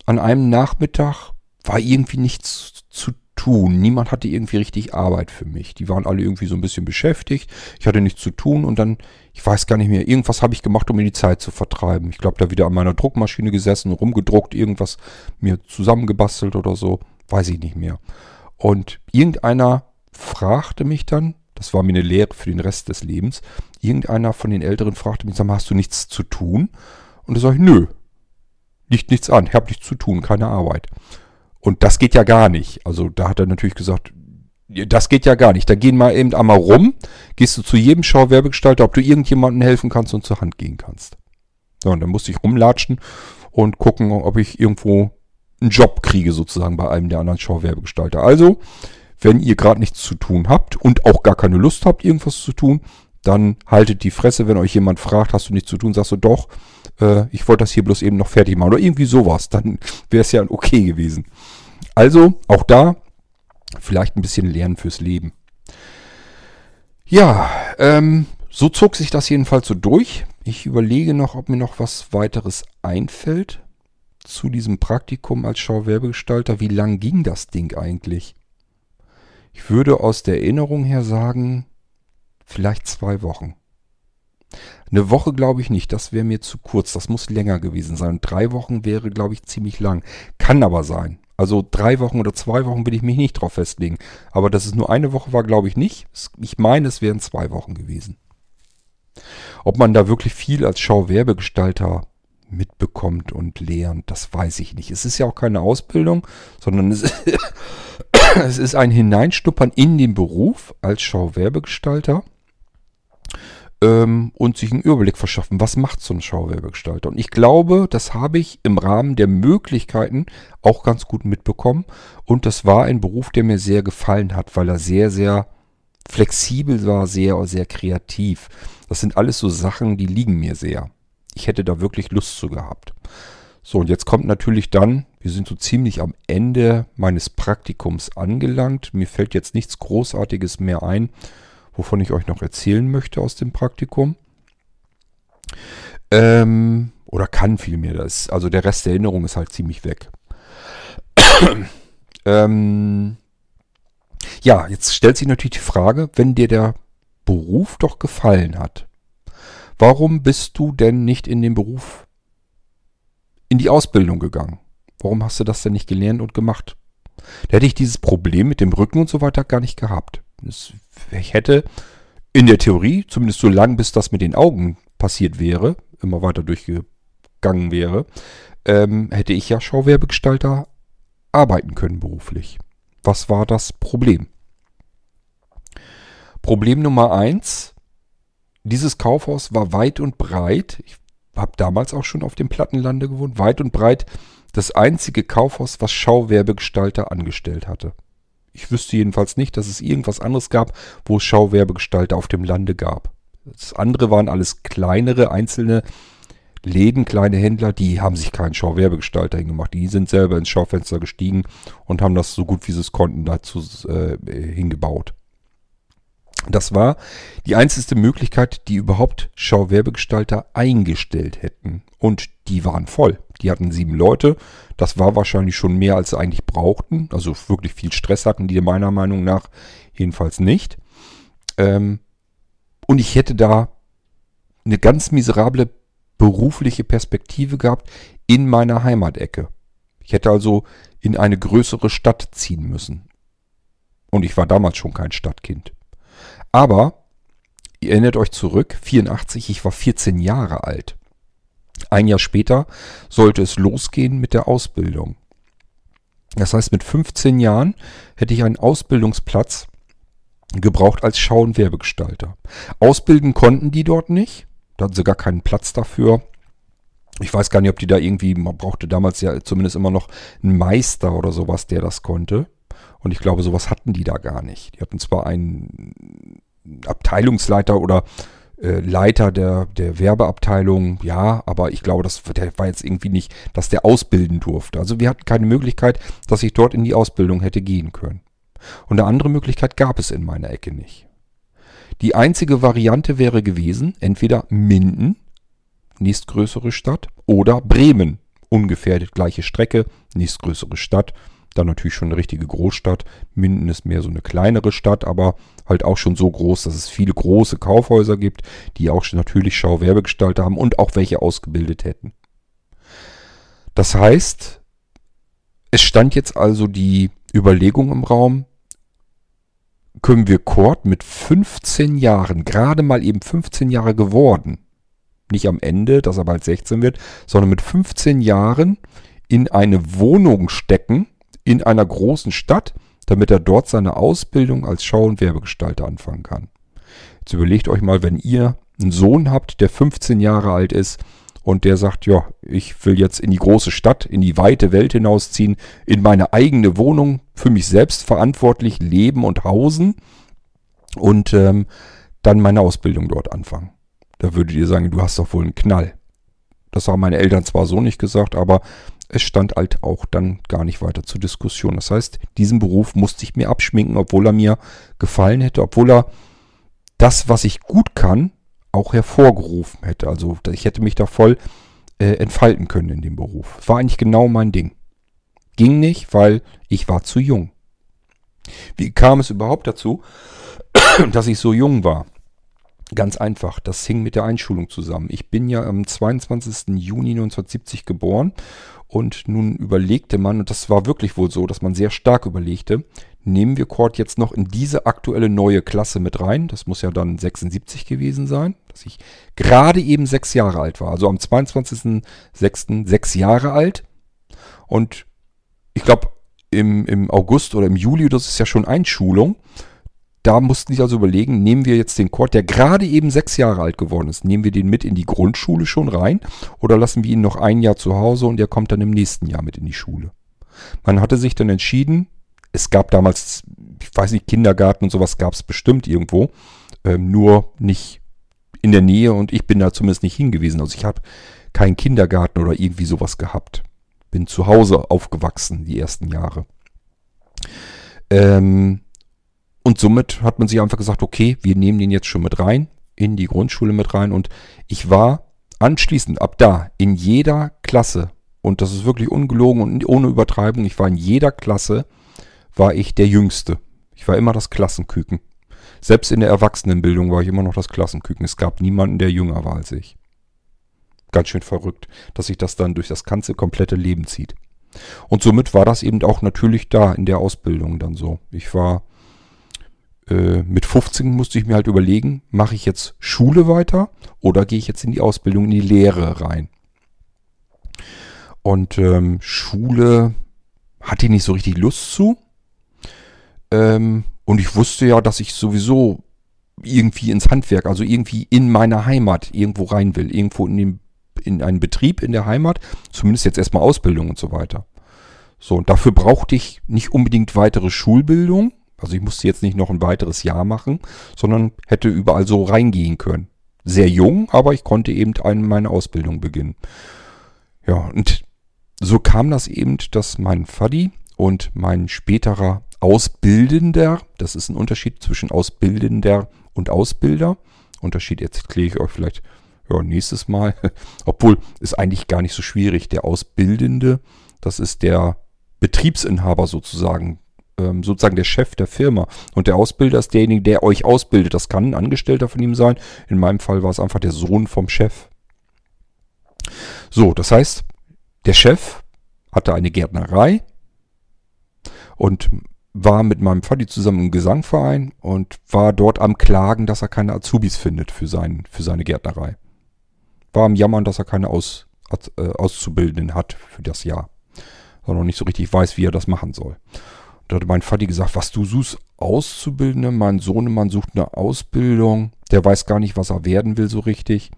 an einem Nachmittag war irgendwie nichts zu tun. Niemand hatte irgendwie richtig Arbeit für mich. Die waren alle irgendwie so ein bisschen beschäftigt. Ich hatte nichts zu tun und dann, ich weiß gar nicht mehr, irgendwas habe ich gemacht, um mir die Zeit zu vertreiben. Ich glaube, da wieder an meiner Druckmaschine gesessen, rumgedruckt, irgendwas mir zusammengebastelt oder so. Weiß ich nicht mehr. Und irgendeiner fragte mich dann, das war mir eine Lehre für den Rest des Lebens, irgendeiner von den Älteren fragte mich, sag mal, hast du nichts zu tun? Und da sage ich, nö, liegt nichts an, ich habe nichts zu tun, keine Arbeit. Und das geht ja gar nicht. Also da hat er natürlich gesagt, das geht ja gar nicht. Da gehen mal eben einmal rum, gehst du zu jedem Schauwerbegestalter, ob du irgendjemandem helfen kannst und zur Hand gehen kannst. So, und dann musste ich rumlatschen und gucken, ob ich irgendwo einen Job kriege, sozusagen bei einem der anderen Schauwerbegestalter. Also, wenn ihr gerade nichts zu tun habt und auch gar keine Lust habt, irgendwas zu tun, dann haltet die Fresse, wenn euch jemand fragt, hast du nichts zu tun, sagst du doch, äh, ich wollte das hier bloß eben noch fertig machen oder irgendwie sowas, dann wäre es ja okay gewesen. Also auch da vielleicht ein bisschen lernen fürs Leben. Ja, ähm, so zog sich das jedenfalls so durch. Ich überlege noch, ob mir noch was weiteres einfällt zu diesem Praktikum als Schauwerbegestalter. Wie lang ging das Ding eigentlich? Ich würde aus der Erinnerung her sagen, vielleicht zwei Wochen. Eine Woche glaube ich nicht, das wäre mir zu kurz, das muss länger gewesen sein. drei Wochen wäre, glaube ich, ziemlich lang. Kann aber sein. Also drei Wochen oder zwei Wochen will ich mich nicht drauf festlegen. Aber dass es nur eine Woche war, glaube ich nicht. Ich meine, es wären zwei Wochen gewesen. Ob man da wirklich viel als Schauwerbegestalter mitbekommt und lernt, das weiß ich nicht. Es ist ja auch keine Ausbildung, sondern es ist, es ist ein Hineinstuppern in den Beruf als Schauwerbegestalter ähm, und sich einen Überblick verschaffen, was macht so ein Schauwerbegestalter. Und ich glaube, das habe ich im Rahmen der Möglichkeiten auch ganz gut mitbekommen. Und das war ein Beruf, der mir sehr gefallen hat, weil er sehr, sehr flexibel war, sehr, sehr kreativ. Das sind alles so Sachen, die liegen mir sehr. Ich hätte da wirklich Lust zu gehabt. So, und jetzt kommt natürlich dann, wir sind so ziemlich am Ende meines Praktikums angelangt. Mir fällt jetzt nichts Großartiges mehr ein wovon ich euch noch erzählen möchte aus dem Praktikum. Ähm, oder kann vielmehr. Das, also der Rest der Erinnerung ist halt ziemlich weg. ähm, ja, jetzt stellt sich natürlich die Frage, wenn dir der Beruf doch gefallen hat, warum bist du denn nicht in den Beruf, in die Ausbildung gegangen? Warum hast du das denn nicht gelernt und gemacht? Da hätte ich dieses Problem mit dem Rücken und so weiter gar nicht gehabt ich hätte in der Theorie, zumindest so lang, bis das mit den Augen passiert wäre, immer weiter durchgegangen wäre, ähm, hätte ich ja Schauwerbegestalter arbeiten können beruflich. Was war das Problem? Problem Nummer eins, dieses Kaufhaus war weit und breit, ich habe damals auch schon auf dem Plattenlande gewohnt, weit und breit das einzige Kaufhaus, was Schauwerbegestalter angestellt hatte. Ich wüsste jedenfalls nicht, dass es irgendwas anderes gab, wo es Schauwerbegestalter auf dem Lande gab. Das andere waren alles kleinere, einzelne Läden, kleine Händler, die haben sich keinen Schauwerbegestalter hingemacht. Die sind selber ins Schaufenster gestiegen und haben das so gut wie sie es konnten dazu äh, hingebaut. Das war die einzige Möglichkeit, die überhaupt Schauwerbegestalter eingestellt hätten. Und die waren voll. Die hatten sieben Leute. Das war wahrscheinlich schon mehr, als sie eigentlich brauchten. Also wirklich viel Stress hatten die meiner Meinung nach jedenfalls nicht. Ähm, Und ich hätte da eine ganz miserable berufliche Perspektive gehabt in meiner Heimatecke. Ich hätte also in eine größere Stadt ziehen müssen. Und ich war damals schon kein Stadtkind. Aber, ihr erinnert euch zurück, 84, ich war 14 Jahre alt. Ein Jahr später sollte es losgehen mit der Ausbildung. Das heißt, mit 15 Jahren hätte ich einen Ausbildungsplatz gebraucht als Schau- und Werbegestalter. Ausbilden konnten die dort nicht. Da hatten sie gar keinen Platz dafür. Ich weiß gar nicht, ob die da irgendwie, man brauchte damals ja zumindest immer noch einen Meister oder sowas, der das konnte. Und ich glaube, sowas hatten die da gar nicht. Die hatten zwar einen Abteilungsleiter oder äh, Leiter der, der Werbeabteilung, ja, aber ich glaube, das der war jetzt irgendwie nicht, dass der ausbilden durfte. Also wir hatten keine Möglichkeit, dass ich dort in die Ausbildung hätte gehen können. Und eine andere Möglichkeit gab es in meiner Ecke nicht. Die einzige Variante wäre gewesen, entweder Minden, nächstgrößere Stadt, oder Bremen, ungefähr die gleiche Strecke, nächstgrößere Stadt, dann natürlich schon eine richtige Großstadt. Minden ist mehr so eine kleinere Stadt, aber halt auch schon so groß, dass es viele große Kaufhäuser gibt, die auch natürlich Schauwerbegestalter haben und auch welche ausgebildet hätten. Das heißt, es stand jetzt also die Überlegung im Raum, können wir Kurt mit 15 Jahren, gerade mal eben 15 Jahre geworden, nicht am Ende, dass er bald 16 wird, sondern mit 15 Jahren in eine Wohnung stecken, in einer großen Stadt, damit er dort seine Ausbildung als Schau- und Werbegestalter anfangen kann. Jetzt überlegt euch mal, wenn ihr einen Sohn habt, der 15 Jahre alt ist und der sagt, ja, ich will jetzt in die große Stadt, in die weite Welt hinausziehen, in meine eigene Wohnung, für mich selbst verantwortlich leben und hausen und ähm, dann meine Ausbildung dort anfangen. Da würdet ihr sagen, du hast doch wohl einen Knall. Das haben meine Eltern zwar so nicht gesagt, aber es stand halt auch dann gar nicht weiter zur Diskussion. Das heißt, diesen Beruf musste ich mir abschminken, obwohl er mir gefallen hätte, obwohl er das, was ich gut kann, auch hervorgerufen hätte. Also ich hätte mich da voll äh, entfalten können in dem Beruf. War eigentlich genau mein Ding. Ging nicht, weil ich war zu jung. Wie kam es überhaupt dazu, dass ich so jung war? Ganz einfach, das hing mit der Einschulung zusammen. Ich bin ja am 22. Juni 1970 geboren und nun überlegte man, und das war wirklich wohl so, dass man sehr stark überlegte, nehmen wir Cord jetzt noch in diese aktuelle neue Klasse mit rein. Das muss ja dann 76 gewesen sein, dass ich gerade eben sechs Jahre alt war. Also am 22.06. sechs Jahre alt. Und ich glaube, im, im August oder im Juli, das ist ja schon Einschulung. Da mussten sie also überlegen, nehmen wir jetzt den Cord, der gerade eben sechs Jahre alt geworden ist, nehmen wir den mit in die Grundschule schon rein oder lassen wir ihn noch ein Jahr zu Hause und der kommt dann im nächsten Jahr mit in die Schule. Man hatte sich dann entschieden, es gab damals, ich weiß nicht, Kindergarten und sowas gab es bestimmt irgendwo, ähm, nur nicht in der Nähe und ich bin da zumindest nicht hingewiesen. Also ich habe keinen Kindergarten oder irgendwie sowas gehabt. Bin zu Hause aufgewachsen die ersten Jahre. Ähm, und somit hat man sich einfach gesagt, okay, wir nehmen den jetzt schon mit rein, in die Grundschule mit rein. Und ich war anschließend ab da in jeder Klasse, und das ist wirklich ungelogen und ohne Übertreibung, ich war in jeder Klasse, war ich der Jüngste. Ich war immer das Klassenküken. Selbst in der Erwachsenenbildung war ich immer noch das Klassenküken. Es gab niemanden, der jünger war als ich. Ganz schön verrückt, dass sich das dann durch das ganze komplette Leben zieht. Und somit war das eben auch natürlich da in der Ausbildung dann so. Ich war äh, mit 15 musste ich mir halt überlegen, mache ich jetzt Schule weiter oder gehe ich jetzt in die Ausbildung, in die Lehre rein. Und ähm, Schule hatte ich nicht so richtig Lust zu. Ähm, und ich wusste ja, dass ich sowieso irgendwie ins Handwerk, also irgendwie in meiner Heimat irgendwo rein will. Irgendwo in, den, in einen Betrieb in der Heimat. Zumindest jetzt erstmal Ausbildung und so weiter. So, und dafür brauchte ich nicht unbedingt weitere Schulbildung. Also ich musste jetzt nicht noch ein weiteres Jahr machen, sondern hätte überall so reingehen können. Sehr jung, aber ich konnte eben eine, meine Ausbildung beginnen. Ja, und so kam das eben, dass mein Faddy und mein späterer Ausbildender, das ist ein Unterschied zwischen Ausbildender und Ausbilder. Unterschied erkläre ich euch vielleicht ja, nächstes Mal. Obwohl ist eigentlich gar nicht so schwierig. Der Ausbildende, das ist der Betriebsinhaber sozusagen ähm, sozusagen der Chef der Firma. Und der Ausbilder ist derjenige, der euch ausbildet. Das kann ein Angestellter von ihm sein. In meinem Fall war es einfach der Sohn vom Chef. So, das heißt, der Chef hatte eine Gärtnerei und war mit meinem Vati zusammen im Gesangverein und war dort am Klagen, dass er keine Azubis findet für, sein, für seine Gärtnerei. War am Jammern, dass er keine Aus, äh, Auszubildenden hat für das Jahr. Er noch nicht so richtig weiß, wie er das machen soll. Da hat mein Vati gesagt, was du suchst, Auszubildende? Mein Sohnemann sucht eine Ausbildung. Der weiß gar nicht, was er werden will so richtig.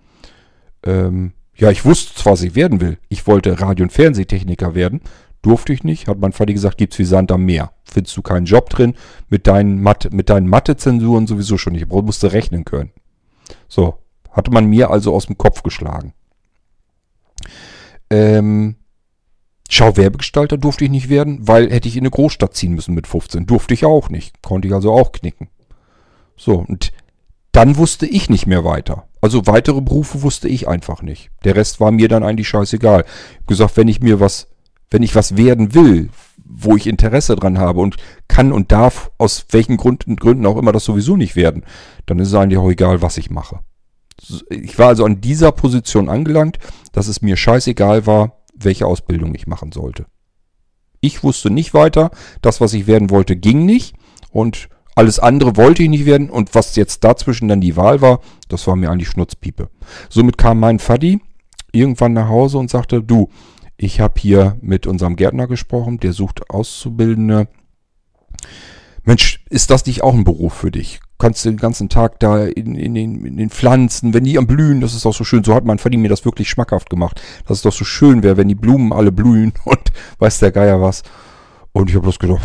Ähm, ja, ich wusste zwar, was ich werden will. Ich wollte Radio- und Fernsehtechniker werden. Durfte ich nicht. Hat mein Vati gesagt, gibt's wie Sand am Meer. Findest du keinen Job drin. Mit deinen, Mathe, mit deinen Mathe-Zensuren sowieso schon nicht. Ich musste rechnen können. So. Hatte man mir also aus dem Kopf geschlagen. Ähm, Schauwerbegestalter durfte ich nicht werden, weil hätte ich in eine Großstadt ziehen müssen mit 15. Durfte ich auch nicht. Konnte ich also auch knicken. So, und dann wusste ich nicht mehr weiter. Also weitere Berufe wusste ich einfach nicht. Der Rest war mir dann eigentlich scheißegal. Ich habe gesagt, wenn ich mir was, wenn ich was werden will, wo ich Interesse dran habe und kann und darf, aus welchen Gründen, Gründen auch immer das sowieso nicht werden, dann ist es eigentlich auch egal, was ich mache. Ich war also an dieser Position angelangt, dass es mir scheißegal war, welche Ausbildung ich machen sollte. Ich wusste nicht weiter. Das, was ich werden wollte, ging nicht. Und alles andere wollte ich nicht werden. Und was jetzt dazwischen dann die Wahl war, das war mir eigentlich Schnutzpiepe. Somit kam mein Faddy irgendwann nach Hause und sagte, du, ich habe hier mit unserem Gärtner gesprochen, der sucht Auszubildende. Mensch, ist das nicht auch ein Beruf für dich? Kannst den ganzen Tag da in, in, den, in den Pflanzen, wenn die am Blühen, das ist auch so schön. So hat mein Vati mir das wirklich schmackhaft gemacht. Dass es doch so schön wäre, wenn die Blumen alle blühen und weiß der Geier was. Und ich habe bloß gedacht,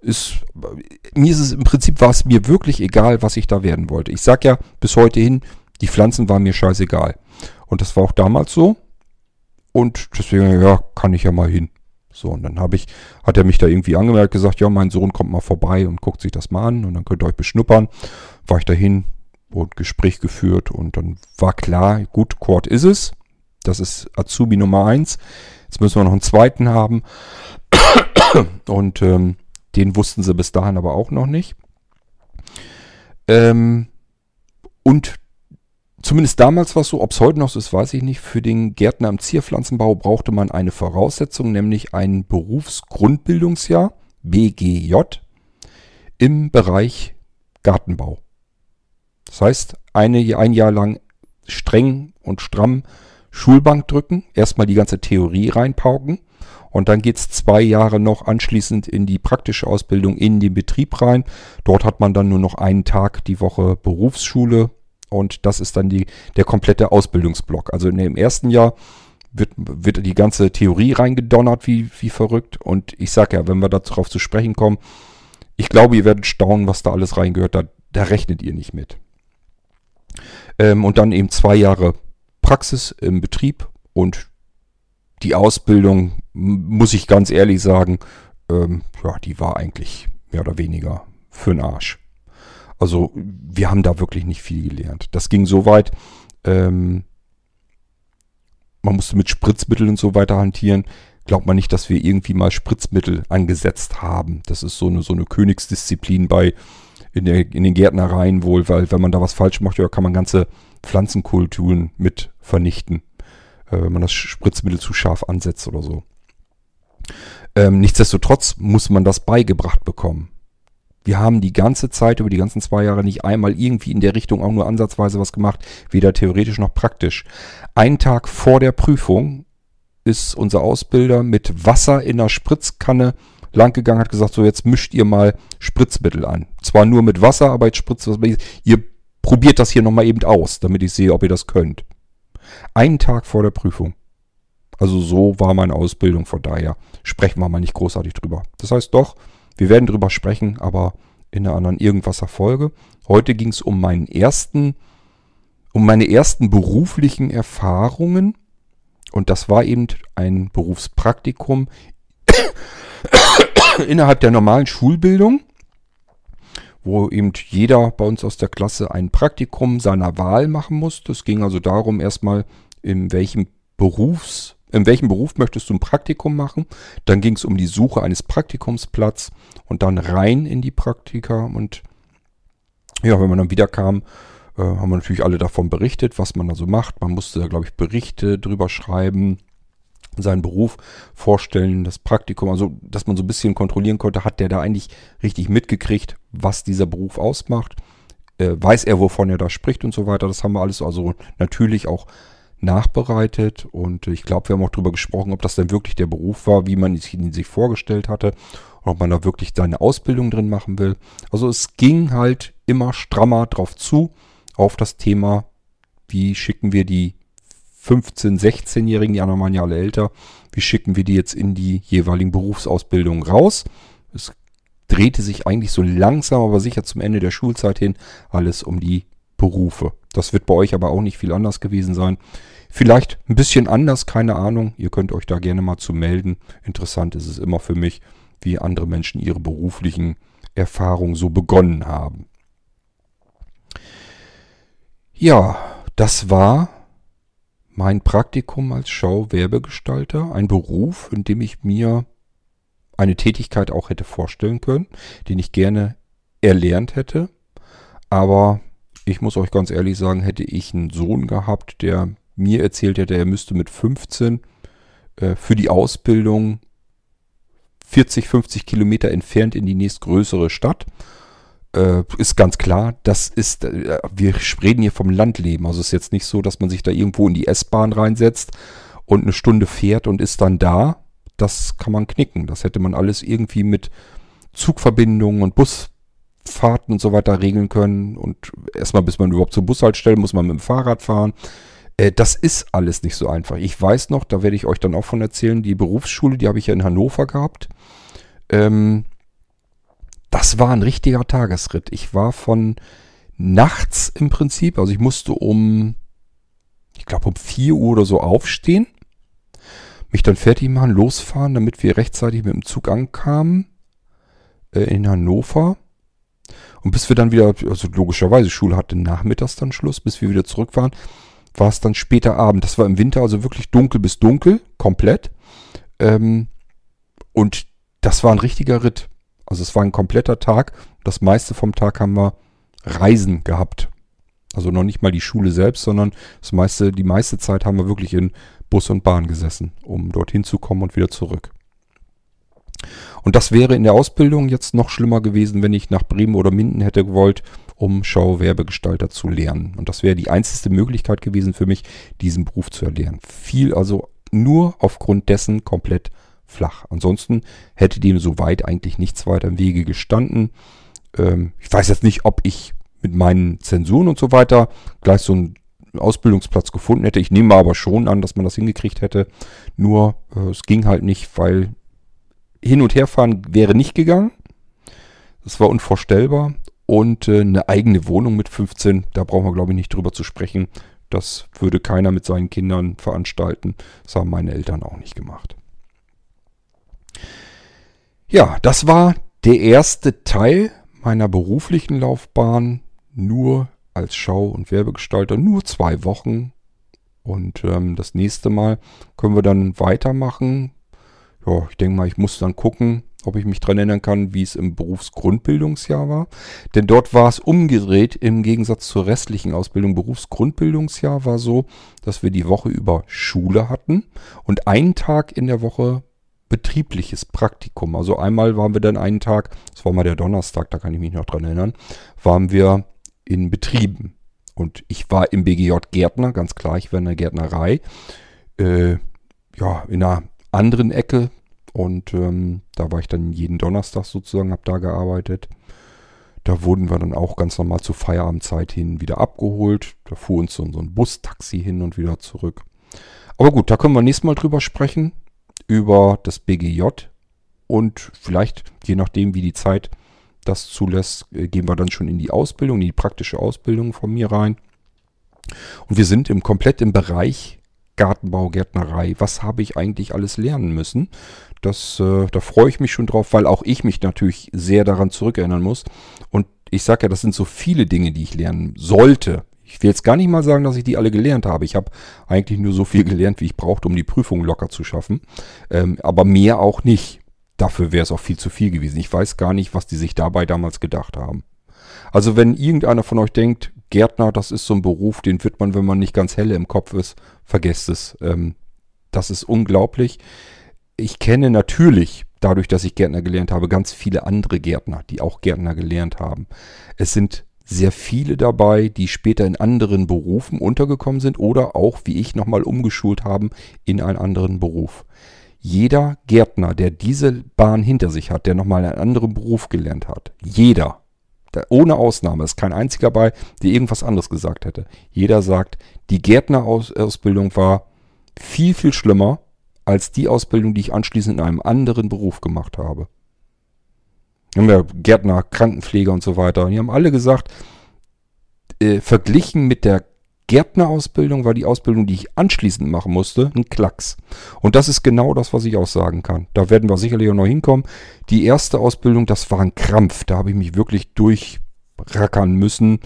ist, mir ist es im Prinzip war es mir wirklich egal, was ich da werden wollte. Ich sag ja bis heute hin, die Pflanzen waren mir scheißegal. Und das war auch damals so. Und deswegen, ja, kann ich ja mal hin. So, und dann habe ich, hat er mich da irgendwie angemerkt, gesagt, ja, mein Sohn kommt mal vorbei und guckt sich das mal an und dann könnt ihr euch beschnuppern. War ich dahin und Gespräch geführt und dann war klar, gut, Quad ist es. Das ist Azubi Nummer eins. Jetzt müssen wir noch einen zweiten haben. Und ähm, den wussten sie bis dahin aber auch noch nicht. Ähm, und Zumindest damals war es so, ob es heute noch so ist, weiß ich nicht. Für den Gärtner im Zierpflanzenbau brauchte man eine Voraussetzung, nämlich ein Berufsgrundbildungsjahr, BGJ, im Bereich Gartenbau. Das heißt, eine, ein Jahr lang streng und stramm Schulbank drücken, erstmal die ganze Theorie reinpauken und dann geht es zwei Jahre noch anschließend in die praktische Ausbildung in den Betrieb rein. Dort hat man dann nur noch einen Tag die Woche Berufsschule und das ist dann die, der komplette Ausbildungsblock. Also in dem ersten Jahr wird, wird die ganze Theorie reingedonnert wie, wie verrückt. Und ich sage ja, wenn wir darauf zu sprechen kommen, ich glaube, ihr werdet staunen, was da alles reingehört. Da, da rechnet ihr nicht mit. Ähm, und dann eben zwei Jahre Praxis im Betrieb und die Ausbildung, muss ich ganz ehrlich sagen, ähm, ja, die war eigentlich mehr oder weniger für den Arsch. Also wir haben da wirklich nicht viel gelernt. Das ging so weit, ähm, man musste mit Spritzmitteln und so weiter hantieren. Glaubt man nicht, dass wir irgendwie mal Spritzmittel angesetzt haben. Das ist so eine, so eine Königsdisziplin bei in, der, in den Gärtnereien wohl, weil wenn man da was falsch macht, ja, kann man ganze Pflanzenkulturen mit vernichten, äh, wenn man das Spritzmittel zu scharf ansetzt oder so. Ähm, nichtsdestotrotz muss man das beigebracht bekommen. Wir haben die ganze Zeit über die ganzen zwei Jahre nicht einmal irgendwie in der Richtung auch nur ansatzweise was gemacht, weder theoretisch noch praktisch. Einen Tag vor der Prüfung ist unser Ausbilder mit Wasser in einer Spritzkanne langgegangen, hat gesagt, so jetzt mischt ihr mal Spritzmittel an. Zwar nur mit Wasser, aber jetzt spritzt was. Ihr probiert das hier nochmal eben aus, damit ich sehe, ob ihr das könnt. Einen Tag vor der Prüfung. Also so war meine Ausbildung, von daher sprechen wir mal nicht großartig drüber. Das heißt doch, wir werden drüber sprechen, aber in einer anderen irgendwaser Folge. Heute ging es um meinen ersten, um meine ersten beruflichen Erfahrungen. Und das war eben ein Berufspraktikum innerhalb der normalen Schulbildung, wo eben jeder bei uns aus der Klasse ein Praktikum seiner Wahl machen musste. Es ging also darum, erstmal in welchem Berufs in welchem Beruf möchtest du ein Praktikum machen? Dann ging es um die Suche eines Praktikumsplatz und dann rein in die Praktika. Und ja, wenn man dann wieder kam, äh, haben wir natürlich alle davon berichtet, was man da so macht. Man musste da, glaube ich, Berichte drüber schreiben, seinen Beruf vorstellen, das Praktikum, also dass man so ein bisschen kontrollieren konnte, hat der da eigentlich richtig mitgekriegt, was dieser Beruf ausmacht. Äh, weiß er, wovon er da spricht und so weiter. Das haben wir alles also natürlich auch nachbereitet und ich glaube, wir haben auch darüber gesprochen, ob das denn wirklich der Beruf war, wie man ihn sich vorgestellt hatte und ob man da wirklich seine Ausbildung drin machen will. Also es ging halt immer strammer drauf zu, auf das Thema, wie schicken wir die 15-, 16-Jährigen, die anderen waren ja alle älter, wie schicken wir die jetzt in die jeweiligen Berufsausbildungen raus. Es drehte sich eigentlich so langsam, aber sicher zum Ende der Schulzeit hin alles um die Berufe. Das wird bei euch aber auch nicht viel anders gewesen sein. Vielleicht ein bisschen anders, keine Ahnung. Ihr könnt euch da gerne mal zu melden. Interessant ist es immer für mich, wie andere Menschen ihre beruflichen Erfahrungen so begonnen haben. Ja, das war mein Praktikum als Schauwerbegestalter. Ein Beruf, in dem ich mir eine Tätigkeit auch hätte vorstellen können, den ich gerne erlernt hätte. Aber ich muss euch ganz ehrlich sagen, hätte ich einen Sohn gehabt, der mir erzählt hätte, er müsste mit 15 äh, für die Ausbildung 40, 50 Kilometer entfernt in die nächstgrößere Stadt, äh, ist ganz klar, das ist, äh, wir reden hier vom Landleben. Also es ist jetzt nicht so, dass man sich da irgendwo in die S-Bahn reinsetzt und eine Stunde fährt und ist dann da. Das kann man knicken. Das hätte man alles irgendwie mit Zugverbindungen und Bus Fahrten und so weiter regeln können. Und erstmal, bis man überhaupt zur Bushaltestelle, muss man mit dem Fahrrad fahren. Äh, das ist alles nicht so einfach. Ich weiß noch, da werde ich euch dann auch von erzählen, die Berufsschule, die habe ich ja in Hannover gehabt. Ähm, das war ein richtiger Tagesritt. Ich war von nachts im Prinzip, also ich musste um, ich glaube um 4 Uhr oder so aufstehen, mich dann fertig machen, losfahren, damit wir rechtzeitig mit dem Zug ankamen äh, in Hannover. Und bis wir dann wieder, also logischerweise, Schule hatte nachmittags dann Schluss, bis wir wieder zurück waren, war es dann später Abend. Das war im Winter also wirklich dunkel bis dunkel, komplett. Ähm, und das war ein richtiger Ritt. Also es war ein kompletter Tag. Das meiste vom Tag haben wir Reisen gehabt. Also noch nicht mal die Schule selbst, sondern das meiste, die meiste Zeit haben wir wirklich in Bus und Bahn gesessen, um dorthin zu kommen und wieder zurück. Und das wäre in der Ausbildung jetzt noch schlimmer gewesen, wenn ich nach Bremen oder Minden hätte gewollt, um Schauwerbegestalter zu lernen. Und das wäre die einzige Möglichkeit gewesen für mich, diesen Beruf zu erlernen. Fiel also nur aufgrund dessen komplett flach. Ansonsten hätte dem soweit eigentlich nichts weiter im Wege gestanden. Ähm, ich weiß jetzt nicht, ob ich mit meinen Zensuren und so weiter gleich so einen Ausbildungsplatz gefunden hätte. Ich nehme aber schon an, dass man das hingekriegt hätte. Nur äh, es ging halt nicht, weil hin und her fahren wäre nicht gegangen. Das war unvorstellbar. Und äh, eine eigene Wohnung mit 15, da brauchen wir, glaube ich, nicht drüber zu sprechen. Das würde keiner mit seinen Kindern veranstalten. Das haben meine Eltern auch nicht gemacht. Ja, das war der erste Teil meiner beruflichen Laufbahn. Nur als Schau- und Werbegestalter. Nur zwei Wochen. Und ähm, das nächste Mal können wir dann weitermachen ja, ich denke mal, ich muss dann gucken, ob ich mich dran erinnern kann, wie es im Berufsgrundbildungsjahr war. Denn dort war es umgedreht im Gegensatz zur restlichen Ausbildung. Berufsgrundbildungsjahr war so, dass wir die Woche über Schule hatten und einen Tag in der Woche betriebliches Praktikum. Also einmal waren wir dann einen Tag, das war mal der Donnerstag, da kann ich mich noch dran erinnern, waren wir in Betrieben. Und ich war im BGJ Gärtner, ganz klar, ich war in der Gärtnerei. Äh, ja, in einer anderen Ecke. Und ähm, da war ich dann jeden Donnerstag sozusagen, habe da gearbeitet. Da wurden wir dann auch ganz normal zur Feierabendzeit hin wieder abgeholt. Da fuhr uns so, ein Bustaxi hin und wieder zurück. Aber gut, da können wir nächstes Mal drüber sprechen. Über das BGJ. Und vielleicht, je nachdem, wie die Zeit das zulässt, äh, gehen wir dann schon in die Ausbildung, in die praktische Ausbildung von mir rein. Und wir sind im komplett im Bereich Gartenbau, Gärtnerei, was habe ich eigentlich alles lernen müssen? Das, äh, da freue ich mich schon drauf, weil auch ich mich natürlich sehr daran zurückerinnern muss. Und ich sage ja, das sind so viele Dinge, die ich lernen sollte. Ich will jetzt gar nicht mal sagen, dass ich die alle gelernt habe. Ich habe eigentlich nur so viel gelernt, wie ich brauchte, um die Prüfung locker zu schaffen. Ähm, aber mehr auch nicht. Dafür wäre es auch viel zu viel gewesen. Ich weiß gar nicht, was die sich dabei damals gedacht haben. Also wenn irgendeiner von euch denkt, Gärtner, das ist so ein Beruf, den wird man, wenn man nicht ganz helle im Kopf ist, vergesst es. Ähm, das ist unglaublich. Ich kenne natürlich, dadurch, dass ich Gärtner gelernt habe, ganz viele andere Gärtner, die auch Gärtner gelernt haben. Es sind sehr viele dabei, die später in anderen Berufen untergekommen sind oder auch, wie ich, nochmal umgeschult haben in einen anderen Beruf. Jeder Gärtner, der diese Bahn hinter sich hat, der nochmal einen anderen Beruf gelernt hat, jeder, ohne Ausnahme, ist kein einziger dabei, der irgendwas anderes gesagt hätte. Jeder sagt, die Gärtnerausbildung war viel, viel schlimmer als die Ausbildung, die ich anschließend in einem anderen Beruf gemacht habe. Gärtner, Krankenpfleger und so weiter. Und die haben alle gesagt, äh, verglichen mit der Gärtnerausbildung war die Ausbildung, die ich anschließend machen musste, ein Klacks. Und das ist genau das, was ich auch sagen kann. Da werden wir sicherlich auch noch hinkommen. Die erste Ausbildung, das war ein Krampf. Da habe ich mich wirklich durchrackern müssen.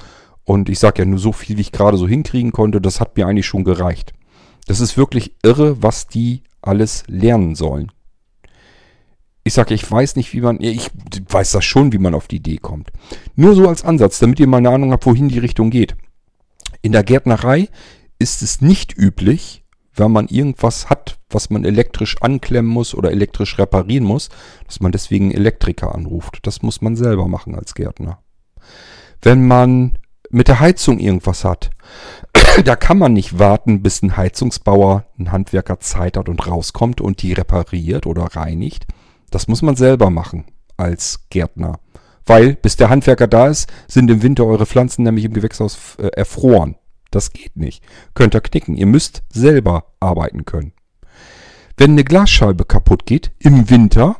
Und ich sage ja nur so viel, wie ich gerade so hinkriegen konnte. Das hat mir eigentlich schon gereicht. Das ist wirklich irre, was die alles lernen sollen. Ich sage, ich weiß nicht, wie man, ich weiß das schon, wie man auf die Idee kommt. Nur so als Ansatz, damit ihr mal eine Ahnung habt, wohin die Richtung geht. In der Gärtnerei ist es nicht üblich, wenn man irgendwas hat, was man elektrisch anklemmen muss oder elektrisch reparieren muss, dass man deswegen Elektriker anruft. Das muss man selber machen als Gärtner. Wenn man mit der Heizung irgendwas hat, da kann man nicht warten, bis ein Heizungsbauer, ein Handwerker Zeit hat und rauskommt und die repariert oder reinigt. Das muss man selber machen als Gärtner. Weil, bis der Handwerker da ist, sind im Winter eure Pflanzen nämlich im Gewächshaus äh, erfroren. Das geht nicht. Könnt ihr knicken. Ihr müsst selber arbeiten können. Wenn eine Glasscheibe kaputt geht, im Winter,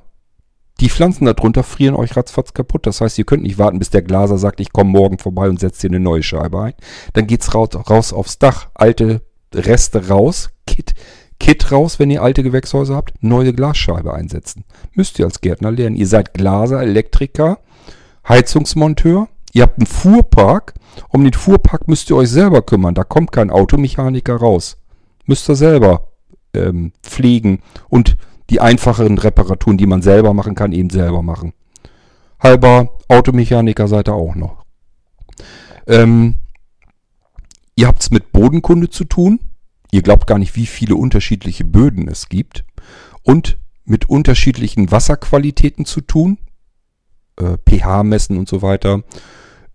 die Pflanzen darunter frieren euch ratzfatz kaputt. Das heißt, ihr könnt nicht warten, bis der Glaser sagt, ich komme morgen vorbei und setze hier eine neue Scheibe ein. Dann geht's raus, raus aufs Dach, alte Reste raus, Kit, Kit raus, wenn ihr alte Gewächshäuser habt, neue Glasscheibe einsetzen. Müsst ihr als Gärtner lernen. Ihr seid Glaser, Elektriker, Heizungsmonteur. Ihr habt einen Fuhrpark. Um den Fuhrpark müsst ihr euch selber kümmern. Da kommt kein Automechaniker raus. Müsst ihr selber ähm, pflegen und die einfacheren Reparaturen, die man selber machen kann, eben selber machen. Halber Automechaniker seid ihr auch noch. Ähm, ihr habt es mit Bodenkunde zu tun. Ihr glaubt gar nicht, wie viele unterschiedliche Böden es gibt. Und mit unterschiedlichen Wasserqualitäten zu tun äh, pH messen und so weiter.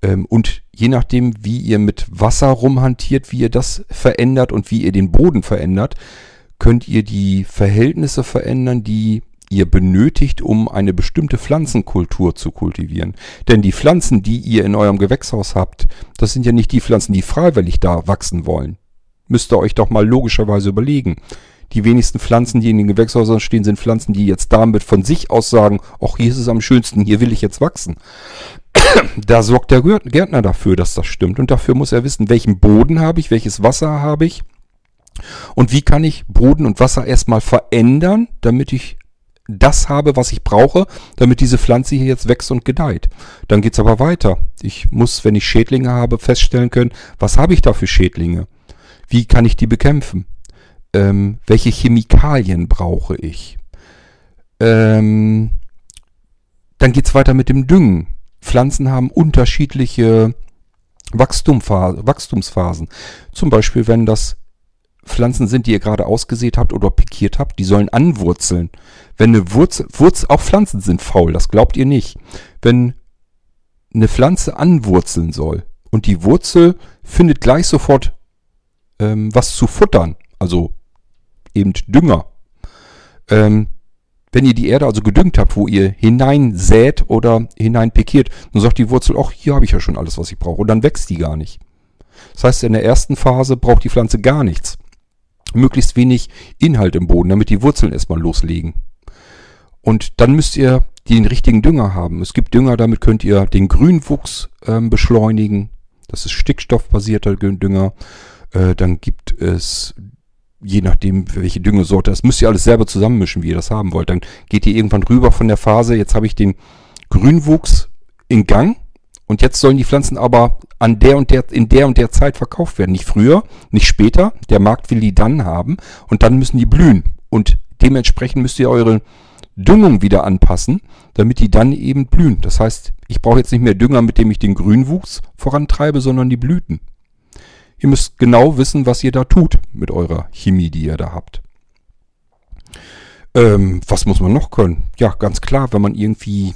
Ähm, und je nachdem, wie ihr mit Wasser rumhantiert, wie ihr das verändert und wie ihr den Boden verändert, könnt ihr die Verhältnisse verändern, die ihr benötigt, um eine bestimmte Pflanzenkultur zu kultivieren. Denn die Pflanzen, die ihr in eurem Gewächshaus habt, das sind ja nicht die Pflanzen, die freiwillig da wachsen wollen. Müsst ihr euch doch mal logischerweise überlegen. Die wenigsten Pflanzen, die in den Gewächshäusern stehen, sind Pflanzen, die jetzt damit von sich aus sagen, ach, hier ist es am schönsten, hier will ich jetzt wachsen. da sorgt der Gärtner dafür, dass das stimmt. Und dafür muss er wissen, welchen Boden habe ich, welches Wasser habe ich und wie kann ich Boden und Wasser erstmal verändern, damit ich das habe, was ich brauche, damit diese Pflanze hier jetzt wächst und gedeiht. Dann geht's aber weiter. Ich muss, wenn ich Schädlinge habe, feststellen können, was habe ich da für Schädlinge? Wie kann ich die bekämpfen? Ähm, welche Chemikalien brauche ich. Ähm, dann geht es weiter mit dem Düngen. Pflanzen haben unterschiedliche Wachstumsphasen. Zum Beispiel, wenn das Pflanzen sind, die ihr gerade ausgesät habt oder pikiert habt, die sollen anwurzeln. Wenn eine Wurzel, Wurzel, auch Pflanzen sind faul, das glaubt ihr nicht. Wenn eine Pflanze anwurzeln soll und die Wurzel findet gleich sofort ähm, was zu futtern, also eben Dünger. Ähm, wenn ihr die Erde also gedüngt habt, wo ihr hineinsät oder hineinpikiert, dann sagt die Wurzel, ach, hier habe ich ja schon alles, was ich brauche. Und dann wächst die gar nicht. Das heißt, in der ersten Phase braucht die Pflanze gar nichts. Möglichst wenig Inhalt im Boden, damit die Wurzeln erstmal loslegen. Und dann müsst ihr den richtigen Dünger haben. Es gibt Dünger, damit könnt ihr den Grünwuchs ähm, beschleunigen. Das ist stickstoffbasierter Dünger. Äh, dann gibt es je nachdem, welche Düngesorte, das müsst ihr alles selber zusammenmischen, wie ihr das haben wollt. Dann geht ihr irgendwann rüber von der Phase, jetzt habe ich den Grünwuchs in Gang und jetzt sollen die Pflanzen aber an der und der, in der und der Zeit verkauft werden. Nicht früher, nicht später. Der Markt will die dann haben und dann müssen die blühen. Und dementsprechend müsst ihr eure Düngung wieder anpassen, damit die dann eben blühen. Das heißt, ich brauche jetzt nicht mehr Dünger, mit dem ich den Grünwuchs vorantreibe, sondern die Blüten. Ihr müsst genau wissen, was ihr da tut mit eurer Chemie, die ihr da habt. Ähm, was muss man noch können? Ja, ganz klar, wenn man irgendwie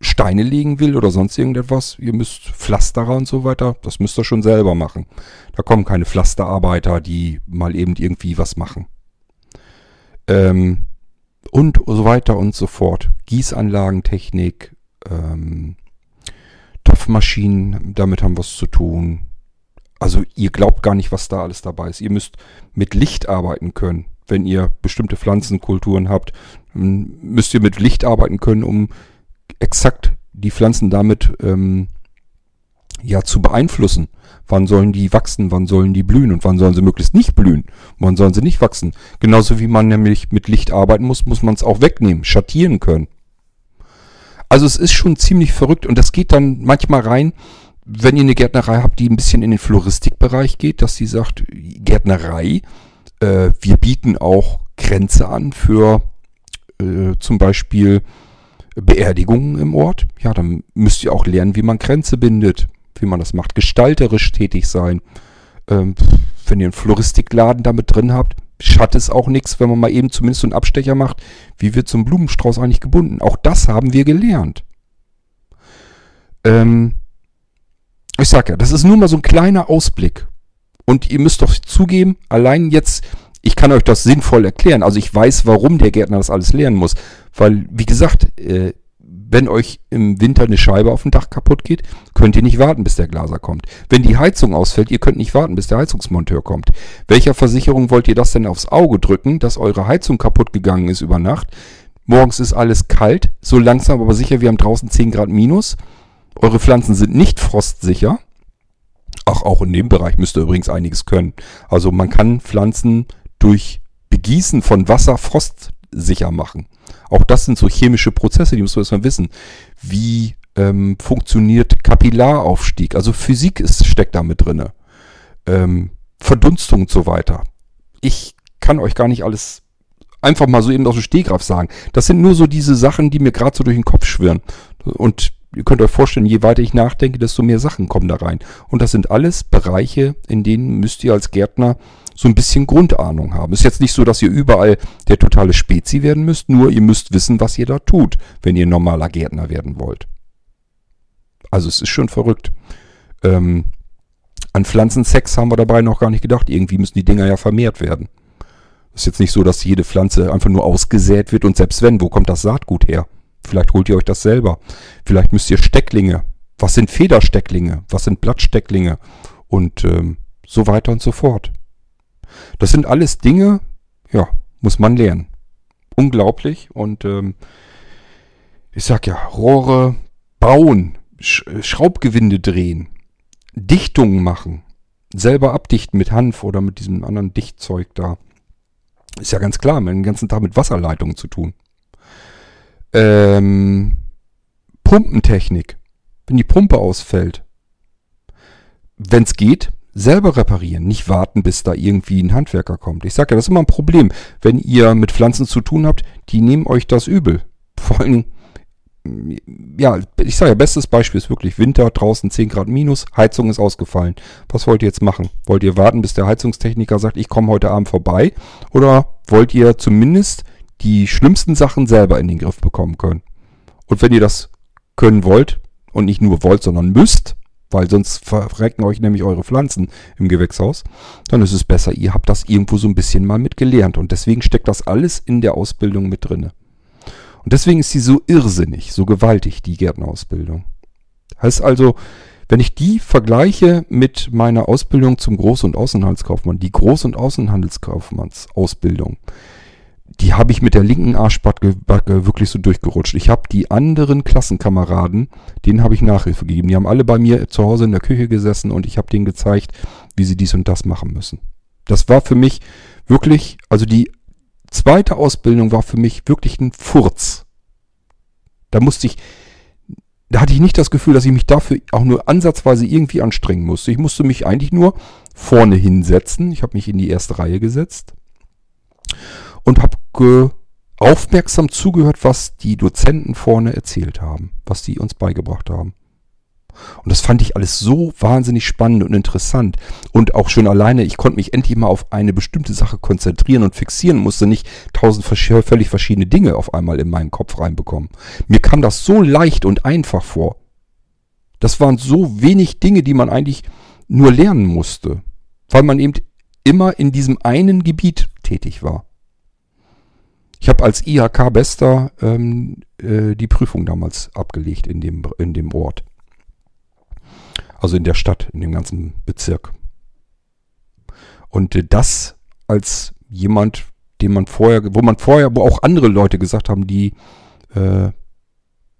Steine legen will oder sonst irgendetwas, ihr müsst Pflasterer und so weiter, das müsst ihr schon selber machen. Da kommen keine Pflasterarbeiter, die mal eben irgendwie was machen. Ähm, und so weiter und so fort. Gießanlagentechnik, ähm, Topfmaschinen, damit haben wir es zu tun. Also ihr glaubt gar nicht, was da alles dabei ist. Ihr müsst mit Licht arbeiten können wenn ihr bestimmte Pflanzenkulturen habt, müsst ihr mit Licht arbeiten können, um exakt die Pflanzen damit ähm, ja zu beeinflussen. Wann sollen die wachsen, wann sollen die blühen und wann sollen sie möglichst nicht blühen, wann sollen sie nicht wachsen. Genauso wie man nämlich mit Licht arbeiten muss, muss man es auch wegnehmen, schattieren können. Also es ist schon ziemlich verrückt und das geht dann manchmal rein, wenn ihr eine Gärtnerei habt, die ein bisschen in den Floristikbereich geht, dass sie sagt, Gärtnerei äh, wir bieten auch Grenze an für äh, zum Beispiel Beerdigungen im Ort. Ja, dann müsst ihr auch lernen, wie man Grenze bindet, wie man das macht, gestalterisch tätig sein. Ähm, wenn ihr einen Floristikladen damit drin habt, schadet es auch nichts, wenn man mal eben zumindest so einen Abstecher macht, wie wird so ein Blumenstrauß eigentlich gebunden. Auch das haben wir gelernt. Ähm, ich sag ja, das ist nur mal so ein kleiner Ausblick. Und ihr müsst doch zugeben, allein jetzt, ich kann euch das sinnvoll erklären. Also ich weiß, warum der Gärtner das alles lernen muss. Weil, wie gesagt, äh, wenn euch im Winter eine Scheibe auf dem Dach kaputt geht, könnt ihr nicht warten, bis der Glaser kommt. Wenn die Heizung ausfällt, ihr könnt nicht warten, bis der Heizungsmonteur kommt. Welcher Versicherung wollt ihr das denn aufs Auge drücken, dass eure Heizung kaputt gegangen ist über Nacht? Morgens ist alles kalt, so langsam aber sicher, wir haben draußen 10 Grad minus. Eure Pflanzen sind nicht frostsicher. Ach, auch in dem Bereich müsst ihr übrigens einiges können. Also man kann Pflanzen durch Begießen von Wasser frostsicher machen. Auch das sind so chemische Prozesse, die muss man erstmal wissen. Wie ähm, funktioniert Kapillaraufstieg? Also Physik ist, steckt da mit drinne. Ähm, Verdunstung und so weiter. Ich kann euch gar nicht alles einfach mal so eben aus dem Stehgreif sagen. Das sind nur so diese Sachen, die mir gerade so durch den Kopf schwirren. Und ihr könnt euch vorstellen, je weiter ich nachdenke, desto mehr Sachen kommen da rein. Und das sind alles Bereiche, in denen müsst ihr als Gärtner so ein bisschen Grundahnung haben. Ist jetzt nicht so, dass ihr überall der totale Spezi werden müsst, nur ihr müsst wissen, was ihr da tut, wenn ihr normaler Gärtner werden wollt. Also es ist schon verrückt. Ähm, an Pflanzensex haben wir dabei noch gar nicht gedacht. Irgendwie müssen die Dinger ja vermehrt werden. Ist jetzt nicht so, dass jede Pflanze einfach nur ausgesät wird und selbst wenn, wo kommt das Saatgut her? Vielleicht holt ihr euch das selber. Vielleicht müsst ihr Stecklinge. Was sind Federstecklinge? Was sind Blattstecklinge? Und ähm, so weiter und so fort. Das sind alles Dinge, ja, muss man lernen. Unglaublich. Und ähm, ich sag ja, Rohre bauen, Sch Schraubgewinde drehen, Dichtungen machen, selber abdichten mit Hanf oder mit diesem anderen Dichtzeug da. Ist ja ganz klar, man hat den ganzen Tag mit Wasserleitungen zu tun. Ähm, Pumpentechnik. Wenn die Pumpe ausfällt. Wenn es geht, selber reparieren. Nicht warten, bis da irgendwie ein Handwerker kommt. Ich sage ja, das ist immer ein Problem. Wenn ihr mit Pflanzen zu tun habt, die nehmen euch das übel. Vor allem, ja, ich sage ja, bestes Beispiel ist wirklich Winter, draußen 10 Grad minus, Heizung ist ausgefallen. Was wollt ihr jetzt machen? Wollt ihr warten, bis der Heizungstechniker sagt, ich komme heute Abend vorbei? Oder wollt ihr zumindest die schlimmsten Sachen selber in den Griff bekommen können. Und wenn ihr das können wollt und nicht nur wollt, sondern müsst, weil sonst verrecken euch nämlich eure Pflanzen im Gewächshaus, dann ist es besser, ihr habt das irgendwo so ein bisschen mal mitgelernt. Und deswegen steckt das alles in der Ausbildung mit drinne. Und deswegen ist sie so irrsinnig, so gewaltig, die Gärtnerausbildung. Heißt also, wenn ich die vergleiche mit meiner Ausbildung zum Groß- und Außenhandelskaufmann, die Groß- und Außenhandelskaufmannsausbildung, die habe ich mit der linken Arschbacke wirklich so durchgerutscht. Ich habe die anderen Klassenkameraden, denen habe ich Nachhilfe gegeben. Die haben alle bei mir zu Hause in der Küche gesessen und ich habe denen gezeigt, wie sie dies und das machen müssen. Das war für mich wirklich, also die zweite Ausbildung war für mich wirklich ein Furz. Da musste ich da hatte ich nicht das Gefühl, dass ich mich dafür auch nur ansatzweise irgendwie anstrengen musste. Ich musste mich eigentlich nur vorne hinsetzen. Ich habe mich in die erste Reihe gesetzt und habe aufmerksam zugehört, was die Dozenten vorne erzählt haben, was die uns beigebracht haben. Und das fand ich alles so wahnsinnig spannend und interessant. Und auch schon alleine, ich konnte mich endlich mal auf eine bestimmte Sache konzentrieren und fixieren, musste nicht tausend völlig verschiedene Dinge auf einmal in meinen Kopf reinbekommen. Mir kam das so leicht und einfach vor. Das waren so wenig Dinge, die man eigentlich nur lernen musste, weil man eben immer in diesem einen Gebiet tätig war. Ich habe als IHK-Bester ähm, äh, die Prüfung damals abgelegt in dem, in dem Ort. Also in der Stadt, in dem ganzen Bezirk. Und äh, das als jemand, den man vorher, wo man vorher, wo auch andere Leute gesagt haben, die äh,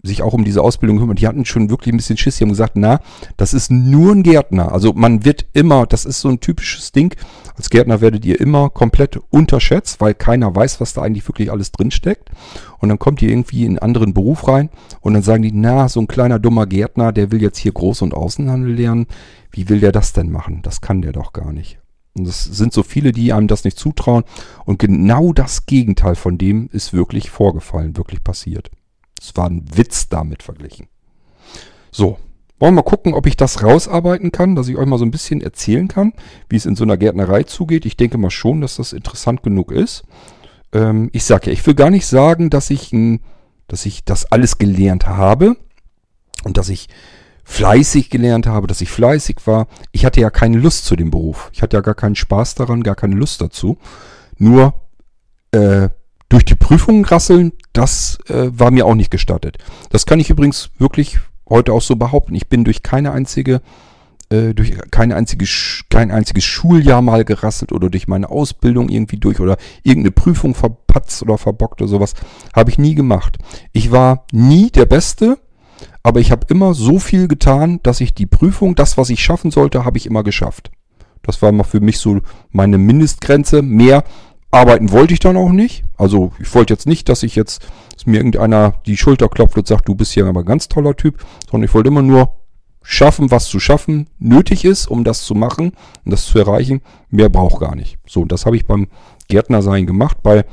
sich auch um diese Ausbildung kümmern, die hatten schon wirklich ein bisschen Schiss. Die haben gesagt, na, das ist nur ein Gärtner. Also man wird immer, das ist so ein typisches Ding. Als Gärtner werdet ihr immer komplett unterschätzt, weil keiner weiß, was da eigentlich wirklich alles drinsteckt. Und dann kommt ihr irgendwie in einen anderen Beruf rein und dann sagen die, na, so ein kleiner dummer Gärtner, der will jetzt hier Groß- und Außenhandel lernen. Wie will der das denn machen? Das kann der doch gar nicht. Und es sind so viele, die einem das nicht zutrauen. Und genau das Gegenteil von dem ist wirklich vorgefallen, wirklich passiert. Es war ein Witz damit verglichen. So, wollen wir mal gucken, ob ich das rausarbeiten kann, dass ich euch mal so ein bisschen erzählen kann, wie es in so einer Gärtnerei zugeht. Ich denke mal schon, dass das interessant genug ist. Ähm, ich sage ja, ich will gar nicht sagen, dass ich, dass ich das alles gelernt habe und dass ich fleißig gelernt habe, dass ich fleißig war. Ich hatte ja keine Lust zu dem Beruf. Ich hatte ja gar keinen Spaß daran, gar keine Lust dazu. Nur äh, durch die Prüfungen rasseln, das äh, war mir auch nicht gestattet. Das kann ich übrigens wirklich heute auch so behaupten. Ich bin durch keine einzige, äh, durch keine einzige, kein einziges Schuljahr mal gerasselt oder durch meine Ausbildung irgendwie durch oder irgendeine Prüfung verpatzt oder verbockt oder sowas. Habe ich nie gemacht. Ich war nie der Beste, aber ich habe immer so viel getan, dass ich die Prüfung, das, was ich schaffen sollte, habe ich immer geschafft. Das war mal für mich so meine Mindestgrenze. Mehr Arbeiten wollte ich dann auch nicht. Also ich wollte jetzt nicht, dass ich jetzt dass mir irgendeiner die Schulter klopft und sagt, du bist hier aber ein ganz toller Typ, sondern ich wollte immer nur schaffen, was zu schaffen nötig ist, um das zu machen und das zu erreichen. Mehr braucht gar nicht. So, und das habe ich beim Gärtnersein gemacht. Bei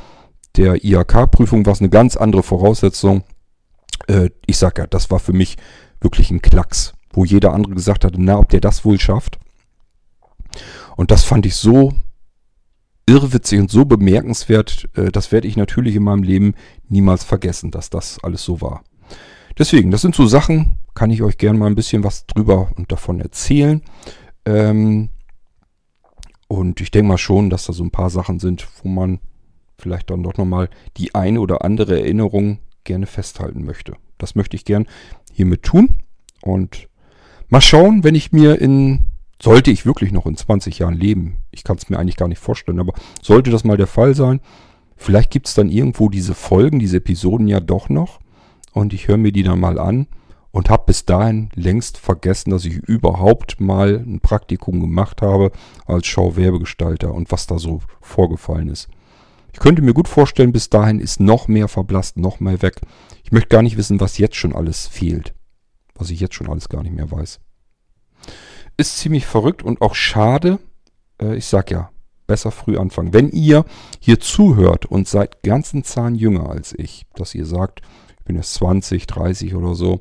der IHK-Prüfung war es eine ganz andere Voraussetzung. Äh, ich sag ja, das war für mich wirklich ein Klacks, wo jeder andere gesagt hat, na, ob der das wohl schafft. Und das fand ich so irrwitzig und so bemerkenswert, äh, das werde ich natürlich in meinem Leben niemals vergessen, dass das alles so war. Deswegen, das sind so Sachen, kann ich euch gerne mal ein bisschen was drüber und davon erzählen. Ähm, und ich denke mal schon, dass da so ein paar Sachen sind, wo man vielleicht dann doch nochmal die eine oder andere Erinnerung gerne festhalten möchte. Das möchte ich gern hiermit tun. Und mal schauen, wenn ich mir in sollte ich wirklich noch in 20 Jahren leben, ich kann es mir eigentlich gar nicht vorstellen, aber sollte das mal der Fall sein, vielleicht gibt es dann irgendwo diese Folgen, diese Episoden ja doch noch und ich höre mir die dann mal an und habe bis dahin längst vergessen, dass ich überhaupt mal ein Praktikum gemacht habe als Schauwerbegestalter und was da so vorgefallen ist. Ich könnte mir gut vorstellen, bis dahin ist noch mehr verblasst, noch mehr weg. Ich möchte gar nicht wissen, was jetzt schon alles fehlt. Was ich jetzt schon alles gar nicht mehr weiß ist ziemlich verrückt und auch schade. Äh, ich sag ja, besser früh anfangen. Wenn ihr hier zuhört und seid ganzen Zahn jünger als ich, dass ihr sagt, ich bin jetzt 20, 30 oder so,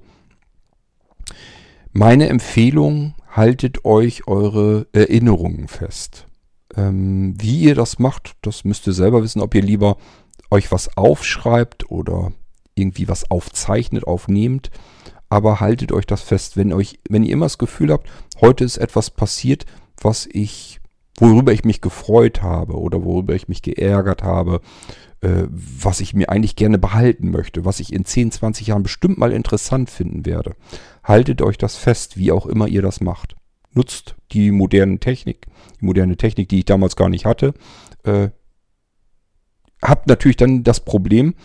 meine Empfehlung, haltet euch eure Erinnerungen fest. Ähm, wie ihr das macht, das müsst ihr selber wissen, ob ihr lieber euch was aufschreibt oder irgendwie was aufzeichnet, aufnehmt aber haltet euch das fest, wenn euch, wenn ihr immer das Gefühl habt, heute ist etwas passiert, was ich, worüber ich mich gefreut habe oder worüber ich mich geärgert habe, äh, was ich mir eigentlich gerne behalten möchte, was ich in 10, 20 Jahren bestimmt mal interessant finden werde. Haltet euch das fest, wie auch immer ihr das macht. Nutzt die moderne Technik, die moderne Technik, die ich damals gar nicht hatte. Äh, habt natürlich dann das Problem,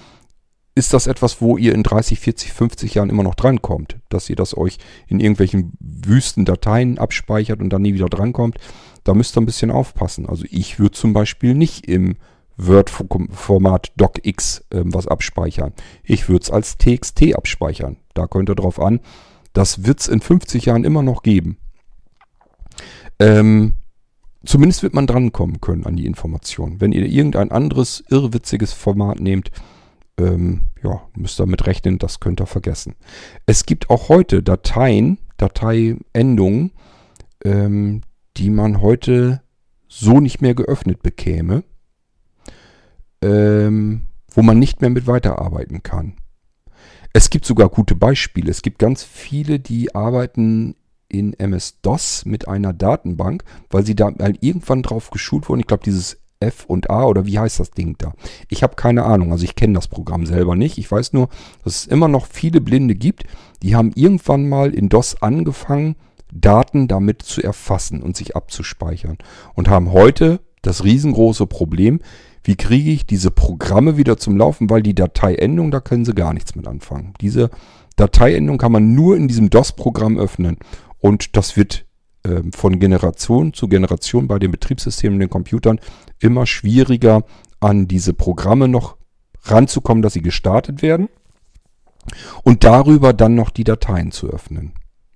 ist das etwas, wo ihr in 30, 40, 50 Jahren immer noch drankommt. Dass ihr das euch in irgendwelchen wüsten Dateien abspeichert und dann nie wieder drankommt. Da müsst ihr ein bisschen aufpassen. Also ich würde zum Beispiel nicht im Word-Format DocX äh, was abspeichern. Ich würde es als TXT abspeichern. Da könnt ihr drauf an. Das wird es in 50 Jahren immer noch geben. Ähm, zumindest wird man drankommen können an die Informationen. Wenn ihr irgendein anderes irrwitziges Format nehmt, ähm, ja, müsst damit rechnen, das könnt ihr vergessen. Es gibt auch heute Dateien, Dateiendungen, ähm, die man heute so nicht mehr geöffnet bekäme, ähm, wo man nicht mehr mit weiterarbeiten kann. Es gibt sogar gute Beispiele. Es gibt ganz viele, die arbeiten in MS-DOS mit einer Datenbank, weil sie da irgendwann drauf geschult wurden. Ich glaube, dieses F und A oder wie heißt das Ding da? Ich habe keine Ahnung. Also ich kenne das Programm selber nicht. Ich weiß nur, dass es immer noch viele Blinde gibt, die haben irgendwann mal in DOS angefangen, Daten damit zu erfassen und sich abzuspeichern. Und haben heute das riesengroße Problem, wie kriege ich diese Programme wieder zum Laufen, weil die Dateiendung, da können sie gar nichts mit anfangen. Diese Dateiendung kann man nur in diesem DOS-Programm öffnen. Und das wird von Generation zu Generation bei den Betriebssystemen den Computern immer schwieriger, an diese Programme noch ranzukommen, dass sie gestartet werden. Und darüber dann noch die Dateien zu öffnen.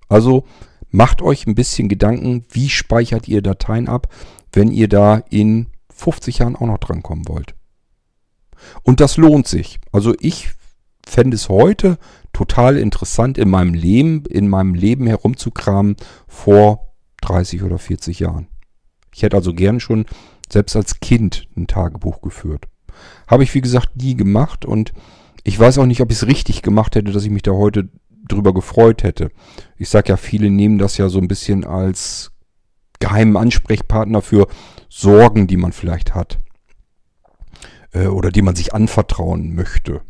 Also macht euch ein bisschen Gedanken, wie speichert ihr Dateien ab, wenn ihr da in 50 Jahren auch noch drankommen wollt. Und das lohnt sich. Also ich fände es heute total interessant, in meinem Leben, in meinem Leben herumzukramen vor 30 oder 40 Jahren. Ich hätte also gern schon selbst als Kind ein Tagebuch geführt. Habe ich, wie gesagt, nie gemacht und ich weiß auch nicht, ob ich es richtig gemacht hätte, dass ich mich da heute drüber gefreut hätte. Ich sage ja, viele nehmen das ja so ein bisschen als geheimen Ansprechpartner für Sorgen, die man vielleicht hat. Äh, oder die man sich anvertrauen möchte.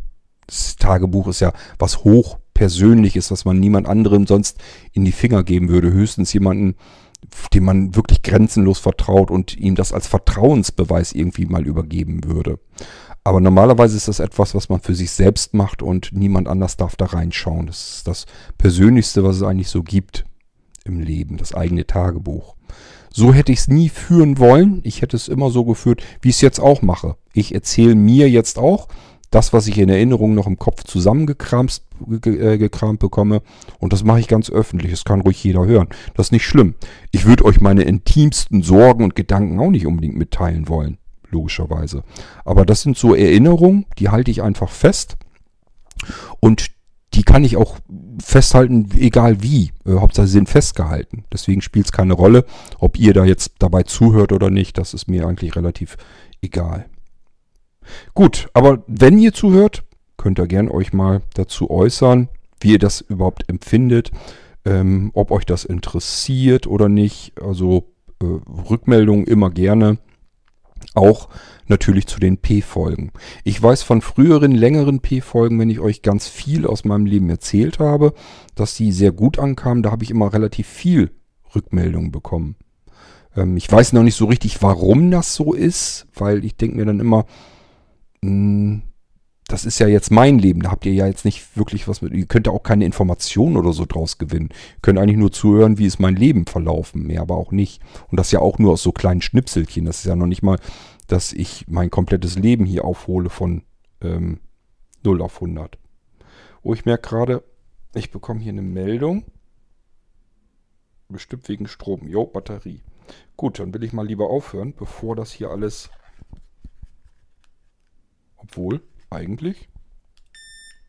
Das Tagebuch ist ja was hochpersönliches, was man niemand anderem sonst in die Finger geben würde. Höchstens jemanden, dem man wirklich grenzenlos vertraut und ihm das als Vertrauensbeweis irgendwie mal übergeben würde. Aber normalerweise ist das etwas, was man für sich selbst macht und niemand anders darf da reinschauen. Das ist das Persönlichste, was es eigentlich so gibt im Leben, das eigene Tagebuch. So hätte ich es nie führen wollen. Ich hätte es immer so geführt, wie ich es jetzt auch mache. Ich erzähle mir jetzt auch das, was ich in Erinnerung noch im Kopf zusammengekramt äh, gekramt bekomme. Und das mache ich ganz öffentlich. Das kann ruhig jeder hören. Das ist nicht schlimm. Ich würde euch meine intimsten Sorgen und Gedanken auch nicht unbedingt mitteilen wollen. Logischerweise. Aber das sind so Erinnerungen, die halte ich einfach fest. Und die kann ich auch festhalten, egal wie. Äh, Hauptsache sie sind festgehalten. Deswegen spielt es keine Rolle, ob ihr da jetzt dabei zuhört oder nicht. Das ist mir eigentlich relativ egal. Gut, aber wenn ihr zuhört, könnt ihr gern euch mal dazu äußern, wie ihr das überhaupt empfindet, ähm, ob euch das interessiert oder nicht. Also äh, Rückmeldungen immer gerne. Auch natürlich zu den P-Folgen. Ich weiß von früheren längeren P-Folgen, wenn ich euch ganz viel aus meinem Leben erzählt habe, dass die sehr gut ankamen. Da habe ich immer relativ viel Rückmeldungen bekommen. Ähm, ich weiß noch nicht so richtig, warum das so ist, weil ich denke mir dann immer, hm, das ist ja jetzt mein Leben, da habt ihr ja jetzt nicht wirklich was mit, ihr könnt ja auch keine Informationen oder so draus gewinnen. Ihr könnt eigentlich nur zuhören, wie ist mein Leben verlaufen, mehr aber auch nicht. Und das ja auch nur aus so kleinen Schnipselchen, das ist ja noch nicht mal dass ich mein komplettes Leben hier aufhole von ähm, 0 auf 100. Oh, ich merke gerade, ich bekomme hier eine Meldung. Bestimmt wegen Strom. Jo, Batterie. Gut, dann will ich mal lieber aufhören, bevor das hier alles... Obwohl, eigentlich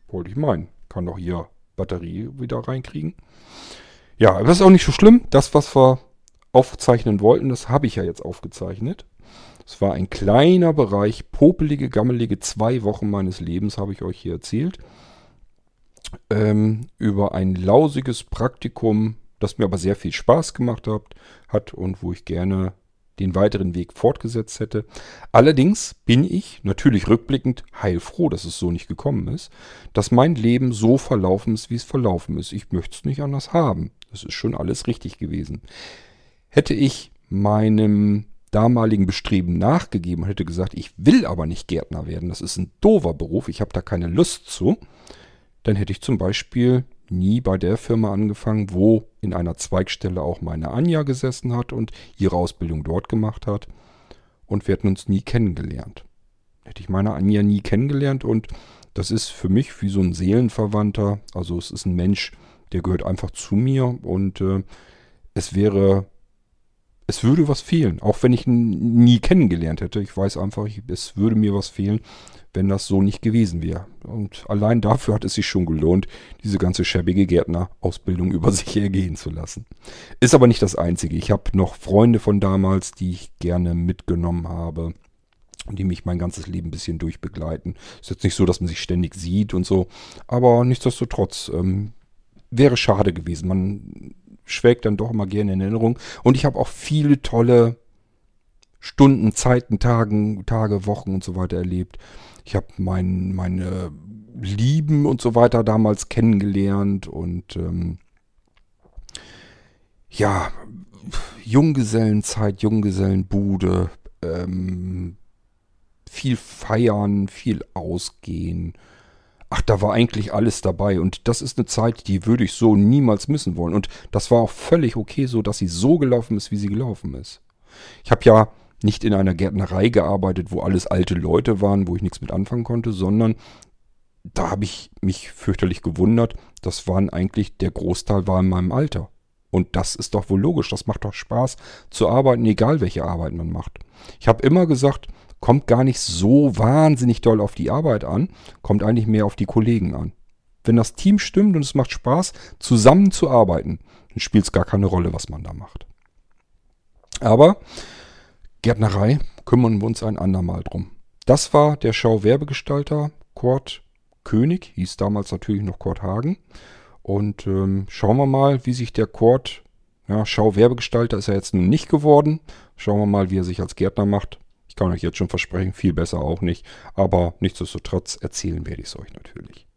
wollte ich meinen. Kann doch hier Batterie wieder reinkriegen. Ja, das ist auch nicht so schlimm. Das, was wir aufzeichnen wollten, das habe ich ja jetzt aufgezeichnet. Es war ein kleiner Bereich, popelige, gammelige zwei Wochen meines Lebens, habe ich euch hier erzählt. Ähm, über ein lausiges Praktikum, das mir aber sehr viel Spaß gemacht hat, hat und wo ich gerne den weiteren Weg fortgesetzt hätte. Allerdings bin ich natürlich rückblickend heilfroh, dass es so nicht gekommen ist, dass mein Leben so verlaufen ist, wie es verlaufen ist. Ich möchte es nicht anders haben. Das ist schon alles richtig gewesen. Hätte ich meinem damaligen Bestreben nachgegeben und hätte gesagt, ich will aber nicht Gärtner werden, das ist ein doofer Beruf, ich habe da keine Lust zu, dann hätte ich zum Beispiel nie bei der Firma angefangen, wo in einer Zweigstelle auch meine Anja gesessen hat und ihre Ausbildung dort gemacht hat und wir hätten uns nie kennengelernt. Hätte ich meine Anja nie kennengelernt und das ist für mich wie so ein Seelenverwandter. Also es ist ein Mensch, der gehört einfach zu mir und äh, es wäre, es würde was fehlen, auch wenn ich ihn nie kennengelernt hätte. Ich weiß einfach, ich, es würde mir was fehlen, wenn das so nicht gewesen wäre. Und allein dafür hat es sich schon gelohnt, diese ganze schäbige Gärtnerausbildung über sich ergehen zu lassen. Ist aber nicht das Einzige. Ich habe noch Freunde von damals, die ich gerne mitgenommen habe die mich mein ganzes Leben ein bisschen durchbegleiten. Ist jetzt nicht so, dass man sich ständig sieht und so, aber nichtsdestotrotz ähm, wäre schade gewesen. Man schwelgt dann doch immer gerne in Erinnerung. Und ich habe auch viele tolle Stunden, Zeiten, Tagen, Tage, Wochen und so weiter erlebt. Ich habe mein, meine Lieben und so weiter damals kennengelernt und ähm, ja, Junggesellenzeit, Junggesellenbude, ähm, viel feiern, viel ausgehen. Ach, da war eigentlich alles dabei. Und das ist eine Zeit, die würde ich so niemals missen wollen. Und das war auch völlig okay so, dass sie so gelaufen ist, wie sie gelaufen ist. Ich habe ja nicht in einer Gärtnerei gearbeitet, wo alles alte Leute waren, wo ich nichts mit anfangen konnte, sondern da habe ich mich fürchterlich gewundert. Das waren eigentlich, der Großteil war in meinem Alter. Und das ist doch wohl logisch. Das macht doch Spaß zu arbeiten, egal welche Arbeit man macht. Ich habe immer gesagt, kommt gar nicht so wahnsinnig doll auf die Arbeit an, kommt eigentlich mehr auf die Kollegen an. Wenn das Team stimmt und es macht Spaß, zusammen zu arbeiten, dann spielt es gar keine Rolle, was man da macht. Aber Gärtnerei kümmern wir uns ein andermal drum. Das war der Schau-Werbegestalter Kurt König, hieß damals natürlich noch Kurt Hagen. Und ähm, schauen wir mal, wie sich der Kurt, ja, Schau-Werbegestalter ist er jetzt nun nicht geworden. Schauen wir mal, wie er sich als Gärtner macht. Ich kann euch jetzt schon versprechen, viel besser auch nicht. Aber nichtsdestotrotz erzählen werde ich es euch natürlich.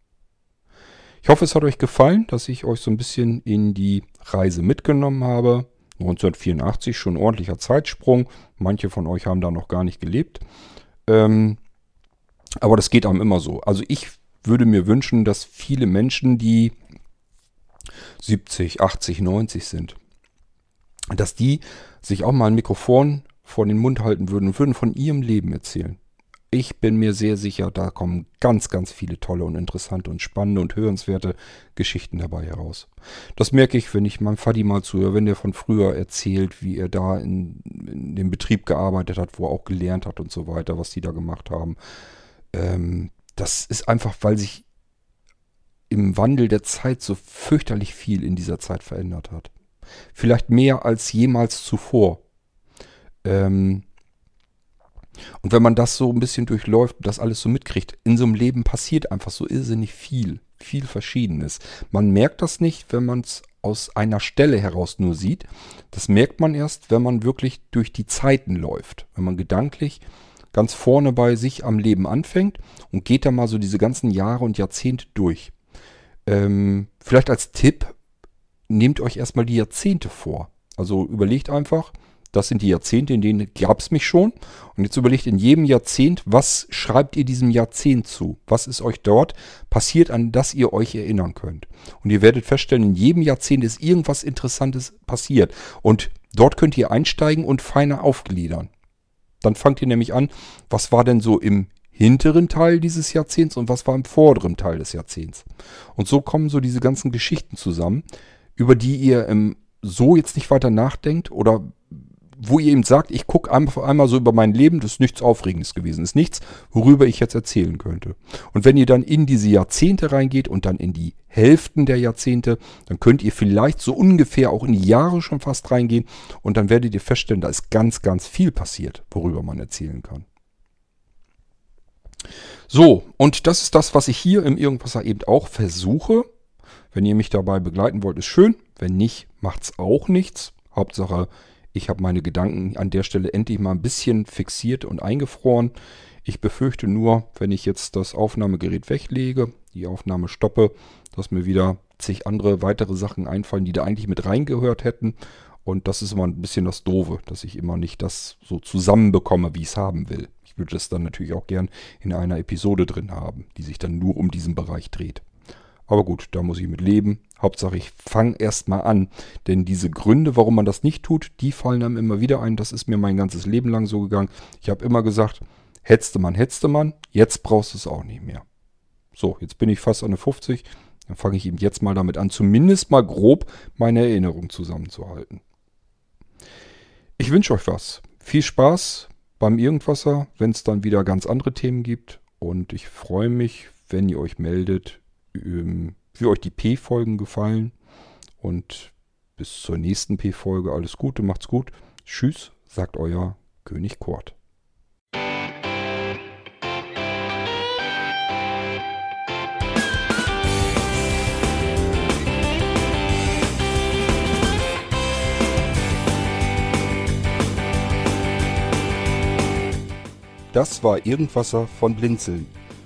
Ich hoffe, es hat euch gefallen, dass ich euch so ein bisschen in die Reise mitgenommen habe. 1984 schon ein ordentlicher Zeitsprung. Manche von euch haben da noch gar nicht gelebt. Ähm, aber das geht einem immer so. Also ich würde mir wünschen, dass viele Menschen, die 70, 80, 90 sind, dass die sich auch mal ein Mikrofon vor den Mund halten würden und würden von ihrem Leben erzählen. Ich bin mir sehr sicher, da kommen ganz, ganz viele tolle und interessante und spannende und hörenswerte Geschichten dabei heraus. Das merke ich, wenn ich meinem Fadi mal zuhöre, wenn der von früher erzählt, wie er da in, in dem Betrieb gearbeitet hat, wo er auch gelernt hat und so weiter, was die da gemacht haben. Ähm, das ist einfach, weil sich im Wandel der Zeit so fürchterlich viel in dieser Zeit verändert hat. Vielleicht mehr als jemals zuvor. Ähm, und wenn man das so ein bisschen durchläuft und das alles so mitkriegt, in so einem Leben passiert einfach so irrsinnig viel, viel Verschiedenes. Man merkt das nicht, wenn man es aus einer Stelle heraus nur sieht. Das merkt man erst, wenn man wirklich durch die Zeiten läuft. Wenn man gedanklich ganz vorne bei sich am Leben anfängt und geht da mal so diese ganzen Jahre und Jahrzehnte durch. Ähm, vielleicht als Tipp, nehmt euch erstmal die Jahrzehnte vor. Also überlegt einfach, das sind die Jahrzehnte, in denen gab es mich schon. Und jetzt überlegt in jedem Jahrzehnt, was schreibt ihr diesem Jahrzehnt zu? Was ist euch dort passiert, an das ihr euch erinnern könnt? Und ihr werdet feststellen, in jedem Jahrzehnt ist irgendwas Interessantes passiert. Und dort könnt ihr einsteigen und feiner aufgliedern. Dann fangt ihr nämlich an, was war denn so im hinteren Teil dieses Jahrzehnts und was war im vorderen Teil des Jahrzehnts. Und so kommen so diese ganzen Geschichten zusammen, über die ihr im so jetzt nicht weiter nachdenkt oder wo ihr eben sagt, ich gucke einfach einmal so über mein Leben, das ist nichts Aufregendes gewesen, ist nichts, worüber ich jetzt erzählen könnte. Und wenn ihr dann in diese Jahrzehnte reingeht und dann in die Hälften der Jahrzehnte, dann könnt ihr vielleicht so ungefähr auch in die Jahre schon fast reingehen und dann werdet ihr feststellen, da ist ganz, ganz viel passiert, worüber man erzählen kann. So, und das ist das, was ich hier im Irgendwasser eben auch versuche. Wenn ihr mich dabei begleiten wollt, ist schön. Wenn nicht, macht's auch nichts. Hauptsache, ich habe meine Gedanken an der Stelle endlich mal ein bisschen fixiert und eingefroren. Ich befürchte nur, wenn ich jetzt das Aufnahmegerät weglege, die Aufnahme stoppe, dass mir wieder zig andere weitere Sachen einfallen, die da eigentlich mit reingehört hätten. Und das ist immer ein bisschen das Doofe, dass ich immer nicht das so zusammenbekomme, wie ich es haben will. Ich würde es dann natürlich auch gern in einer Episode drin haben, die sich dann nur um diesen Bereich dreht. Aber gut, da muss ich mit leben. Hauptsache, ich fange erstmal an. Denn diese Gründe, warum man das nicht tut, die fallen einem immer wieder ein. Das ist mir mein ganzes Leben lang so gegangen. Ich habe immer gesagt, Hetzte man, hetzte man, jetzt brauchst du es auch nicht mehr. So, jetzt bin ich fast an der 50. Dann fange ich eben jetzt mal damit an, zumindest mal grob meine Erinnerung zusammenzuhalten. Ich wünsche euch was. Viel Spaß beim Irgendwasser, wenn es dann wieder ganz andere Themen gibt. Und ich freue mich, wenn ihr euch meldet, wie euch die P-Folgen gefallen. Und bis zur nächsten P-Folge alles Gute, macht's gut. Tschüss, sagt euer König Kurt. Das war Irgendwasser von Blinzeln.